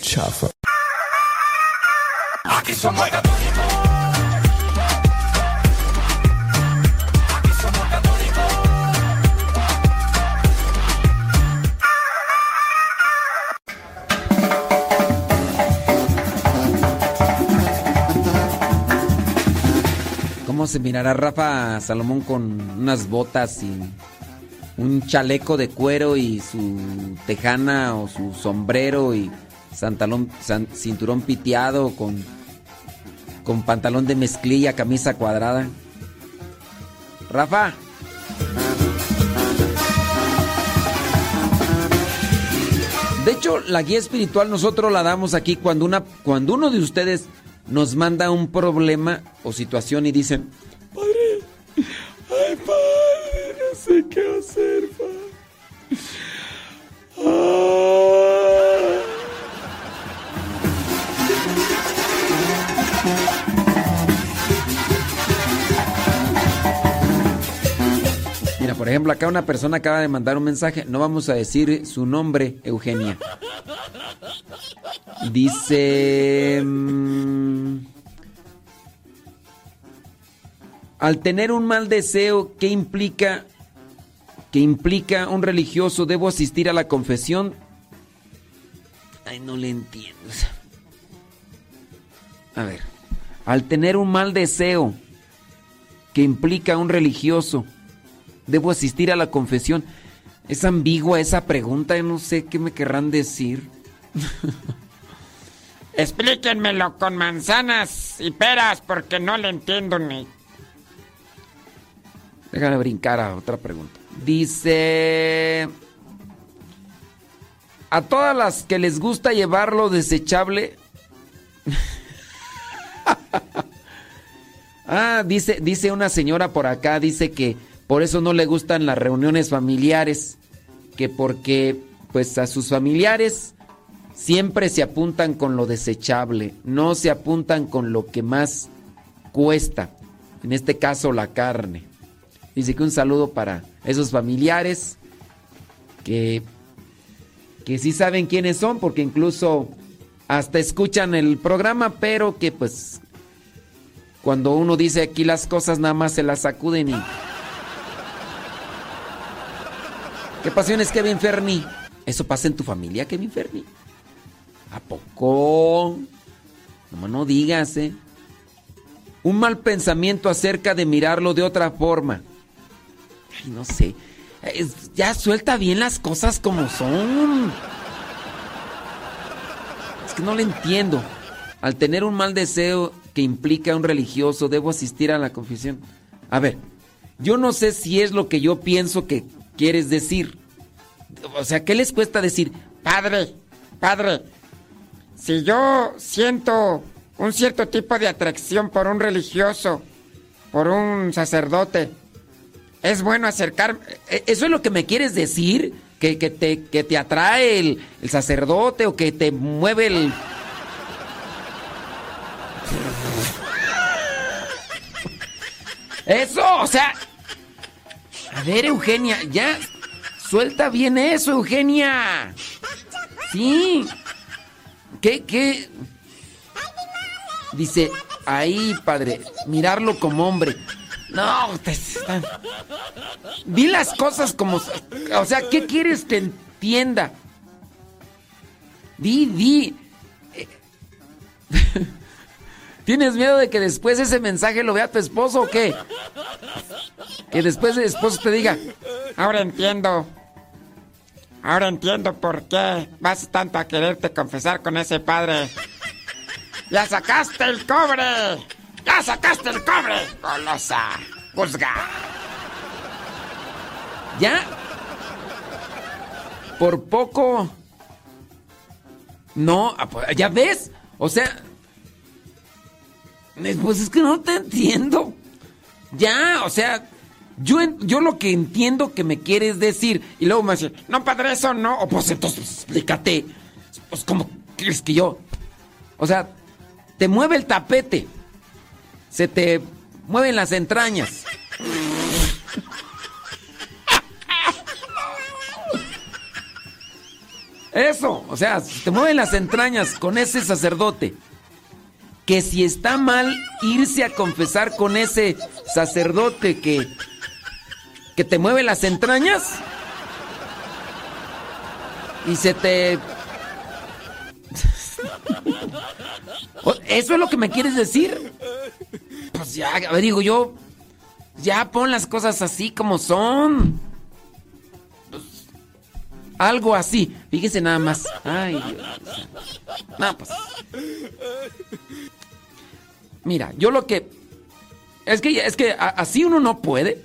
Chafa. Aquí somos. ¿Cómo se mirará Rafa Salomón con unas botas y un chaleco de cuero y su tejana o su sombrero y santalón, san- cinturón piteado con, con pantalón de mezclilla, camisa cuadrada? Rafa. De hecho, la guía espiritual nosotros la damos aquí cuando, una, cuando uno de ustedes nos manda un problema o situación y dicen, Padre, ay, padre, no sé qué hacer, padre. Ah. Por ejemplo, acá una persona acaba de mandar un mensaje. No vamos a decir su nombre, Eugenia. Dice... mm, al tener un mal deseo, ¿qué implica? ¿Qué implica un religioso? ¿Debo asistir a la confesión? Ay, no le entiendo. A ver. Al tener un mal deseo, ¿qué implica un religioso? ¿Debo asistir a la confesión? Es ambigua esa pregunta, yo no sé qué me querrán decir. [laughs] Explíquenmelo con manzanas y peras porque no le entiendo ni. Déjame brincar a otra pregunta. Dice... A todas las que les gusta llevarlo desechable... [laughs] ah, dice, dice una señora por acá, dice que por eso no le gustan las reuniones familiares, que porque pues a sus familiares siempre se apuntan con lo desechable, no se apuntan con lo que más cuesta, en este caso la carne. Dice que un saludo para esos familiares que, que sí saben quiénes son, porque incluso hasta escuchan el programa, pero que pues cuando uno dice aquí las cosas nada más se las sacuden y... ¿Qué pasiones, Kevin Ferni? ¿Eso pasa en tu familia, Kevin Ferni? ¿A poco? No, no digas, ¿eh? Un mal pensamiento acerca de mirarlo de otra forma. Ay, no sé. Ya suelta bien las cosas como son. Es que no le entiendo. Al tener un mal deseo que implica un religioso, debo asistir a la confesión. A ver, yo no sé si es lo que yo pienso que quieres decir. O sea, ¿qué les cuesta decir? Padre, padre, si yo siento un cierto tipo de atracción por un religioso, por un sacerdote, es bueno acercarme. ¿E- ¿Eso es lo que me quieres decir? ¿Que, que te, que te atrae el, el sacerdote o que te mueve el... [laughs] Eso, o sea... A ver, Eugenia, ya... Suelta bien eso, Eugenia. Sí. ¿Qué, qué? Dice, ahí, padre, mirarlo como hombre. No, te están... Di las cosas como... O sea, ¿qué quieres que entienda? Di, di. ¿Tienes miedo de que después ese mensaje lo vea tu esposo o qué? Que después el esposo te diga, Ahora entiendo. Ahora entiendo por qué vas tanto a quererte confesar con ese padre. ¡Ya sacaste el cobre! ¡Ya sacaste el cobre! ¡Golosa! ¡Juzga! ya. Por poco. No, ya ves. O sea. Eh, Pues es que no te entiendo. Ya, o sea. Yo, yo lo que entiendo que me quieres decir. Y luego me dice, No, padre, eso no. oh, pues entonces explícate. Pues, ¿cómo crees que yo? O sea, te mueve el tapete. Se te mueven las entrañas. Eso, o sea, se te mueven las entrañas con ese sacerdote. Que si está mal irse a confesar con ese sacerdote que, que te mueve las entrañas y se te... [laughs] ¿Eso es lo que me quieres decir? Pues ya, digo yo, ya pon las cosas así como son. Algo así. Fíjese nada más. Ay, Dios. Pues. Mira, yo lo que. Es que, es que así uno no puede.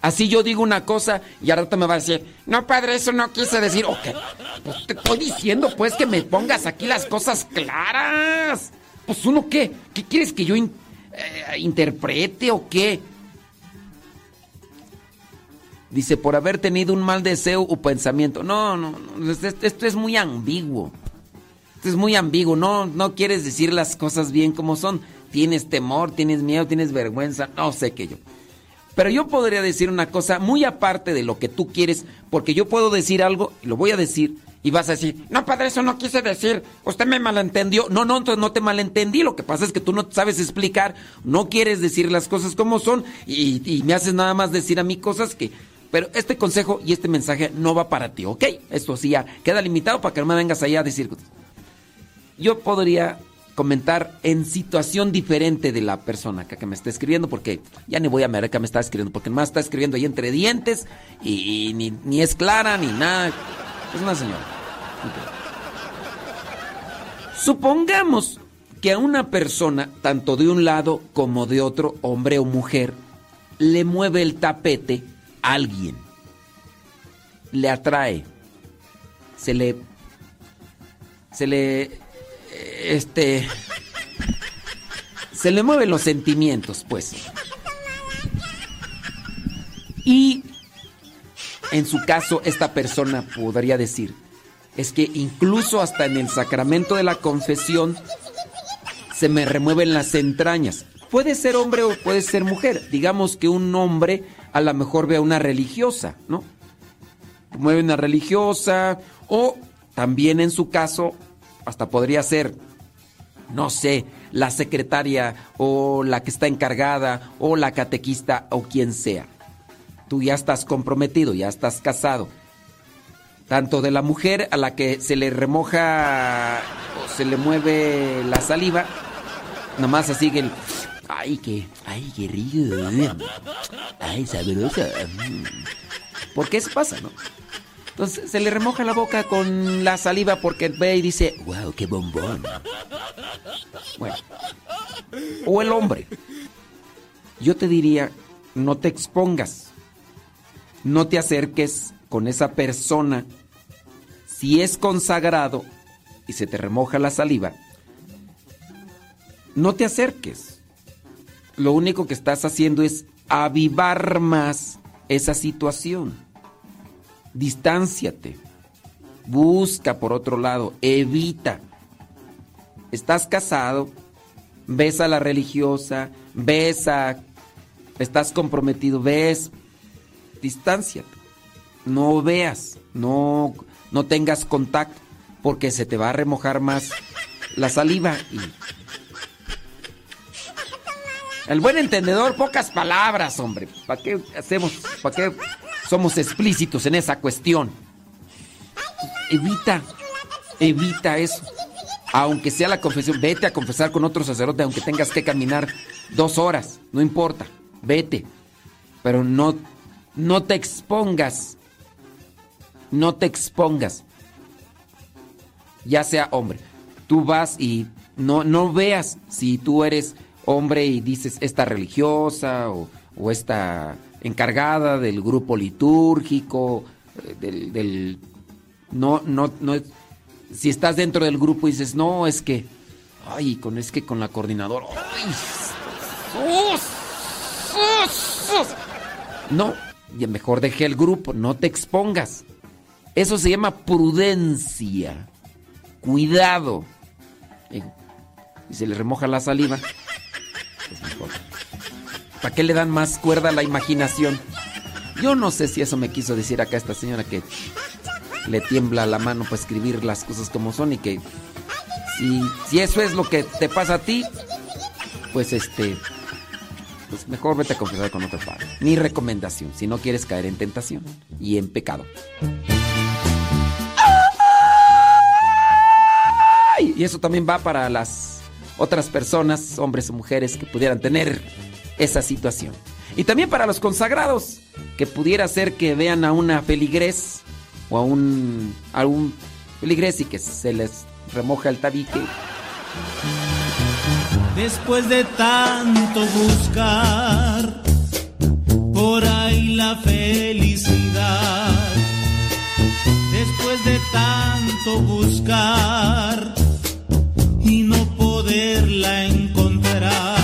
Así yo digo una cosa y al rato me va a decir, no padre, eso no quise decir. Ok, pues te estoy diciendo pues que me pongas aquí las cosas claras. Pues uno qué, ¿qué quieres que yo eh, interprete o qué? Dice, por haber tenido un mal deseo o pensamiento. No, no, no, esto, esto es muy ambiguo. Esto es muy ambiguo, no, no quieres decir las cosas bien como son. Tienes temor, tienes miedo, tienes vergüenza, no sé qué yo. Pero yo podría decir una cosa muy aparte de lo que tú quieres, porque yo puedo decir algo, y lo voy a decir, y vas a decir, no padre, eso no quise decir, usted me malentendió. No, no, entonces no te malentendí, lo que pasa es que tú no sabes explicar, no quieres decir las cosas como son, y, y me haces nada más decir a mí cosas que... Pero este consejo y este mensaje no va para ti, ¿ok? Esto sí ya queda limitado para que no me vengas allá a decir yo podría comentar en situación diferente de la persona que, que me está escribiendo, porque ya ni voy a ver que me está escribiendo, porque más está escribiendo ahí entre dientes y, ni, es clara ni nada. Es una señora. Supongamos que a una persona, tanto de un lado como de otro, hombre o mujer, le mueve el tapete a alguien. Le atrae. Se le. Se le este se le mueven los sentimientos, pues. Y en su caso esta persona podría decir, es que incluso hasta en el sacramento de la confesión se me remueven las entrañas. Puede ser hombre o puede ser mujer. Digamos que un hombre a lo mejor ve a una religiosa, ¿no? Mueve una religiosa o también en su caso hasta podría ser, no sé, la secretaria o la que está encargada o la catequista o quien sea. Tú ya estás comprometido, ya estás casado. Tanto de la mujer a la que se le remoja o se le mueve la saliva, nomás así que el... Ay, qué, ay, qué rico. Ay, sabrosa. ¿Por qué eso pasa, no? Entonces se le remoja la boca con la saliva porque ve y dice, wow, qué bombón. Bueno. O el hombre. Yo te diría, no te expongas. No te acerques con esa persona. Si es consagrado y se te remoja la saliva, no te acerques. Lo único que estás haciendo es avivar más esa situación distánciate. Busca por otro lado, evita. Estás casado, ves a la religiosa, ves a... Estás comprometido, ves, distánciate. No veas, no, no tengas contacto, porque se te va a remojar más la saliva. El buen entendedor, pocas palabras, hombre. ¿Para qué hacemos? ¿Para qué somos explícitos en esa cuestión? Evita, evita eso. Aunque sea la confesión, vete a confesar con otro sacerdote, aunque tengas que caminar dos horas, no importa, vete. Pero no, no te expongas. No te expongas. Ya sea hombre. Tú vas y no, no veas si tú eres hombre y dices esta religiosa o, o esta encargada del grupo litúrgico, eh, del, del- no, no, no, si estás dentro del grupo y dices, no, es que, ay, con, es que con la coordinadora, ay, no, y mejor deje el grupo, no te expongas. Eso se llama prudencia. cuidado. Digo, y se le remoja la saliva, mejor. ¿Para qué le dan más cuerda a la imaginación? Yo no sé si eso me quiso decir acá esta señora que le tiembla la mano para escribir las cosas como son y que si, eso es lo que te pasa a ti, pues este, pues mejor vete a confesar con otro padre. Ni recomendación, si no quieres caer en tentación y en pecado. Y eso también va para las otras personas, hombres o mujeres, que pudieran tener esa situación. Y también para los consagrados, que pudiera ser que vean a una feligres o a un, a feligres y que se les remoja el tabique. Después de tanto buscar por ahí la felicidad, después de tanto buscar y no poderla encontrar.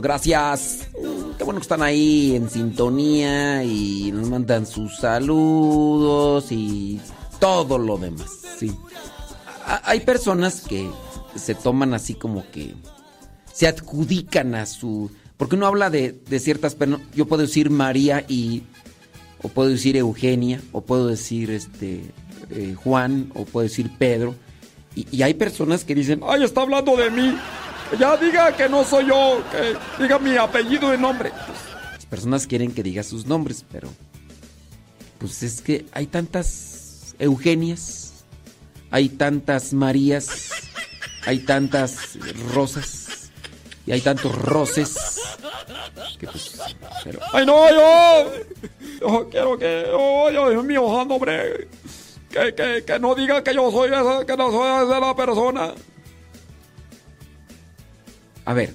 Gracias. Qué bueno que están ahí en sintonía y nos mandan sus saludos y todo lo demás, sí. Hay personas que se toman así como que se adjudican a su... Porque uno habla de, de ciertas yo puedo decir María y... O puedo decir Eugenia, o puedo decir este eh, Juan, o puedo decir Pedro. Y, y hay personas que dicen, Ay, está hablando de mí. Ya diga que no soy yo, que diga mi apellido y nombre. Las personas quieren que diga sus nombres, pero pues es que hay tantas Eugenias, hay tantas Marías, hay tantas Rosas y hay tantos Roses que pues pero Ay, no, yo. Yo quiero que. Oh, Dios mío, hombre. Que, que, que no diga que yo soy esa, que no soy esa la persona. A ver,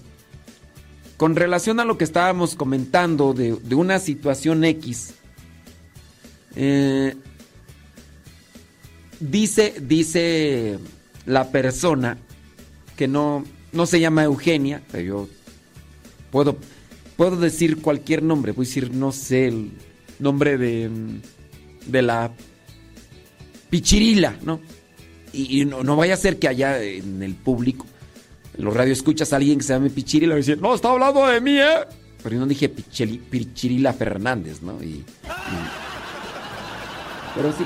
con relación a lo que estábamos comentando de, una situación X, eh, dice, dice la persona que no, no se llama Eugenia, pero yo puedo, puedo decir cualquier nombre, puedo decir, no sé, el nombre de, de la Pichirila, ¿no? Y, no, no vaya a ser que allá en el público, los radioescuchas, alguien que se llame Pichirila y decir, No, está hablando de mí, ¿eh? Pero no dije Pichirila Fernández, ¿no? Y, y- pero sí.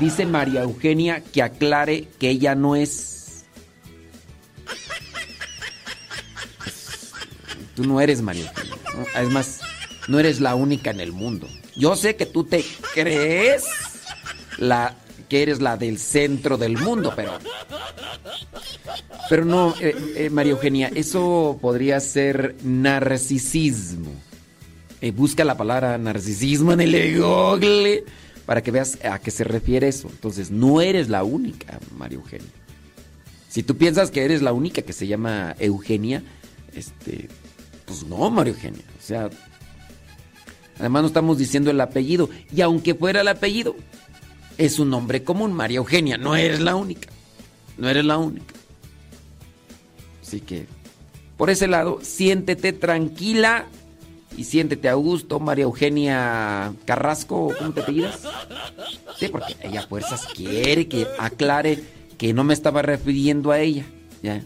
Dice María Eugenia que aclare que ella no es. Tú no eres María Eugenia. ¿no? Es más, no eres la única en el mundo. Yo sé que tú te crees la que eres la del centro del mundo, pero pero no, eh, eh, María Eugenia, eso podría ser narcisismo. Eh, busca la palabra narcisismo en el Google para que veas a qué se refiere eso. Entonces, no eres la única, María Eugenia. Si tú piensas que eres la única que se llama Eugenia, este, pues no, María Eugenia. O sea, además no estamos diciendo el apellido. Y aunque fuera el apellido, es un nombre común, María Eugenia. No eres la única. No eres la única. Así que, por ese lado, siéntete tranquila y siéntete a gusto, María Eugenia Carrasco, ¿cómo te apellidas? Sí, porque ella fuerzas quiere que aclare que no me estaba refiriendo a ella. Ya.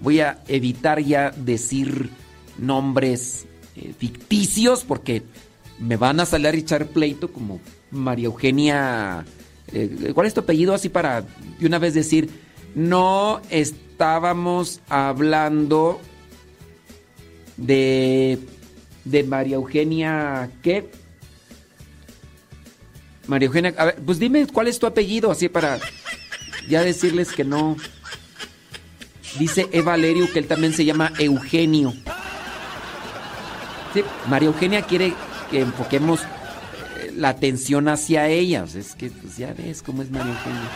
Voy a evitar ya decir nombres eh, ficticios porque me van a salir a echar pleito como María Eugenia. Eh, ¿Cuál es tu apellido? Así para de una vez decir, no estábamos hablando de, de María Eugenia, ¿qué? María Eugenia, a ver, pues dime cuál es tu apellido, así para ya decirles que no. Dice Eva Valerio que él también se llama Eugenio. María Eugenia quiere que enfoquemos la atención hacia ella. Es que pues ya ves cómo es María Eugenia.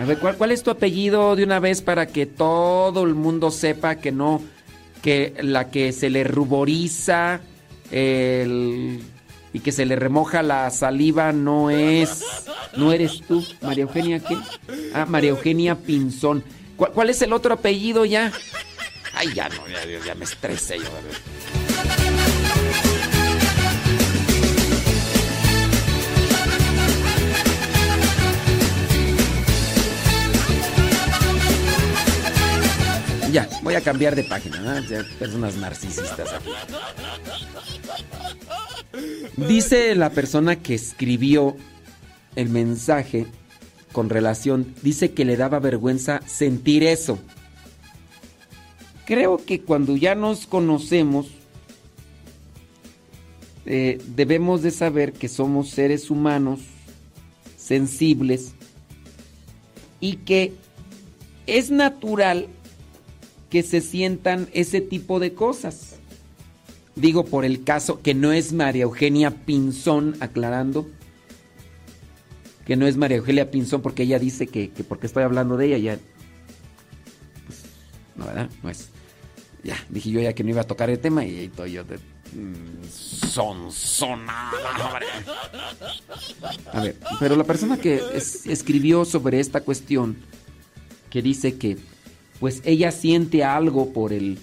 A ver, ¿cuál, cuál es tu apellido de una vez para que todo el mundo sepa que no, que la que se le ruboriza el- y que se le remoja la saliva no es, no eres tú, María Eugenia, ¿qué? Ah, María Eugenia Pinzón. ¿Cuál, cuál es el otro apellido ya? Ay, ya no, ya- ya me estresé yo. a ver. Ya, voy a cambiar de página, ¿no? Personas narcisistas aquí. Dice la persona que escribió el mensaje con relación, dice que le daba vergüenza sentir eso. Creo que cuando ya nos conocemos, eh, debemos de saber que somos seres humanos sensibles y que es natural que se sientan ese tipo de cosas. Digo por el caso que no es María Eugenia Pinzón, aclarando, que no es María Eugenia Pinzón porque ella dice que, que porque estoy hablando de ella, ya... pues, no, es. Ya, dije yo ya que no iba a tocar el tema y ahí estoy yo de... mm, Son sonada, hombre. A ver, pero la persona que es- escribió sobre esta cuestión, que dice que pues ella siente algo por el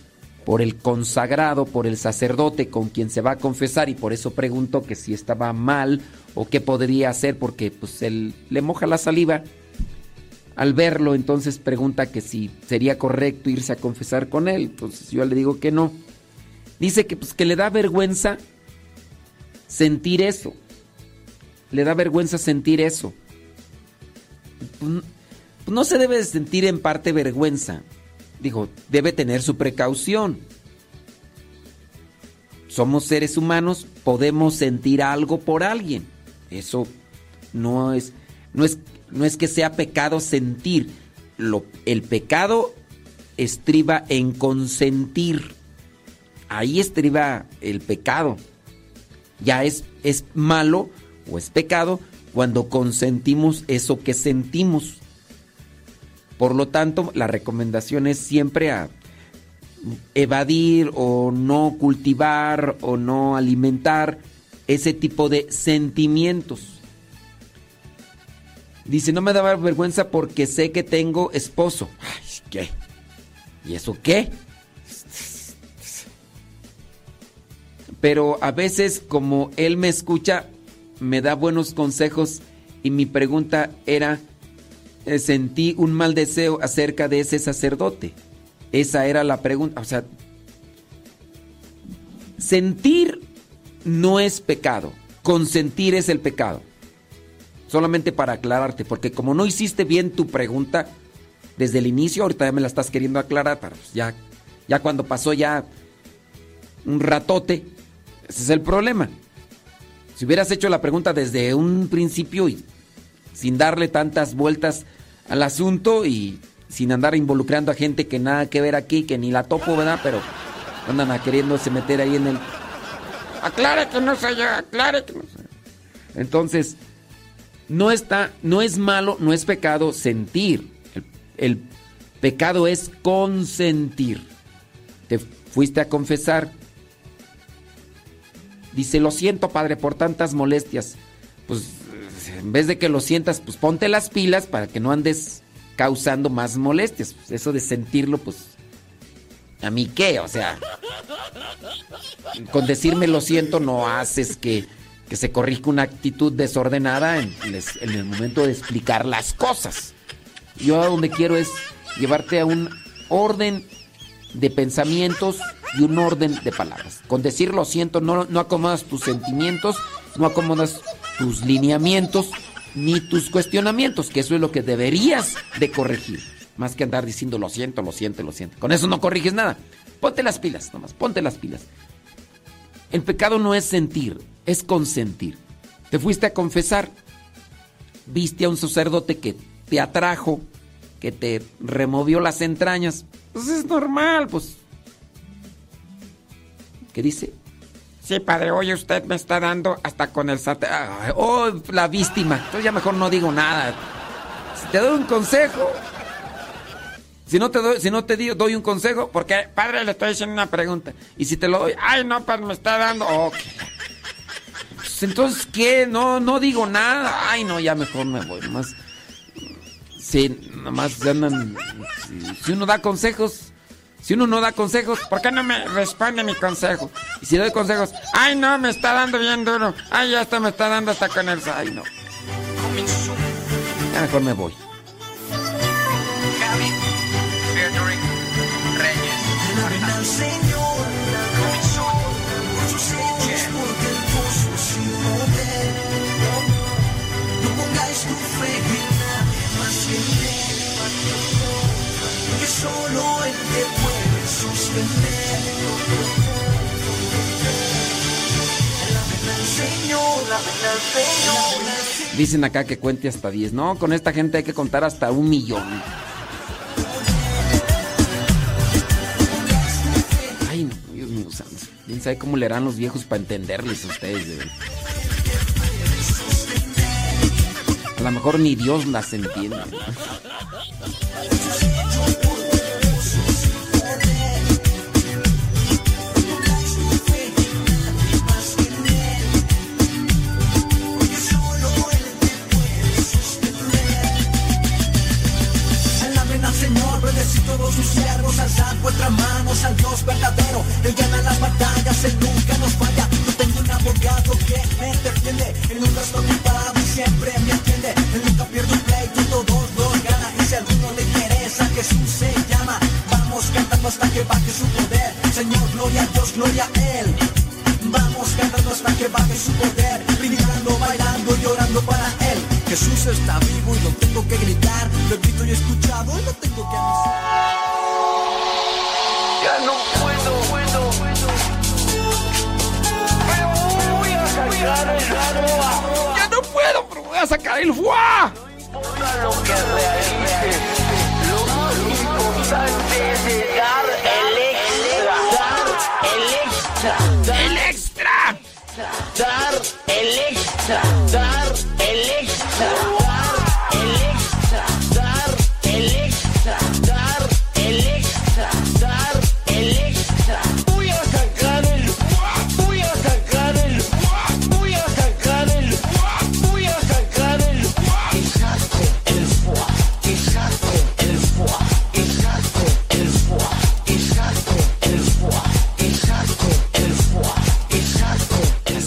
por el consagrado, por el sacerdote con quien se va a confesar y por eso preguntó que si estaba mal o qué podría hacer porque pues él le moja la saliva al verlo, entonces pregunta que si sería correcto irse a confesar con él. Entonces yo le digo que no. Dice que pues que le da vergüenza sentir eso. Le da vergüenza sentir eso. Pues, pues no se debe de sentir en parte vergüenza. Digo, debe tener su precaución. Somos seres humanos, podemos sentir algo por alguien. Eso no es, no es, no es que sea pecado sentir. Lo, el pecado estriba en consentir. Ahí estriba el pecado. Ya es, es malo o es pecado cuando consentimos eso que sentimos. Por lo tanto, la recomendación es siempre a evadir o no cultivar o no alimentar ese tipo de sentimientos. Dice, no me daba vergüenza porque sé que tengo esposo. ¿qué? ¿Y eso qué? Pero a veces como él me escucha, me da buenos consejos y mi pregunta era eh, sentí un mal deseo acerca de ese sacerdote. Esa era la pregunta. O sea, sentir no es pecado, consentir es el pecado. Solamente para aclararte, porque como no hiciste bien tu pregunta desde el inicio, ahorita ya me la estás queriendo aclarar, pues ya, ya cuando pasó ya un ratote, ese es el problema. Si hubieras hecho la pregunta desde un principio y sin darle tantas vueltas al asunto y sin andar involucrando a gente que nada que ver aquí, que ni la topo, ¿verdad? Pero andan a queriéndose meter ahí en el... Aclare que no soy yo, aclare que no yo. Entonces, no está, no es malo, no es pecado sentir. El, el pecado es consentir. Te fuiste a confesar. Dice, lo siento, padre, por tantas molestias. Pues en vez de que lo sientas, pues ponte las pilas para que no andes causando más molestias. Pues, eso de sentirlo, pues, ¿a mí qué? O sea, con decirme lo siento no haces que, que se corrija una actitud desordenada en, en el momento de explicar las cosas. Yo a donde quiero es llevarte a un orden de pensamientos y un orden de palabras. Con decir lo siento no, no acomodas tus sentimientos, no acomodas tus lineamientos ni tus cuestionamientos, que eso es lo que deberías de corregir. Más que andar diciendo lo siento, lo siento, lo siento. Con eso no corriges nada. Ponte las pilas, nomás, ponte las pilas. El pecado no es sentir, es consentir. Te fuiste a confesar, viste a un sacerdote que te atrajo, que te removió las entrañas. Pues es normal, pues. ¿Qué dice? Sí, padre, oye, usted me está dando hasta con el. Ay, Oh, la víctima. Entonces ya mejor no digo nada. Si te doy un consejo. Si no te doy, si no te digo, doy un consejo, porque Padre, le estoy haciendo una pregunta. Y si te lo doy, Ay, no, padre, me está dando... Qué- pues entonces qué, no, no digo nada. Ay, no, ya mejor me voy. Nomás. Sí, nomás andan. Si, si uno da consejos, si uno no da consejos, ¿Por qué no me responde mi consejo? y si doy consejos, Ay, no, me está dando bien duro. Ay, ya hasta me está dando hasta con el... ay, no. Ya mejor me voy. Alaben al Dicen acá que cuente hasta 10. No, con esta gente hay que contar hasta un millón. Ay, Dios mío santo. ¿Quién sabe cómo le harán los viejos para entenderles a ustedes? A lo mejor ni Dios las entiende. Bendecid todos sus siervos, alzad vuestras manos al Dios verdadero. Él gana las batallas, Él nunca nos falla. Yo tengo un abogado que me defiende, Él nunca está ocupado y siempre me atiende. Él nunca pierde un pleito, todos los gana. Y si alguno le interesa, Jesús se llama. Vamos cantando hasta que baje su poder. Señor, gloria a Dios, gloria a Él. Vamos cantando hasta que baje su poder, brincando, bailando y orando para. Jesús está vivo y lo tengo que gritar, lo visto y escuchado y lo tengo que avisar. Ya no puedo, puedo, pero voy a sacar el agua. Ya no puedo, pero voy a sacar el fuá. Importa lo que realices, lo más importante es dar el extra, dar el extra, ¡El extra! dar el extra, dar el extra, dar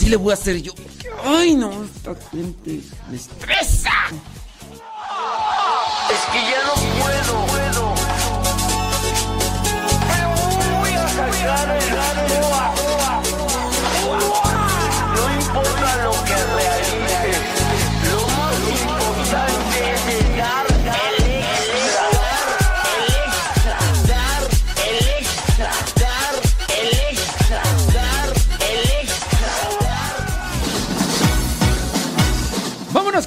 le voy a hacer yo. Ay, no, esta gente me estresa. Es que ya no puedo.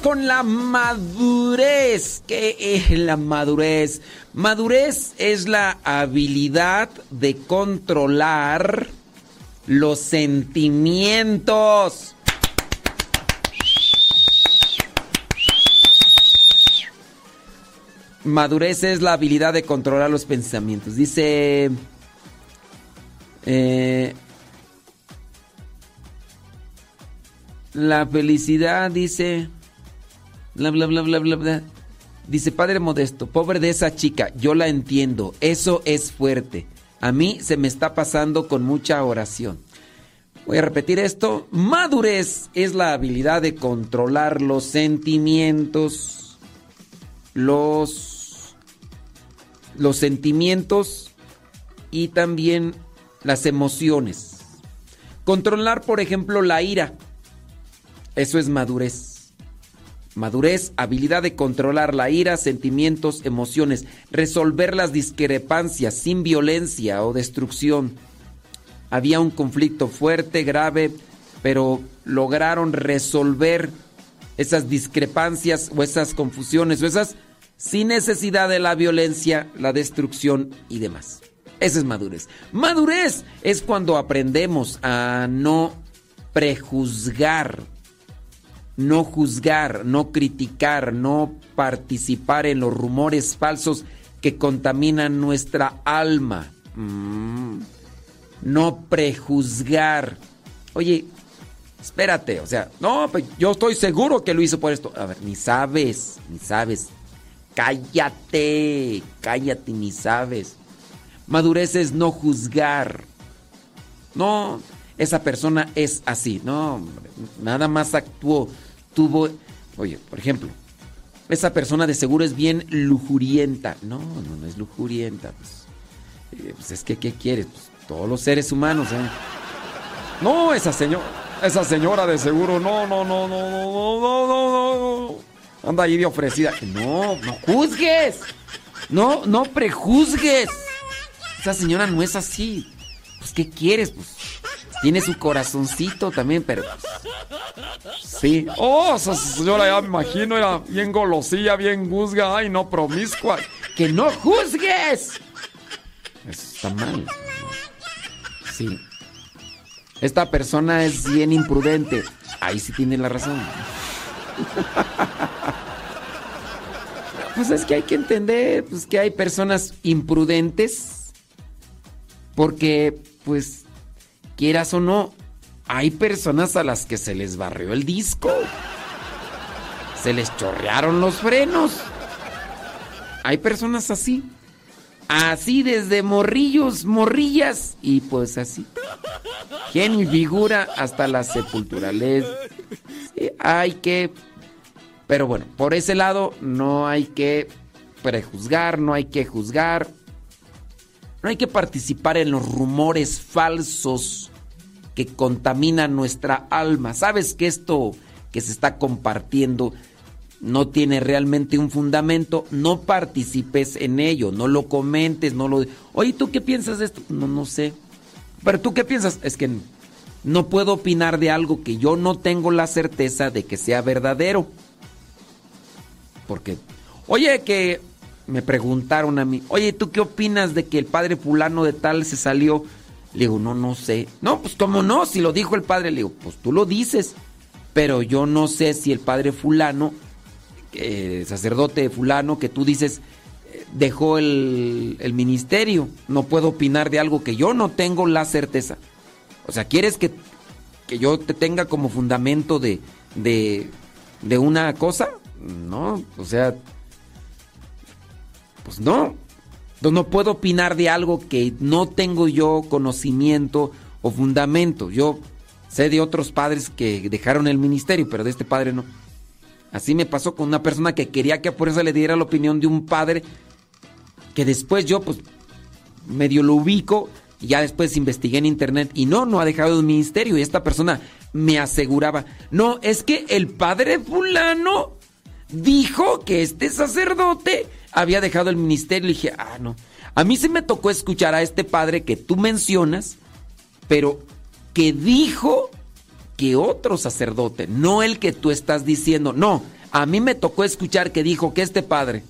Con la madurez. ¿Qué es la madurez? Madurez es la habilidad de controlar los sentimientos. Madurez es la habilidad de controlar los pensamientos. Dice... eh, la felicidad dice... Bla, bla, bla, bla, bla, bla. Dice, Padre Modesto, pobre de esa chica, yo la entiendo, eso es fuerte. A mí se me está pasando con mucha oración. Voy a repetir esto. Madurez es la habilidad de controlar los sentimientos, los, los sentimientos y también las emociones. Controlar, por ejemplo, la ira. Eso es madurez. Madurez, habilidad de controlar la ira, sentimientos, emociones, resolver las discrepancias sin violencia o destrucción. Había un conflicto fuerte, grave, pero lograron resolver esas discrepancias o esas confusiones o esas sin necesidad de la violencia, la destrucción y demás. Esa es madurez. Madurez es cuando aprendemos a no prejuzgar no juzgar, no criticar, no participar en los rumores falsos que contaminan nuestra alma. Mm. No prejuzgar. Oye, espérate, o sea, no, pues yo estoy seguro que lo hizo por esto. A ver, ni sabes, ni sabes. Cállate, cállate, ni sabes. Madurez es no juzgar. No, esa persona es así. No, hombre, nada más actuó, tuvo... Oye, por ejemplo, esa persona de seguro es bien lujurienta. No, no, no es lujurienta. Pues, eh, pues es que, ¿qué quieres? Pues, todos los seres humanos, ¿eh? No, esa señora, esa señora de seguro, no, no, no, no, no, no, no, no. Anda ahí de ofrecida. No, no juzgues. No, no prejuzgues. Esa señora no es así. Pues, ¿qué quieres? Pues, tiene su corazoncito también, pero. Sí. Oh, esa señora ya me imagino, era bien golosilla, bien guzga, ay, no promiscua. ¡Que no juzgues! Eso está mal. Sí. Esta persona es bien imprudente. Ahí sí tiene la razón. Pues es que hay que entender pues, que hay personas imprudentes. Porque, pues, quieras o no, hay personas a las que se les barrió el disco. Se les chorrearon los frenos. Hay personas así. Así desde morrillos, morrillas. Y pues así. ¿Quién y figura hasta la sepultura? Les- sí, hay que... Pero bueno, por ese lado no hay que prejuzgar, no hay que juzgar. No hay que participar en los rumores falsos que contaminan nuestra alma. Sabes que esto que se está compartiendo no tiene realmente un fundamento, no participes en ello, no lo comentes, no lo... Oye, ¿tú qué piensas de esto? No, no sé. Pero tú qué piensas? Es que no puedo opinar de algo que yo no tengo la certeza de que sea verdadero. Porque, oye, que me preguntaron a mí, oye, ¿tú qué opinas de que el padre fulano de tal se salió? Le digo, no, no sé. No, pues cómo no, si lo dijo el padre, le digo, pues tú lo dices. Pero yo no sé si el padre fulano, eh, sacerdote fulano, que tú dices, eh, dejó el, el ministerio. No puedo opinar de algo que yo no tengo la certeza. O sea, ¿quieres que, que yo te tenga como fundamento de, de, de una cosa? No, o sea, pues no. No, puedo opinar de algo que no tengo yo conocimiento o fundamento. Yo sé de otros padres que dejaron el ministerio, pero de este padre no. Así me pasó con una persona que quería que por eso le diera la opinión de un padre que después yo pues medio lo ubico y ya después investigué en internet y no, no ha dejado el ministerio y esta persona me aseguraba, no, es que el padre fulano dijo que este sacerdote había dejado el ministerio y dije, ah, no, a mí sí me tocó escuchar a este padre que tú mencionas, pero que dijo que otro sacerdote, no el que tú estás diciendo, no, a mí me tocó escuchar que dijo que este padre.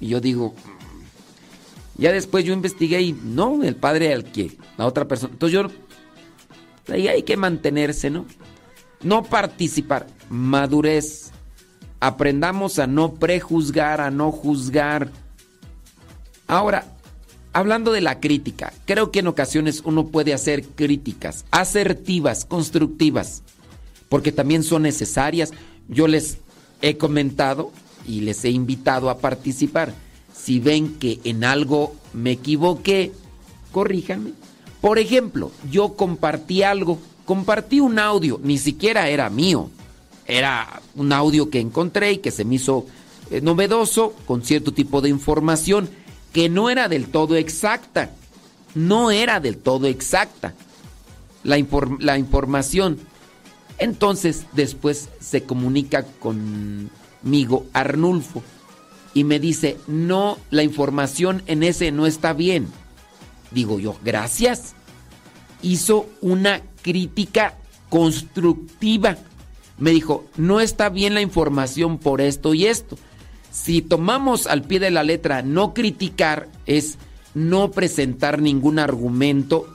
Y yo digo, mm". ya después yo investigué y no, el padre al que, la otra persona. Entonces yo, ahí hay que mantenerse, ¿no? No participar, madurez. Aprendamos a no prejuzgar, a no juzgar. Ahora, hablando de la crítica, creo que en ocasiones uno puede hacer críticas asertivas, constructivas, porque también son necesarias. Yo les he comentado y les he invitado a participar. Si ven que en algo me equivoqué, corríjanme. Por ejemplo, yo compartí algo, compartí un audio, ni siquiera era mío. Era un audio que encontré y que se me hizo eh, novedoso, con cierto tipo de información que no era del todo exacta. No era del todo exacta la, la información. Entonces después se comunica conmigo Arnulfo y me dice, no, la información en ese no está bien. Digo yo, gracias. Hizo una crítica constructiva. Me dijo, no está bien la información por esto y esto. Si tomamos al pie de la letra no criticar, es no presentar ningún argumento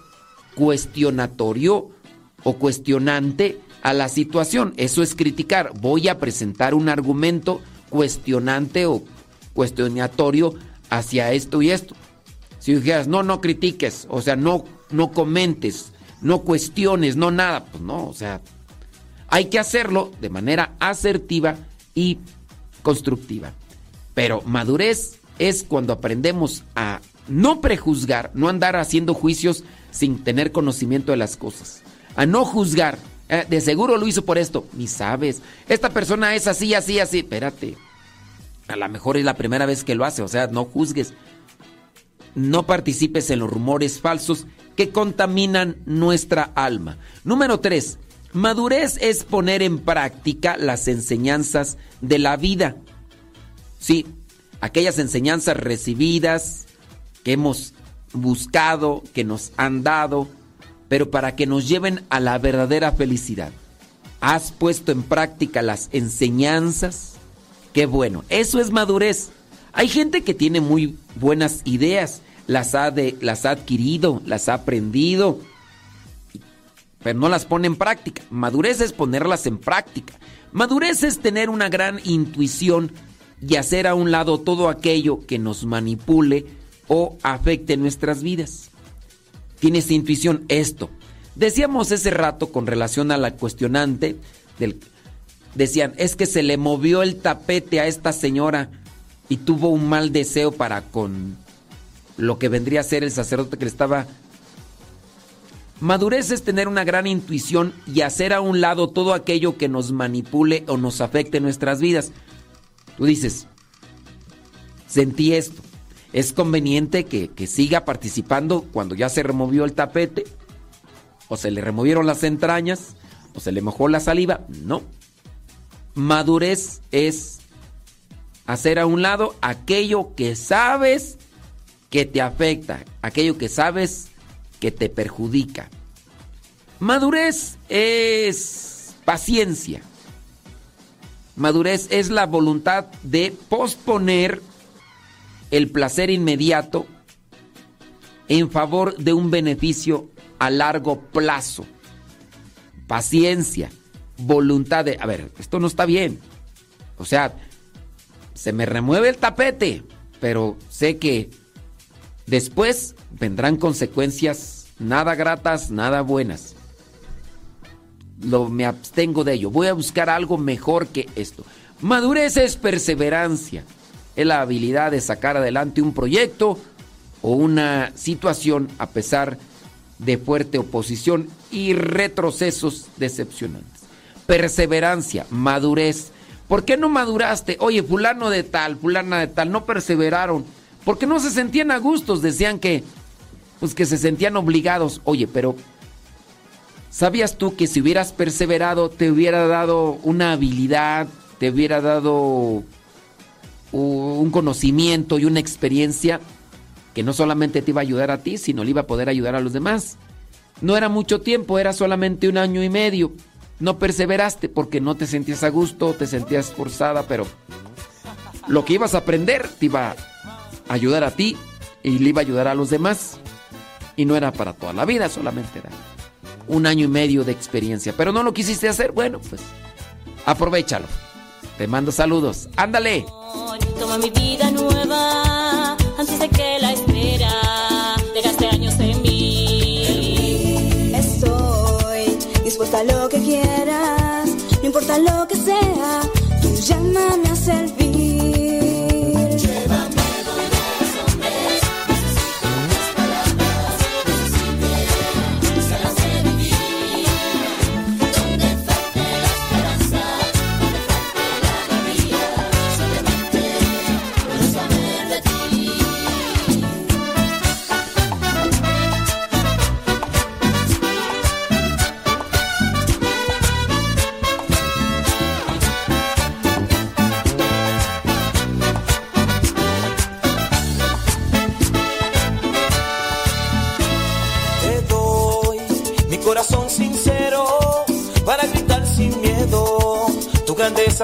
cuestionatorio o cuestionante a la situación. Eso es criticar. Voy a presentar un argumento cuestionante o cuestionatorio hacia esto y esto. Si dijeras, no, no critiques, o sea, no, no comentes, no cuestiones, no nada, pues no, o sea, hay que hacerlo de manera asertiva y constructiva. Pero madurez es cuando aprendemos a no prejuzgar, no andar haciendo juicios sin tener conocimiento de las cosas, a no juzgar. Eh, de seguro lo hizo por esto, ni sabes. Esta persona es así, así, así. Espérate. A lo mejor es la primera vez que lo hace, o sea, no juzgues. No participes en los rumores falsos que contaminan nuestra alma. Número 3. Madurez es poner en práctica las enseñanzas de la vida. Sí, aquellas enseñanzas recibidas que hemos buscado, que nos han dado, pero para que nos lleven a la verdadera felicidad. ¿Has puesto en práctica las enseñanzas? Qué bueno, eso es madurez. Hay gente que tiene muy buenas ideas, las ha, de, las ha adquirido, las ha aprendido, pero no las pone en práctica. Madurez es ponerlas en práctica. Madurez es tener una gran intuición y hacer a un lado todo aquello que nos manipule o afecte nuestras vidas. Tienes intuición esto. Decíamos ese rato con relación a la cuestionante del decían, es que se le movió el tapete a esta señora y tuvo un mal deseo para con lo que vendría a ser el sacerdote que le estaba Madurez es tener una gran intuición y hacer a un lado todo aquello que nos manipule o nos afecte en nuestras vidas. Tú dices, sentí esto. ¿Es conveniente que, que, siga participando cuando ya se removió el tapete? ¿O se le removieron las entrañas? ¿O se le mojó la saliva? No. Madurez es hacer a un lado aquello que sabes que te afecta, aquello que sabes que te perjudica. Madurez es paciencia. Madurez es la voluntad de posponer el placer inmediato en favor de un beneficio a largo plazo. Paciencia, voluntad de, a ver, esto no está bien. O sea, se me remueve el tapete, pero sé que después vendrán consecuencias nada gratas, nada buenas lo, me abstengo de ello. Voy a buscar algo mejor que esto. Madurez es perseverancia. Es la habilidad de sacar adelante un proyecto o una situación a pesar de fuerte oposición y retrocesos decepcionantes. Perseverancia, madurez. ¿Por qué no maduraste? Oye, fulano de tal, fulana de tal, no perseveraron. Porque no se sentían a gustos, decían que, pues que se sentían obligados. Oye, pero ¿sabías tú que si hubieras perseverado te hubiera dado una habilidad, te hubiera dado un conocimiento y una experiencia que no solamente te iba a ayudar a ti, sino le iba a poder ayudar a los demás? No era mucho tiempo, era solamente un año y medio. No perseveraste porque no te sentías a gusto, te sentías forzada, pero lo que ibas a aprender te iba ayudar a ti y le iba a ayudar a los demás. Y no era para toda la vida, solamente era un año y medio de experiencia. Pero no lo quisiste hacer, bueno, pues aprovechalo. Te mando saludos. Ándale. Toma mi vida nueva antes de que la espera dejaste años en mí. Estoy dispuesta a lo que quieras, no importa lo que sea, tú llámame a servir.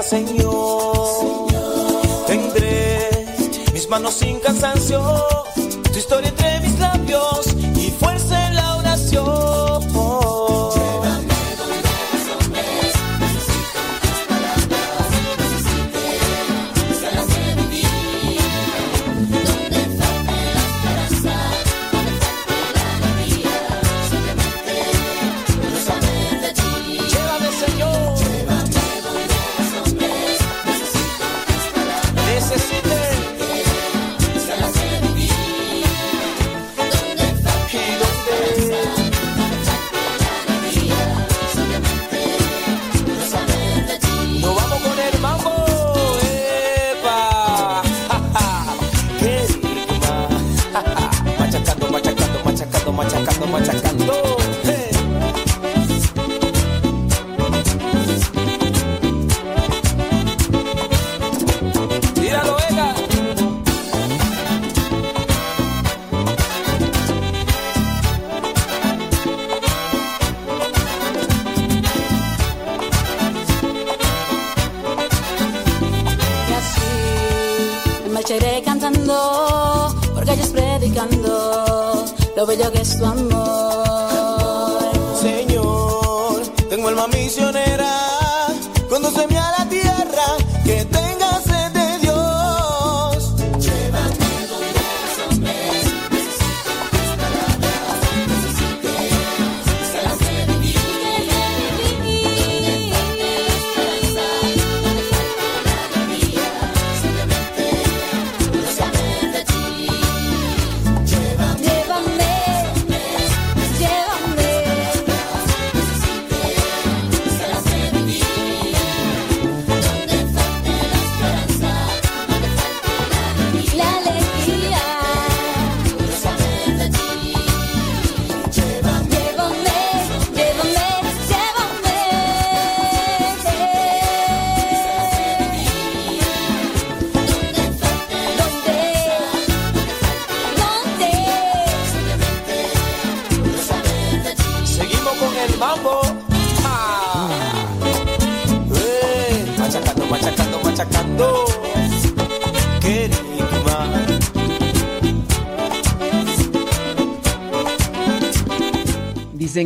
Señor. Tendré mis manos sin cansancio, tu historia entre mis labios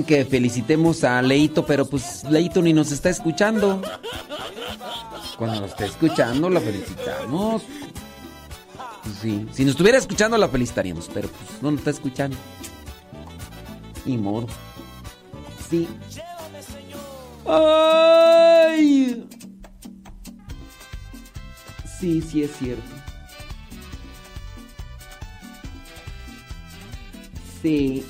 que felicitemos a Leito, pero pues Leito ni nos está escuchando. Cuando nos esté escuchando, la felicitamos. Pues sí, si nos estuviera escuchando, la felicitaríamos, pero pues no nos está escuchando. Ni modo. Sí. ¡Ay! Sí, sí es cierto. Sí.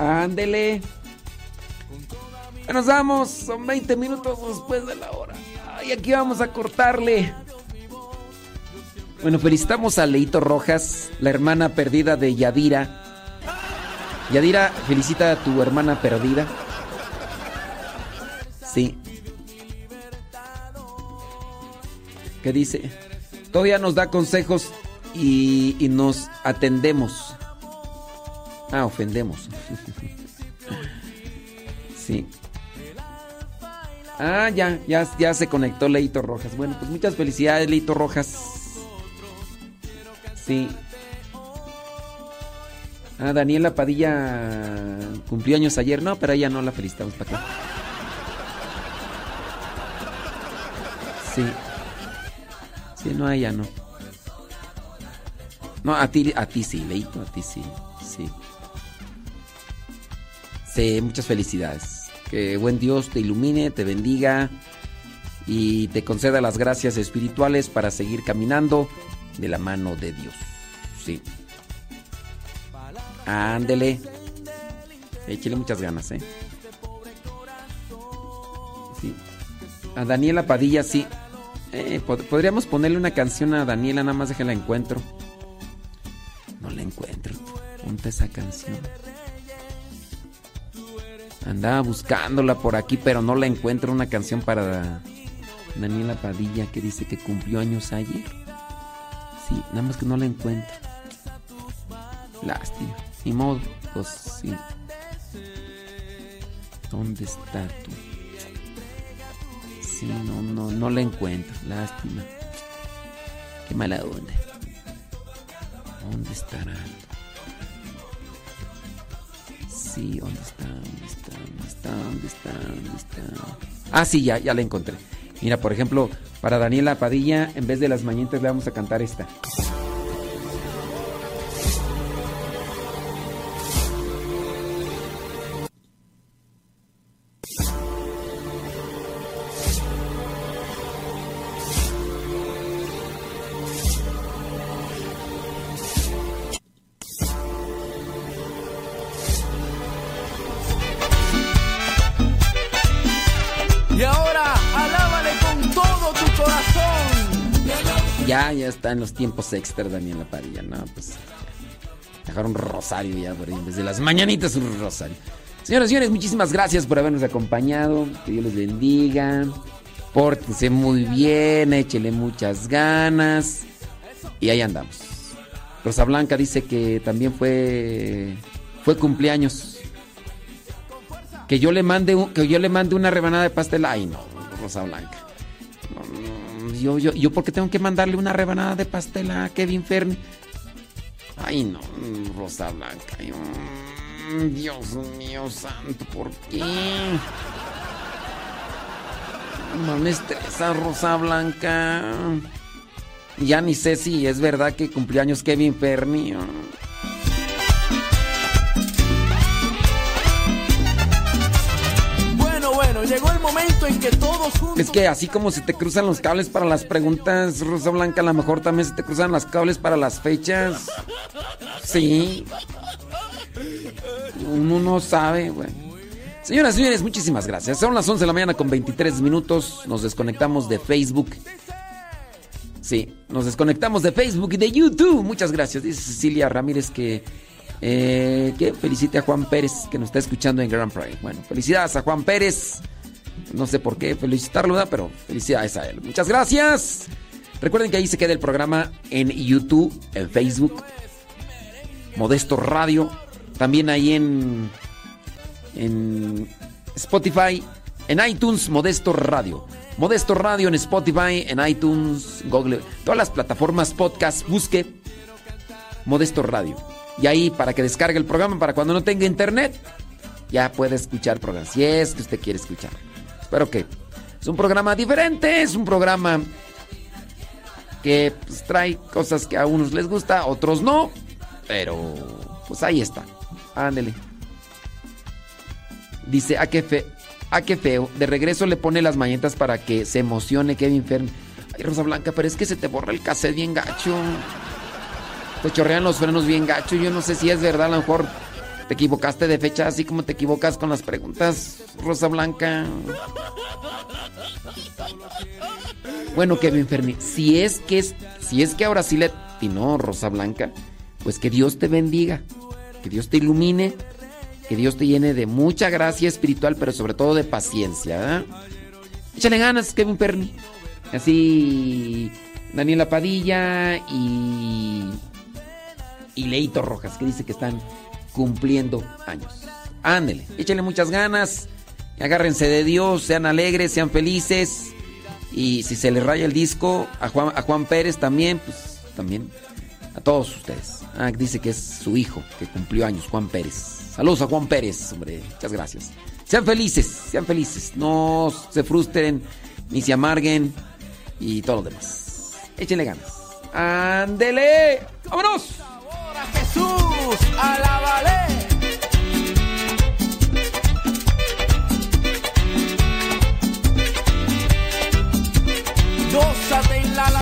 Ándele. Nos vamos, son 20 minutos después de la hora. Ay, aquí vamos a cortarle. Bueno, felicitamos a Leito Rojas, la hermana perdida de Yadira. Yadira, felicita a tu hermana perdida. Sí. ¿Qué dice? Todavía nos da consejos y, y nos atendemos. Ah, ofendemos. sí. Ah, ya, ya, ya se conectó Leito Rojas. Bueno, pues muchas felicidades, Leito Rojas. Sí. Ah, Daniela Padilla cumplió años ayer. No, pero ella no la felicitamos para acá. Sí. Sí, no, a ella no. No, a ti, a ti sí, Leito, a ti sí. Sí. Sí, muchas felicidades. Que buen Dios te ilumine, te bendiga y te conceda las gracias espirituales para seguir caminando de la mano de Dios. Sí. Ándele. Échale muchas ganas, ¿eh? Sí. A Daniela Padilla, sí. Eh, pod- podríamos ponerle una canción a Daniela, nada más déjala encuentro. No la encuentro. Ponte esa canción. Andaba buscándola por aquí, pero no la encuentro. Una canción para Daniela Padilla que dice que cumplió años ayer. Sí, nada más que no la encuentro. Lástima. Ni modo. Pues sí. ¿Dónde está tú? Sí, no, no, no la encuentro. Lástima. Qué mala onda. ¿Dónde estará? Ah, sí, ya, ya la encontré. Mira, por ejemplo, para Daniela Padilla, en vez de las mañanitas le vamos a cantar esta. En los tiempos extra Daniela Padilla, ¿no? Pues dejar un rosario ya por ahí, en vez de las mañanitas un rosario. Señoras y señores, muchísimas gracias por habernos acompañado. Que Dios les bendiga. Pórtense muy bien, échele muchas ganas. Y ahí andamos. Rosa Blanca dice que también fue fue cumpleaños. Que yo le mande un- que yo le mande una rebanada de pastel. Ay, no, Rosa Blanca. No, yo, yo, yo, ¿por qué tengo que mandarle una rebanada de pastel a Kevin Ferni? Ay, no, Rosa Blanca. Dios mío santo, ¿por qué? No me estresa, Rosa Blanca. Ya ni sé si es verdad que cumpleaños Kevin Ferni. oh. Llegó el momento en que todos juntos. Es que así como se te cruzan los cables para las preguntas, Rosa Blanca, a lo mejor también se te cruzan los cables para las fechas. Sí. Uno no sabe, güey. Señoras y señores, muchísimas gracias. Son las 11 de la mañana con 23 minutos. Nos desconectamos de Facebook. Sí, nos desconectamos de Facebook y de YouTube. Muchas gracias. Dice Cecilia Ramírez que, eh, que felicite a Juan Pérez que nos está escuchando en Grand Prix. Bueno, felicidades a Juan Pérez. No sé por qué felicitarlo, pero felicidades a él. Muchas gracias. Recuerden que ahí se queda el programa en YouTube, en Facebook, Modesto Radio. También ahí en, en Spotify, en iTunes, Modesto Radio. Modesto Radio en Spotify, en iTunes, Google, todas las plataformas podcast, busque Modesto Radio. Y ahí para que descargue el programa, para cuando no tenga internet, ya puede escuchar el programa, si es que usted quiere escuchar. Espero que es un programa diferente, es un programa que pues, trae cosas que a unos les gusta, a otros no, pero pues ahí está. Ándele. Dice, a qué, fe, a qué feo. De regreso le pone las mañetas para que se emocione Kevin Fern. Ay, Rosa Blanca, pero es que se te borra el cassette bien gacho. Te chorrean los frenos bien gacho. Yo no sé si es verdad, a lo mejor Te equivocaste de fecha así como te equivocas con las preguntas, Rosa Blanca. Bueno, Kevin Ferni, si es que es, si es que ahora sí le atinó Rosa Blanca, pues que Dios te bendiga, que Dios te ilumine, que Dios te llene de mucha gracia espiritual, pero sobre todo de paciencia. ¿eh? Échale ganas, Kevin Ferni. Así Daniela Padilla y y Leito Rojas, que dice que están cumpliendo años. Ándele, échenle muchas ganas, agárrense de Dios, sean alegres, sean felices. Y si se le raya el disco a Juan, a Juan Pérez también, pues también a todos ustedes. Ah, dice que es su hijo que cumplió años, Juan Pérez. Saludos a Juan Pérez, hombre, muchas gracias. Sean felices, sean felices, no se frustren ni se amarguen y todo lo demás. Échenle ganas. Ándele, vámonos a Jesús, alábale.